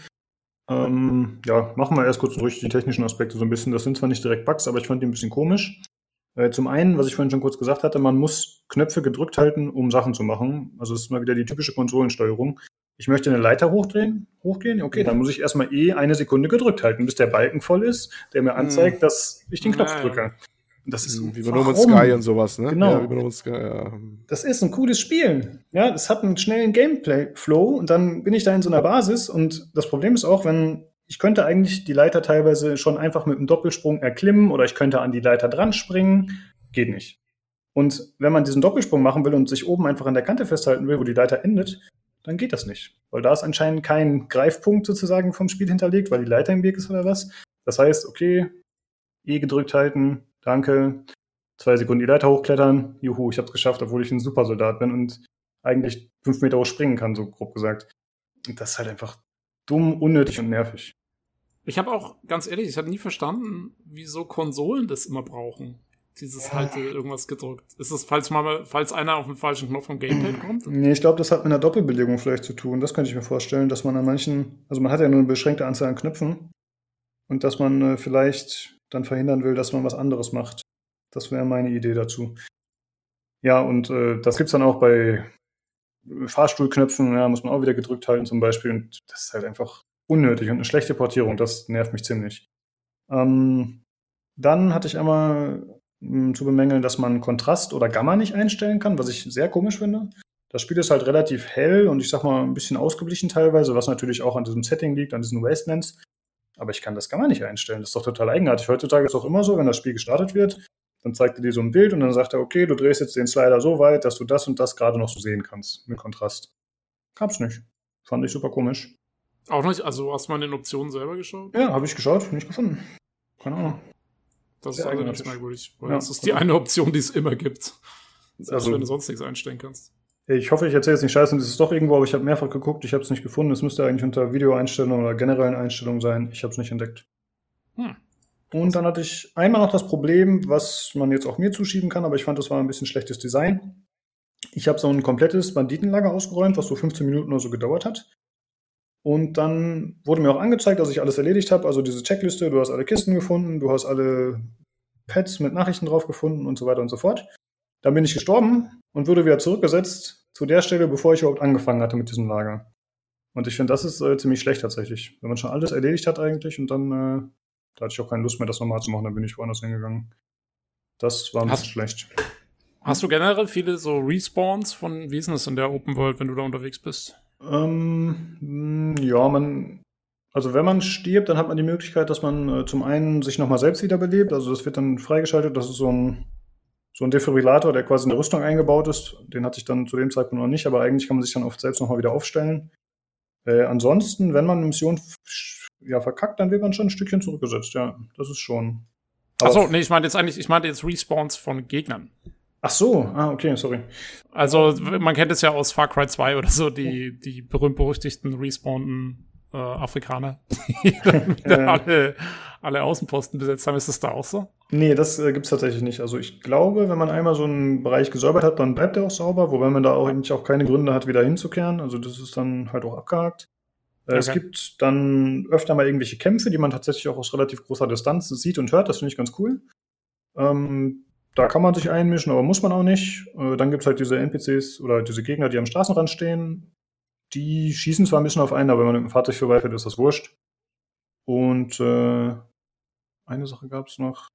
Ähm, ja, machen wir erst kurz durch die technischen Aspekte so ein bisschen. Das sind zwar nicht direkt Bugs, aber ich fand die ein bisschen komisch. Äh, zum einen, was ich vorhin schon kurz gesagt hatte, man muss Knöpfe gedrückt halten, um Sachen zu machen. Also es ist mal wieder die typische Konsolensteuerung. Ich möchte eine Leiter hochdrehen, hochgehen, okay, dann muss ich erstmal eh eine Sekunde gedrückt halten, bis der Balken voll ist, der mir anzeigt, dass ich den Knopf Ja, drücke. Und Das ist Hm, Wie bei No Man's? Sky und sowas, ne? Genau. Ja, No Sky, ja. das ist ein cooles Spiel. Ja, es hat einen schnellen Gameplay-Flow und dann bin ich da in so einer Basis und das Problem ist auch, wenn ich könnte eigentlich die Leiter teilweise schon einfach mit einem Doppelsprung erklimmen oder ich könnte an die Leiter dran springen. Geht nicht. Und wenn man diesen Doppelsprung machen will und sich oben einfach an der Kante festhalten will, wo die Leiter endet, dann geht das nicht. Weil da ist anscheinend kein Greifpunkt sozusagen vom Spiel hinterlegt, weil die Leiter im Weg ist oder was. Das heißt, okay, E gedrückt halten, danke, zwei Sekunden die Leiter hochklettern, juhu, ich hab's geschafft, obwohl ich ein Supersoldat bin und eigentlich fünf Meter hoch springen kann, so grob gesagt. Und das ist halt einfach dumm, unnötig und nervig. Ich habe auch, ganz ehrlich, ich habe nie verstanden, wieso Konsolen das immer brauchen. Dieses Ja. halte irgendwas gedrückt. Ist das, falls mal, falls einer auf den falschen Knopf vom Gamepad kommt? Nee, ich glaube, das hat mit einer Doppelbelegung vielleicht zu tun. Das könnte ich mir vorstellen, dass man an manchen, also man hat ja nur eine beschränkte Anzahl an Knöpfen und dass man äh, vielleicht dann verhindern will, dass man was anderes macht. Das wäre meine Idee dazu. Ja, und äh, das gibt's dann auch bei Fahrstuhlknöpfen, ja, muss man auch wieder gedrückt halten zum Beispiel. Und das ist halt einfach unnötig und eine schlechte Portierung. Das nervt mich ziemlich. Ähm, Dann hatte ich einmal zu bemängeln, dass man Kontrast oder Gamma nicht einstellen kann, was ich sehr komisch finde. Das Spiel ist halt relativ hell und ich sag mal ein bisschen ausgeglichen teilweise, was natürlich auch an diesem Setting liegt, an diesen Wastelands. Aber ich kann das Gamma nicht einstellen. Das ist doch total eigenartig. Heutzutage ist es auch immer so, wenn das Spiel gestartet wird, dann zeigt er dir so ein Bild und dann sagt er, okay, du drehst jetzt den Slider so weit, dass du das und das gerade noch so sehen kannst mit Kontrast. Gab's nicht. Fand ich super komisch. Auch nicht, also hast du mal in den Optionen selber geschaut? Ja, habe ich geschaut, nicht gefunden. Keine Ahnung. Das ist also ganz merkwürdig, weil ja, das ist die eine Option, die es immer gibt. Selbst also, wenn du sonst nichts einstellen kannst. Ich hoffe, ich erzähle jetzt nicht scheiße und es ist doch irgendwo, aber ich habe mehrfach geguckt, ich habe es nicht gefunden. Es müsste eigentlich unter Videoeinstellungen oder generellen Einstellungen sein. Ich habe es nicht entdeckt. Hm. Und dann hatte ich einmal noch das Problem, was man jetzt auch mir zuschieben kann, aber ich fand, das war ein bisschen schlechtes Design. Ich habe so ein komplettes Banditenlager ausgeräumt, was so 15 Minuten oder so gedauert hat. Und dann wurde mir auch angezeigt, dass ich alles erledigt habe. Also diese Checkliste, du hast alle Kisten gefunden, du hast alle Pads mit Nachrichten drauf gefunden und so weiter und so fort. Dann bin ich gestorben und wurde wieder zurückgesetzt zu der Stelle, bevor ich überhaupt angefangen hatte mit diesem Lager. Und ich finde, das ist äh, ziemlich schlecht tatsächlich. Wenn man schon alles erledigt hat eigentlich und dann, äh, da hatte ich auch keine Lust mehr, das nochmal zu machen, dann bin ich woanders hingegangen. Das war ein hast, bisschen schlecht. Hast du generell viele so Respawns von, wie ist denn das in der Open World, wenn du da unterwegs bist? Ähm, ja, man, also wenn man stirbt, dann hat man die Möglichkeit, dass man äh, zum einen sich nochmal selbst wiederbelebt. Also das wird dann freigeschaltet. Das ist so ein, so ein Defibrillator, der quasi in der Rüstung eingebaut ist. Den hatte ich dann zu dem Zeitpunkt noch nicht, aber eigentlich kann man sich dann oft selbst nochmal wieder aufstellen. Äh, ansonsten, wenn man eine Mission ja, verkackt, dann wird man schon ein Stückchen zurückgesetzt. Ja, das ist schon. Achso, nee, ich meinte jetzt eigentlich, ich meinte jetzt Respawns von Gegnern. Ach so, ah, okay, sorry. Also, man kennt es ja aus Far Cry 2 oder so, die, die berühmt-berüchtigten respawnten äh, Afrikaner, die dann wieder alle, alle Außenposten besetzt haben. Ist das da auch so? Nee, das äh, gibt es tatsächlich nicht. Also ich glaube, wenn man einmal so einen Bereich gesäubert hat, dann bleibt der auch sauber, wobei man da auch eigentlich auch keine Gründe hat, wieder hinzukehren. Also das ist dann halt auch abgehakt. Äh, okay. Es gibt dann öfter mal irgendwelche Kämpfe, die man tatsächlich auch aus relativ großer Distanz sieht und hört. Das finde ich ganz cool. Ähm, da kann man sich einmischen, aber muss man auch nicht. Äh, dann gibt es halt diese NPCs oder diese Gegner, die am Straßenrand stehen. Die schießen zwar ein bisschen auf einen, aber wenn man mit dem Fahrzeug vorbeifährt, ist das wurscht. Und äh, eine Sache gab es noch.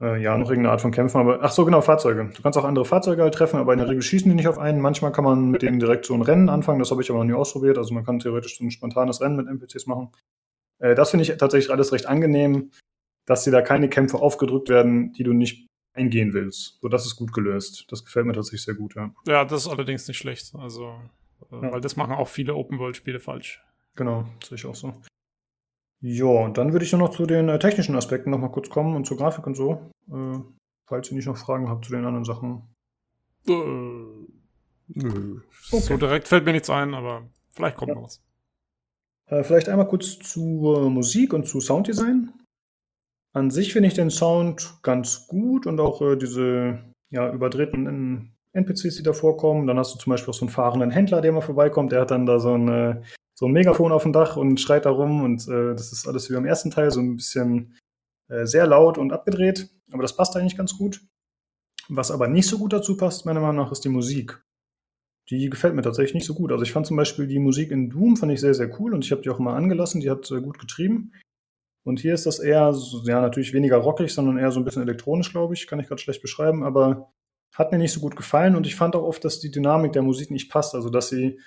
Äh, ja, noch irgendeine Art von Kämpfen, aber ach so, genau, Fahrzeuge. Du kannst auch andere Fahrzeuge halt treffen, aber in der Regel schießen die nicht auf einen. Manchmal kann man mit denen direkt so ein Rennen anfangen, das habe ich aber noch nie ausprobiert. Also man kann theoretisch so ein spontanes Rennen mit NPCs machen. Äh, das finde ich tatsächlich alles recht angenehm dass dir da keine Kämpfe aufgedrückt werden, die du nicht eingehen willst. So, das ist gut gelöst. Das gefällt mir tatsächlich sehr gut, ja. Ja, das ist allerdings nicht schlecht. Also, äh, ja. weil das machen auch viele Open-World-Spiele falsch. Genau, sehe ich auch so. Ja, und dann würde ich nur noch zu den äh, technischen Aspekten noch mal kurz kommen und zur Grafik und so. Äh, falls ihr nicht noch Fragen habt zu den anderen Sachen. Äh, nö. Okay. So direkt fällt mir nichts ein, aber vielleicht kommt ja. noch was. Äh, vielleicht einmal kurz zu Musik und zu Sounddesign. An sich finde ich den Sound ganz gut und auch äh, diese ja, überdrehten NPCs, die da vorkommen. Dann hast du zum Beispiel auch so einen fahrenden Händler, der mal vorbeikommt. Der hat dann da so ein, äh, so ein Megafon auf dem Dach und schreit da rum. Und äh, das ist alles wie beim ersten Teil, so ein bisschen äh, sehr laut und abgedreht. Aber das passt eigentlich ganz gut. Was aber nicht so gut dazu passt, meiner Meinung nach, ist die Musik. Die gefällt mir tatsächlich nicht so gut. Also ich fand zum Beispiel die Musik in Doom fand ich sehr, sehr cool und ich habe die auch mal angelassen. Die hat äh, gut getrieben. Und hier ist das eher, ja, natürlich weniger rockig, sondern eher so ein bisschen elektronisch, glaube ich. Kann ich gerade schlecht beschreiben, aber hat mir nicht so gut gefallen. Und ich fand auch oft, dass die Dynamik der Musik nicht passt. Also, dass sie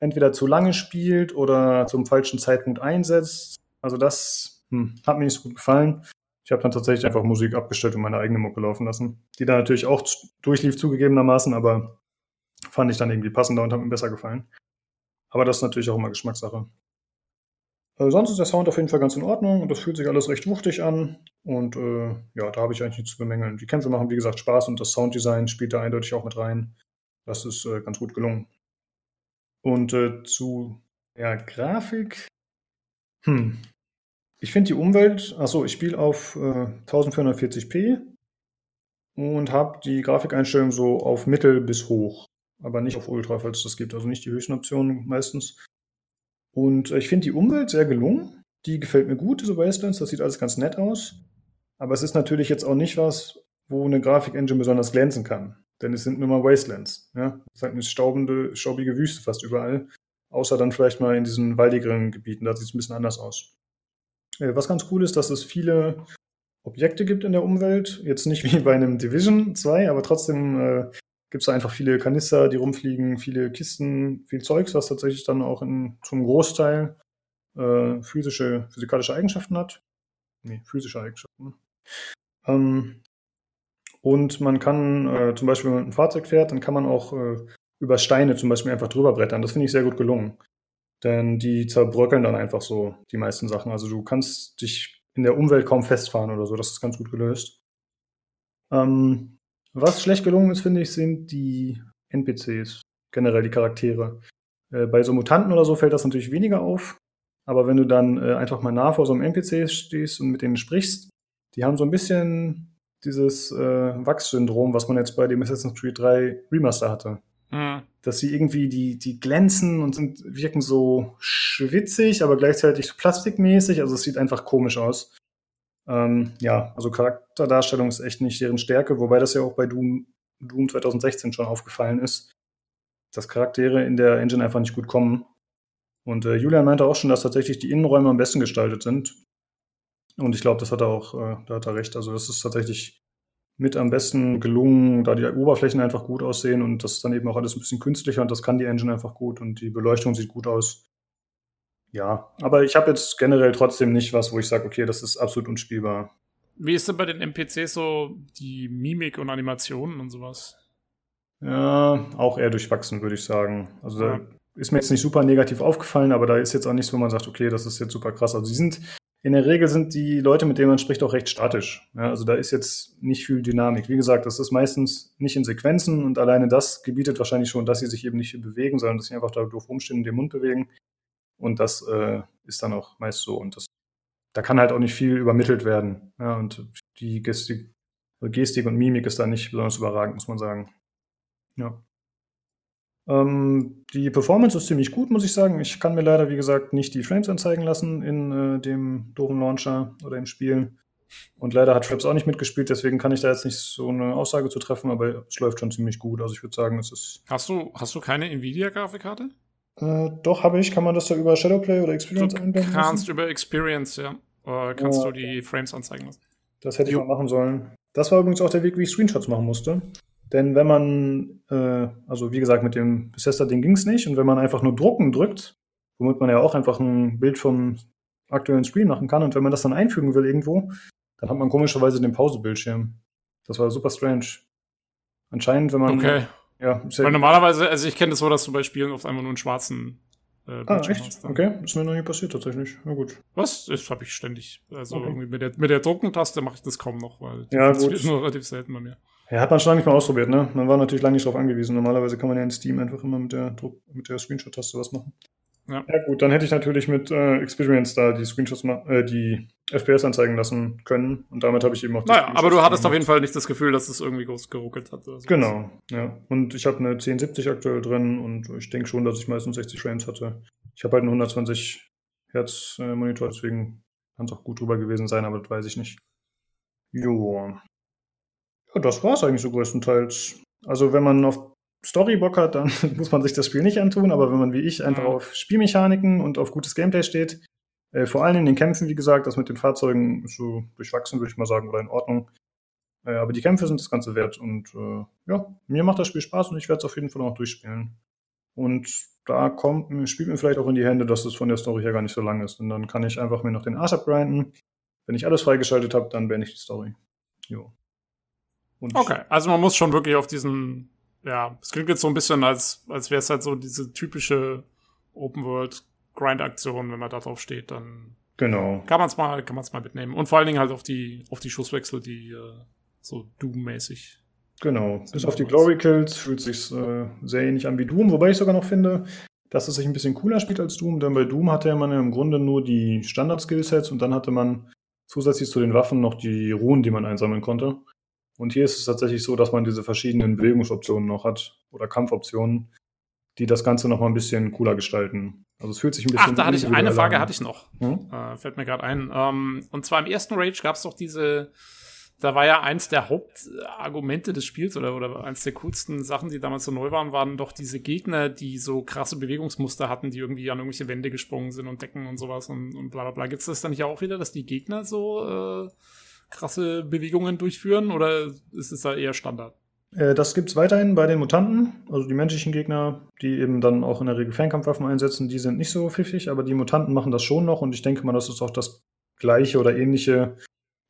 entweder zu lange spielt oder zum falschen Zeitpunkt einsetzt. Also, das hm, hat mir nicht so gut gefallen. Ich habe dann tatsächlich einfach Musik abgestellt und meine eigene Mucke laufen lassen. Die da natürlich auch durchlief, zugegebenermaßen, aber fand ich dann irgendwie passender und hat mir besser gefallen. Aber das ist natürlich auch immer Geschmackssache. Äh, sonst ist der Sound auf jeden Fall ganz in Ordnung und das fühlt sich alles recht wuchtig an. Und äh, ja, da habe ich eigentlich nichts zu bemängeln. Die Kämpfe machen, wie gesagt, Spaß und das Sounddesign spielt da eindeutig auch mit rein. Das ist äh, ganz gut gelungen. Und äh, zu ja, Grafik. Hm. Ich finde die Umwelt, achso, ich spiele auf äh, 1440p und habe die Grafikeinstellung so auf mittel bis hoch, aber nicht auf Ultra, falls es das gibt. Also nicht die höchsten Optionen meistens. Und äh, ich finde die Umwelt sehr gelungen. Die gefällt mir gut, diese Wastelands. Das sieht alles ganz nett aus. Aber es ist natürlich jetzt auch nicht was, wo eine Grafik-Engine besonders glänzen kann. Denn es sind nur mal Wastelands. Ja? Es ist halt eine staubende, staubige Wüste fast überall. Außer dann vielleicht mal in diesen waldigeren Gebieten. Da sieht es ein bisschen anders aus. Äh, was ganz cool ist, dass es viele Objekte gibt in der Umwelt. Jetzt nicht wie bei einem Division 2, aber trotzdem äh, gibt es einfach viele Kanister, die rumfliegen, viele Kisten, viel Zeugs, was tatsächlich dann auch in, zum Großteil äh, physische, physikalische Eigenschaften hat. Nee, physische Eigenschaften. Ähm, und man kann äh, zum Beispiel, wenn man ein Fahrzeug fährt, dann kann man auch äh, über Steine zum Beispiel einfach drüber brettern. Das finde ich sehr gut gelungen. Denn die zerbröckeln dann einfach so die meisten Sachen. Also du kannst dich in der Umwelt kaum festfahren oder so. Das ist ganz gut gelöst. Ähm, was schlecht gelungen ist, finde ich, sind die NPCs, generell die Charaktere. Äh, bei so Mutanten oder so fällt das natürlich weniger auf. Aber wenn du dann äh, einfach mal nah vor so einem NPC stehst und mit denen sprichst, die haben so ein bisschen dieses äh, Wachs-Syndrom, was man jetzt bei dem Assassin's Creed 3 Remaster hatte. Mhm. Dass sie irgendwie, die, die glänzen und sind, wirken so schwitzig, aber gleichzeitig plastikmäßig. Also es sieht einfach komisch aus. Ähm, ja, also Charakterdarstellung ist echt nicht deren Stärke, wobei das ja auch bei Doom, Doom 2016 schon aufgefallen ist, dass Charaktere in der Engine einfach nicht gut kommen. Und äh, Julian meinte auch schon, dass tatsächlich die Innenräume am besten gestaltet sind. Und ich glaube, das hat er auch, äh, da hat er recht. Also das ist tatsächlich mit am besten gelungen, da die Oberflächen einfach gut aussehen und das ist dann eben auch alles ein bisschen künstlicher und das kann die Engine einfach gut und die Beleuchtung sieht gut aus. Ja, aber ich habe jetzt generell trotzdem nicht was, wo ich sage, okay, das ist absolut unspielbar. Wie ist denn bei den NPCs so die Mimik und Animationen und sowas? Ja, auch eher durchwachsen, würde ich sagen. Also ja. da ist mir jetzt nicht super negativ aufgefallen, aber da ist jetzt auch nichts, wo man sagt, okay, das ist jetzt super krass. Also sie sind in der Regel sind die Leute, mit denen man spricht, auch recht statisch. Ja, also da ist jetzt nicht viel Dynamik. Wie gesagt, das ist meistens nicht in Sequenzen und alleine das gebietet wahrscheinlich schon, dass sie sich eben nicht viel bewegen, sondern dass sie einfach da doof rumstehen und den Mund bewegen. Und das äh, ist dann auch meist so. Und das, da kann halt auch nicht viel übermittelt werden. Ja, und die Gestik, Gestik und Mimik ist da nicht besonders überragend, muss man sagen. Ja. Ähm, die Performance ist ziemlich gut, muss ich sagen. Ich kann mir leider, wie gesagt, nicht die Frames anzeigen lassen in äh, dem doofen Launcher oder im Spiel. Und leider hat Fraps auch nicht mitgespielt, deswegen kann ich da jetzt nicht so eine Aussage zu treffen, aber es läuft schon ziemlich gut. Also ich würde sagen, es ist. Hast du, hast du keine Nvidia-Grafikkarte? Äh, doch, habe ich. Kann man das da über Shadowplay oder Experience du einblenden? Kannst lassen? über Experience, ja. Oder kannst ja. du die Frames anzeigen lassen? Das hätte ich jo. mal machen sollen. Das war übrigens auch der Weg, wie ich Screenshots machen musste. Denn wenn man, äh, also wie gesagt, mit dem Bethesda-Ding ging es nicht. Und wenn man einfach nur drucken drückt, womit man ja auch einfach ein Bild vom aktuellen Screen machen kann, und wenn man das dann einfügen will irgendwo, dann hat man komischerweise den Pausebildschirm. Das war super strange. Anscheinend, wenn man. Okay. Ja, Weil normalerweise, also ich kenne das so, dass du bei Spielen auf einmal nur einen schwarzen äh, ah, echt? Hast, okay, ist mir noch nie passiert tatsächlich. Na gut. Was? Das habe ich ständig. Also okay. irgendwie mit der, mit der Druckentaste mache ich das kaum noch, weil ja, das ist nur relativ selten bei mir. Ja, hat man schon lange nicht mal ausprobiert, ne? Man war natürlich lange nicht darauf angewiesen. Normalerweise kann man ja in Steam einfach immer mit der, Druck, mit der Screenshot-Taste was machen. Ja. ja. gut, dann hätte ich natürlich mit äh, Experience da die Screenshots, äh, die FPS anzeigen lassen können und damit habe ich eben auch die Naja, aber du hattest gemacht. auf jeden Fall nicht das Gefühl, dass es irgendwie groß geruckelt hat. Oder so. Genau, ja. Und ich habe eine 1070 aktuell drin und ich denke schon, dass ich meistens 60 Frames hatte. Ich habe halt einen 120 Hertz äh, Monitor, deswegen kann es auch gut drüber gewesen sein, aber das weiß ich nicht. Jo. Ja, das war es eigentlich so größtenteils. Also wenn man auf Story Bock hat, dann muss man sich das Spiel nicht antun, aber wenn man wie ich einfach mhm. auf Spielmechaniken und auf gutes Gameplay steht, äh, vor allem in den Kämpfen, wie gesagt, das mit den Fahrzeugen ist so durchwachsen, würde ich mal sagen, oder in Ordnung. Äh, aber die Kämpfe sind das Ganze wert und äh, ja, mir macht das Spiel Spaß und ich werde es auf jeden Fall noch durchspielen. Und da kommt, spielt mir vielleicht auch in die Hände, dass es von der Story her gar nicht so lang ist. Und dann kann ich einfach mir noch den Arsch abgrinden. Wenn ich alles freigeschaltet habe, dann beende ich die Story. Jo. Und okay, also man muss schon wirklich auf diesen, ja, es klingt jetzt so ein bisschen, als, als wäre es halt so diese typische Open World Grind-Aktion, wenn man da drauf steht, dann genau. kann man es mal, kann man es mal mitnehmen. Und vor allen Dingen halt auf die, auf die Schusswechsel, die äh, so Doom-mäßig. Genau. Bis auf die Glory Kills fühlt sich äh, sehr ähnlich an wie Doom, wobei ich sogar noch finde, dass es sich ein bisschen cooler spielt als Doom, denn bei Doom hatte man ja im Grunde nur die Standard-Skillsets und dann hatte man zusätzlich zu den Waffen noch die Ruhen, die man einsammeln konnte. Und hier ist es tatsächlich so, dass man diese verschiedenen Bewegungsoptionen noch hat oder Kampfoptionen, die das Ganze noch mal ein bisschen cooler gestalten. Also es fühlt sich ein bisschen. Ach, da hatte ich eine Frage an. hatte ich noch. Hm? Äh, fällt mir gerade ein. Ähm, und zwar im ersten Rage gab es doch diese. Da war ja eins der Hauptargumente des Spiels oder, oder eins der coolsten Sachen, die damals so neu waren, waren doch diese Gegner, die so krasse Bewegungsmuster hatten, die irgendwie an irgendwelche Wände gesprungen sind und Decken und sowas und, und bla bla bla. Gibt es das dann hier auch wieder, dass die Gegner so äh, krasse Bewegungen durchführen oder ist es da eher Standard? Äh, das gibt es weiterhin bei den Mutanten. Also die menschlichen Gegner, die eben dann auch in der Regel Fernkampfwaffen einsetzen, die sind nicht so pfiffig, aber die Mutanten machen das schon noch und ich denke mal, das ist auch das gleiche oder ähnliche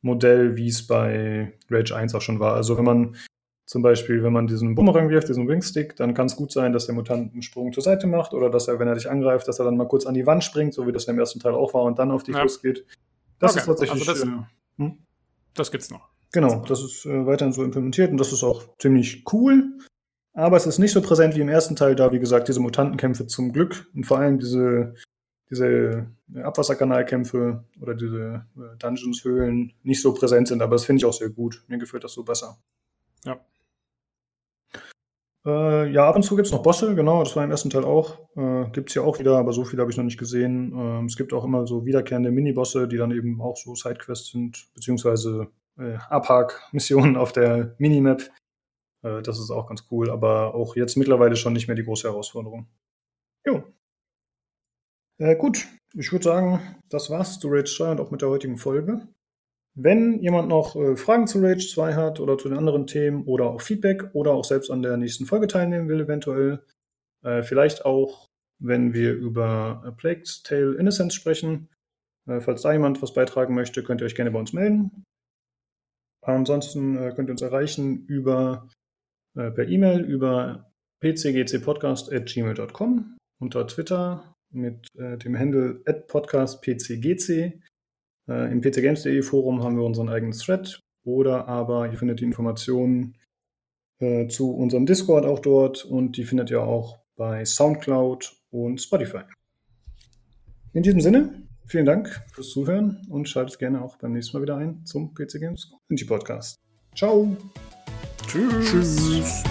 Modell, wie es bei Rage 1 auch schon war. Also wenn man zum Beispiel, wenn man diesen Bumerang wirft, diesen Wingstick, dann kann es gut sein, dass der Mutant einen Sprung zur Seite macht oder dass er, wenn er dich angreift, dass er dann mal kurz an die Wand springt, so wie das im ersten Teil auch war und dann auf dich ja. losgeht. Das okay. ist tatsächlich. Also das, äh, hm? Das gibt's noch. Genau, das ist äh, weiterhin so implementiert und das ist auch ziemlich cool. Aber es ist nicht so präsent wie im ersten Teil, da, wie gesagt, diese Mutantenkämpfe zum Glück und vor allem diese, diese Abwasserkanalkämpfe oder diese äh, Dungeons-Höhlen nicht so präsent sind. Aber das finde ich auch sehr gut. Mir gefällt das so besser. Ja. Äh, ja, ab und zu gibt es noch Bosse, genau, das war im ersten Teil auch. Äh, gibt es ja auch wieder, aber so viele habe ich noch nicht gesehen. Ähm, es gibt auch immer so wiederkehrende Minibosse, die dann eben auch so Sidequests sind, beziehungsweise äh, Abhak-Missionen auf der Minimap. Äh, das ist auch ganz cool, aber auch jetzt mittlerweile schon nicht mehr die große Herausforderung. Jo. Äh, gut, ich würde sagen, das war's zu Rage 2 und auch mit der heutigen Folge. Wenn jemand noch äh, Fragen zu Rage 2 hat oder zu den anderen Themen oder auch Feedback oder auch selbst an der nächsten Folge teilnehmen will, eventuell, äh, vielleicht auch, wenn wir über A Plague's Tale Innocence sprechen, äh, falls da jemand was beitragen möchte, könnt ihr euch gerne bei uns melden. Ansonsten äh, könnt ihr uns erreichen über äh, per E-Mail über pcgcpodcast.gmail.com, unter Twitter mit äh, dem Handle podcastpcgc äh, Im pcgames.de Forum haben wir unseren eigenen Thread oder aber ihr findet die Informationen äh, zu unserem Discord auch dort und die findet ihr auch bei Soundcloud und Spotify. In diesem Sinne, vielen Dank fürs Zuhören und schaltet gerne auch beim nächsten Mal wieder ein zum PC Games Community Podcast. Ciao. Tschüss. Tschüss.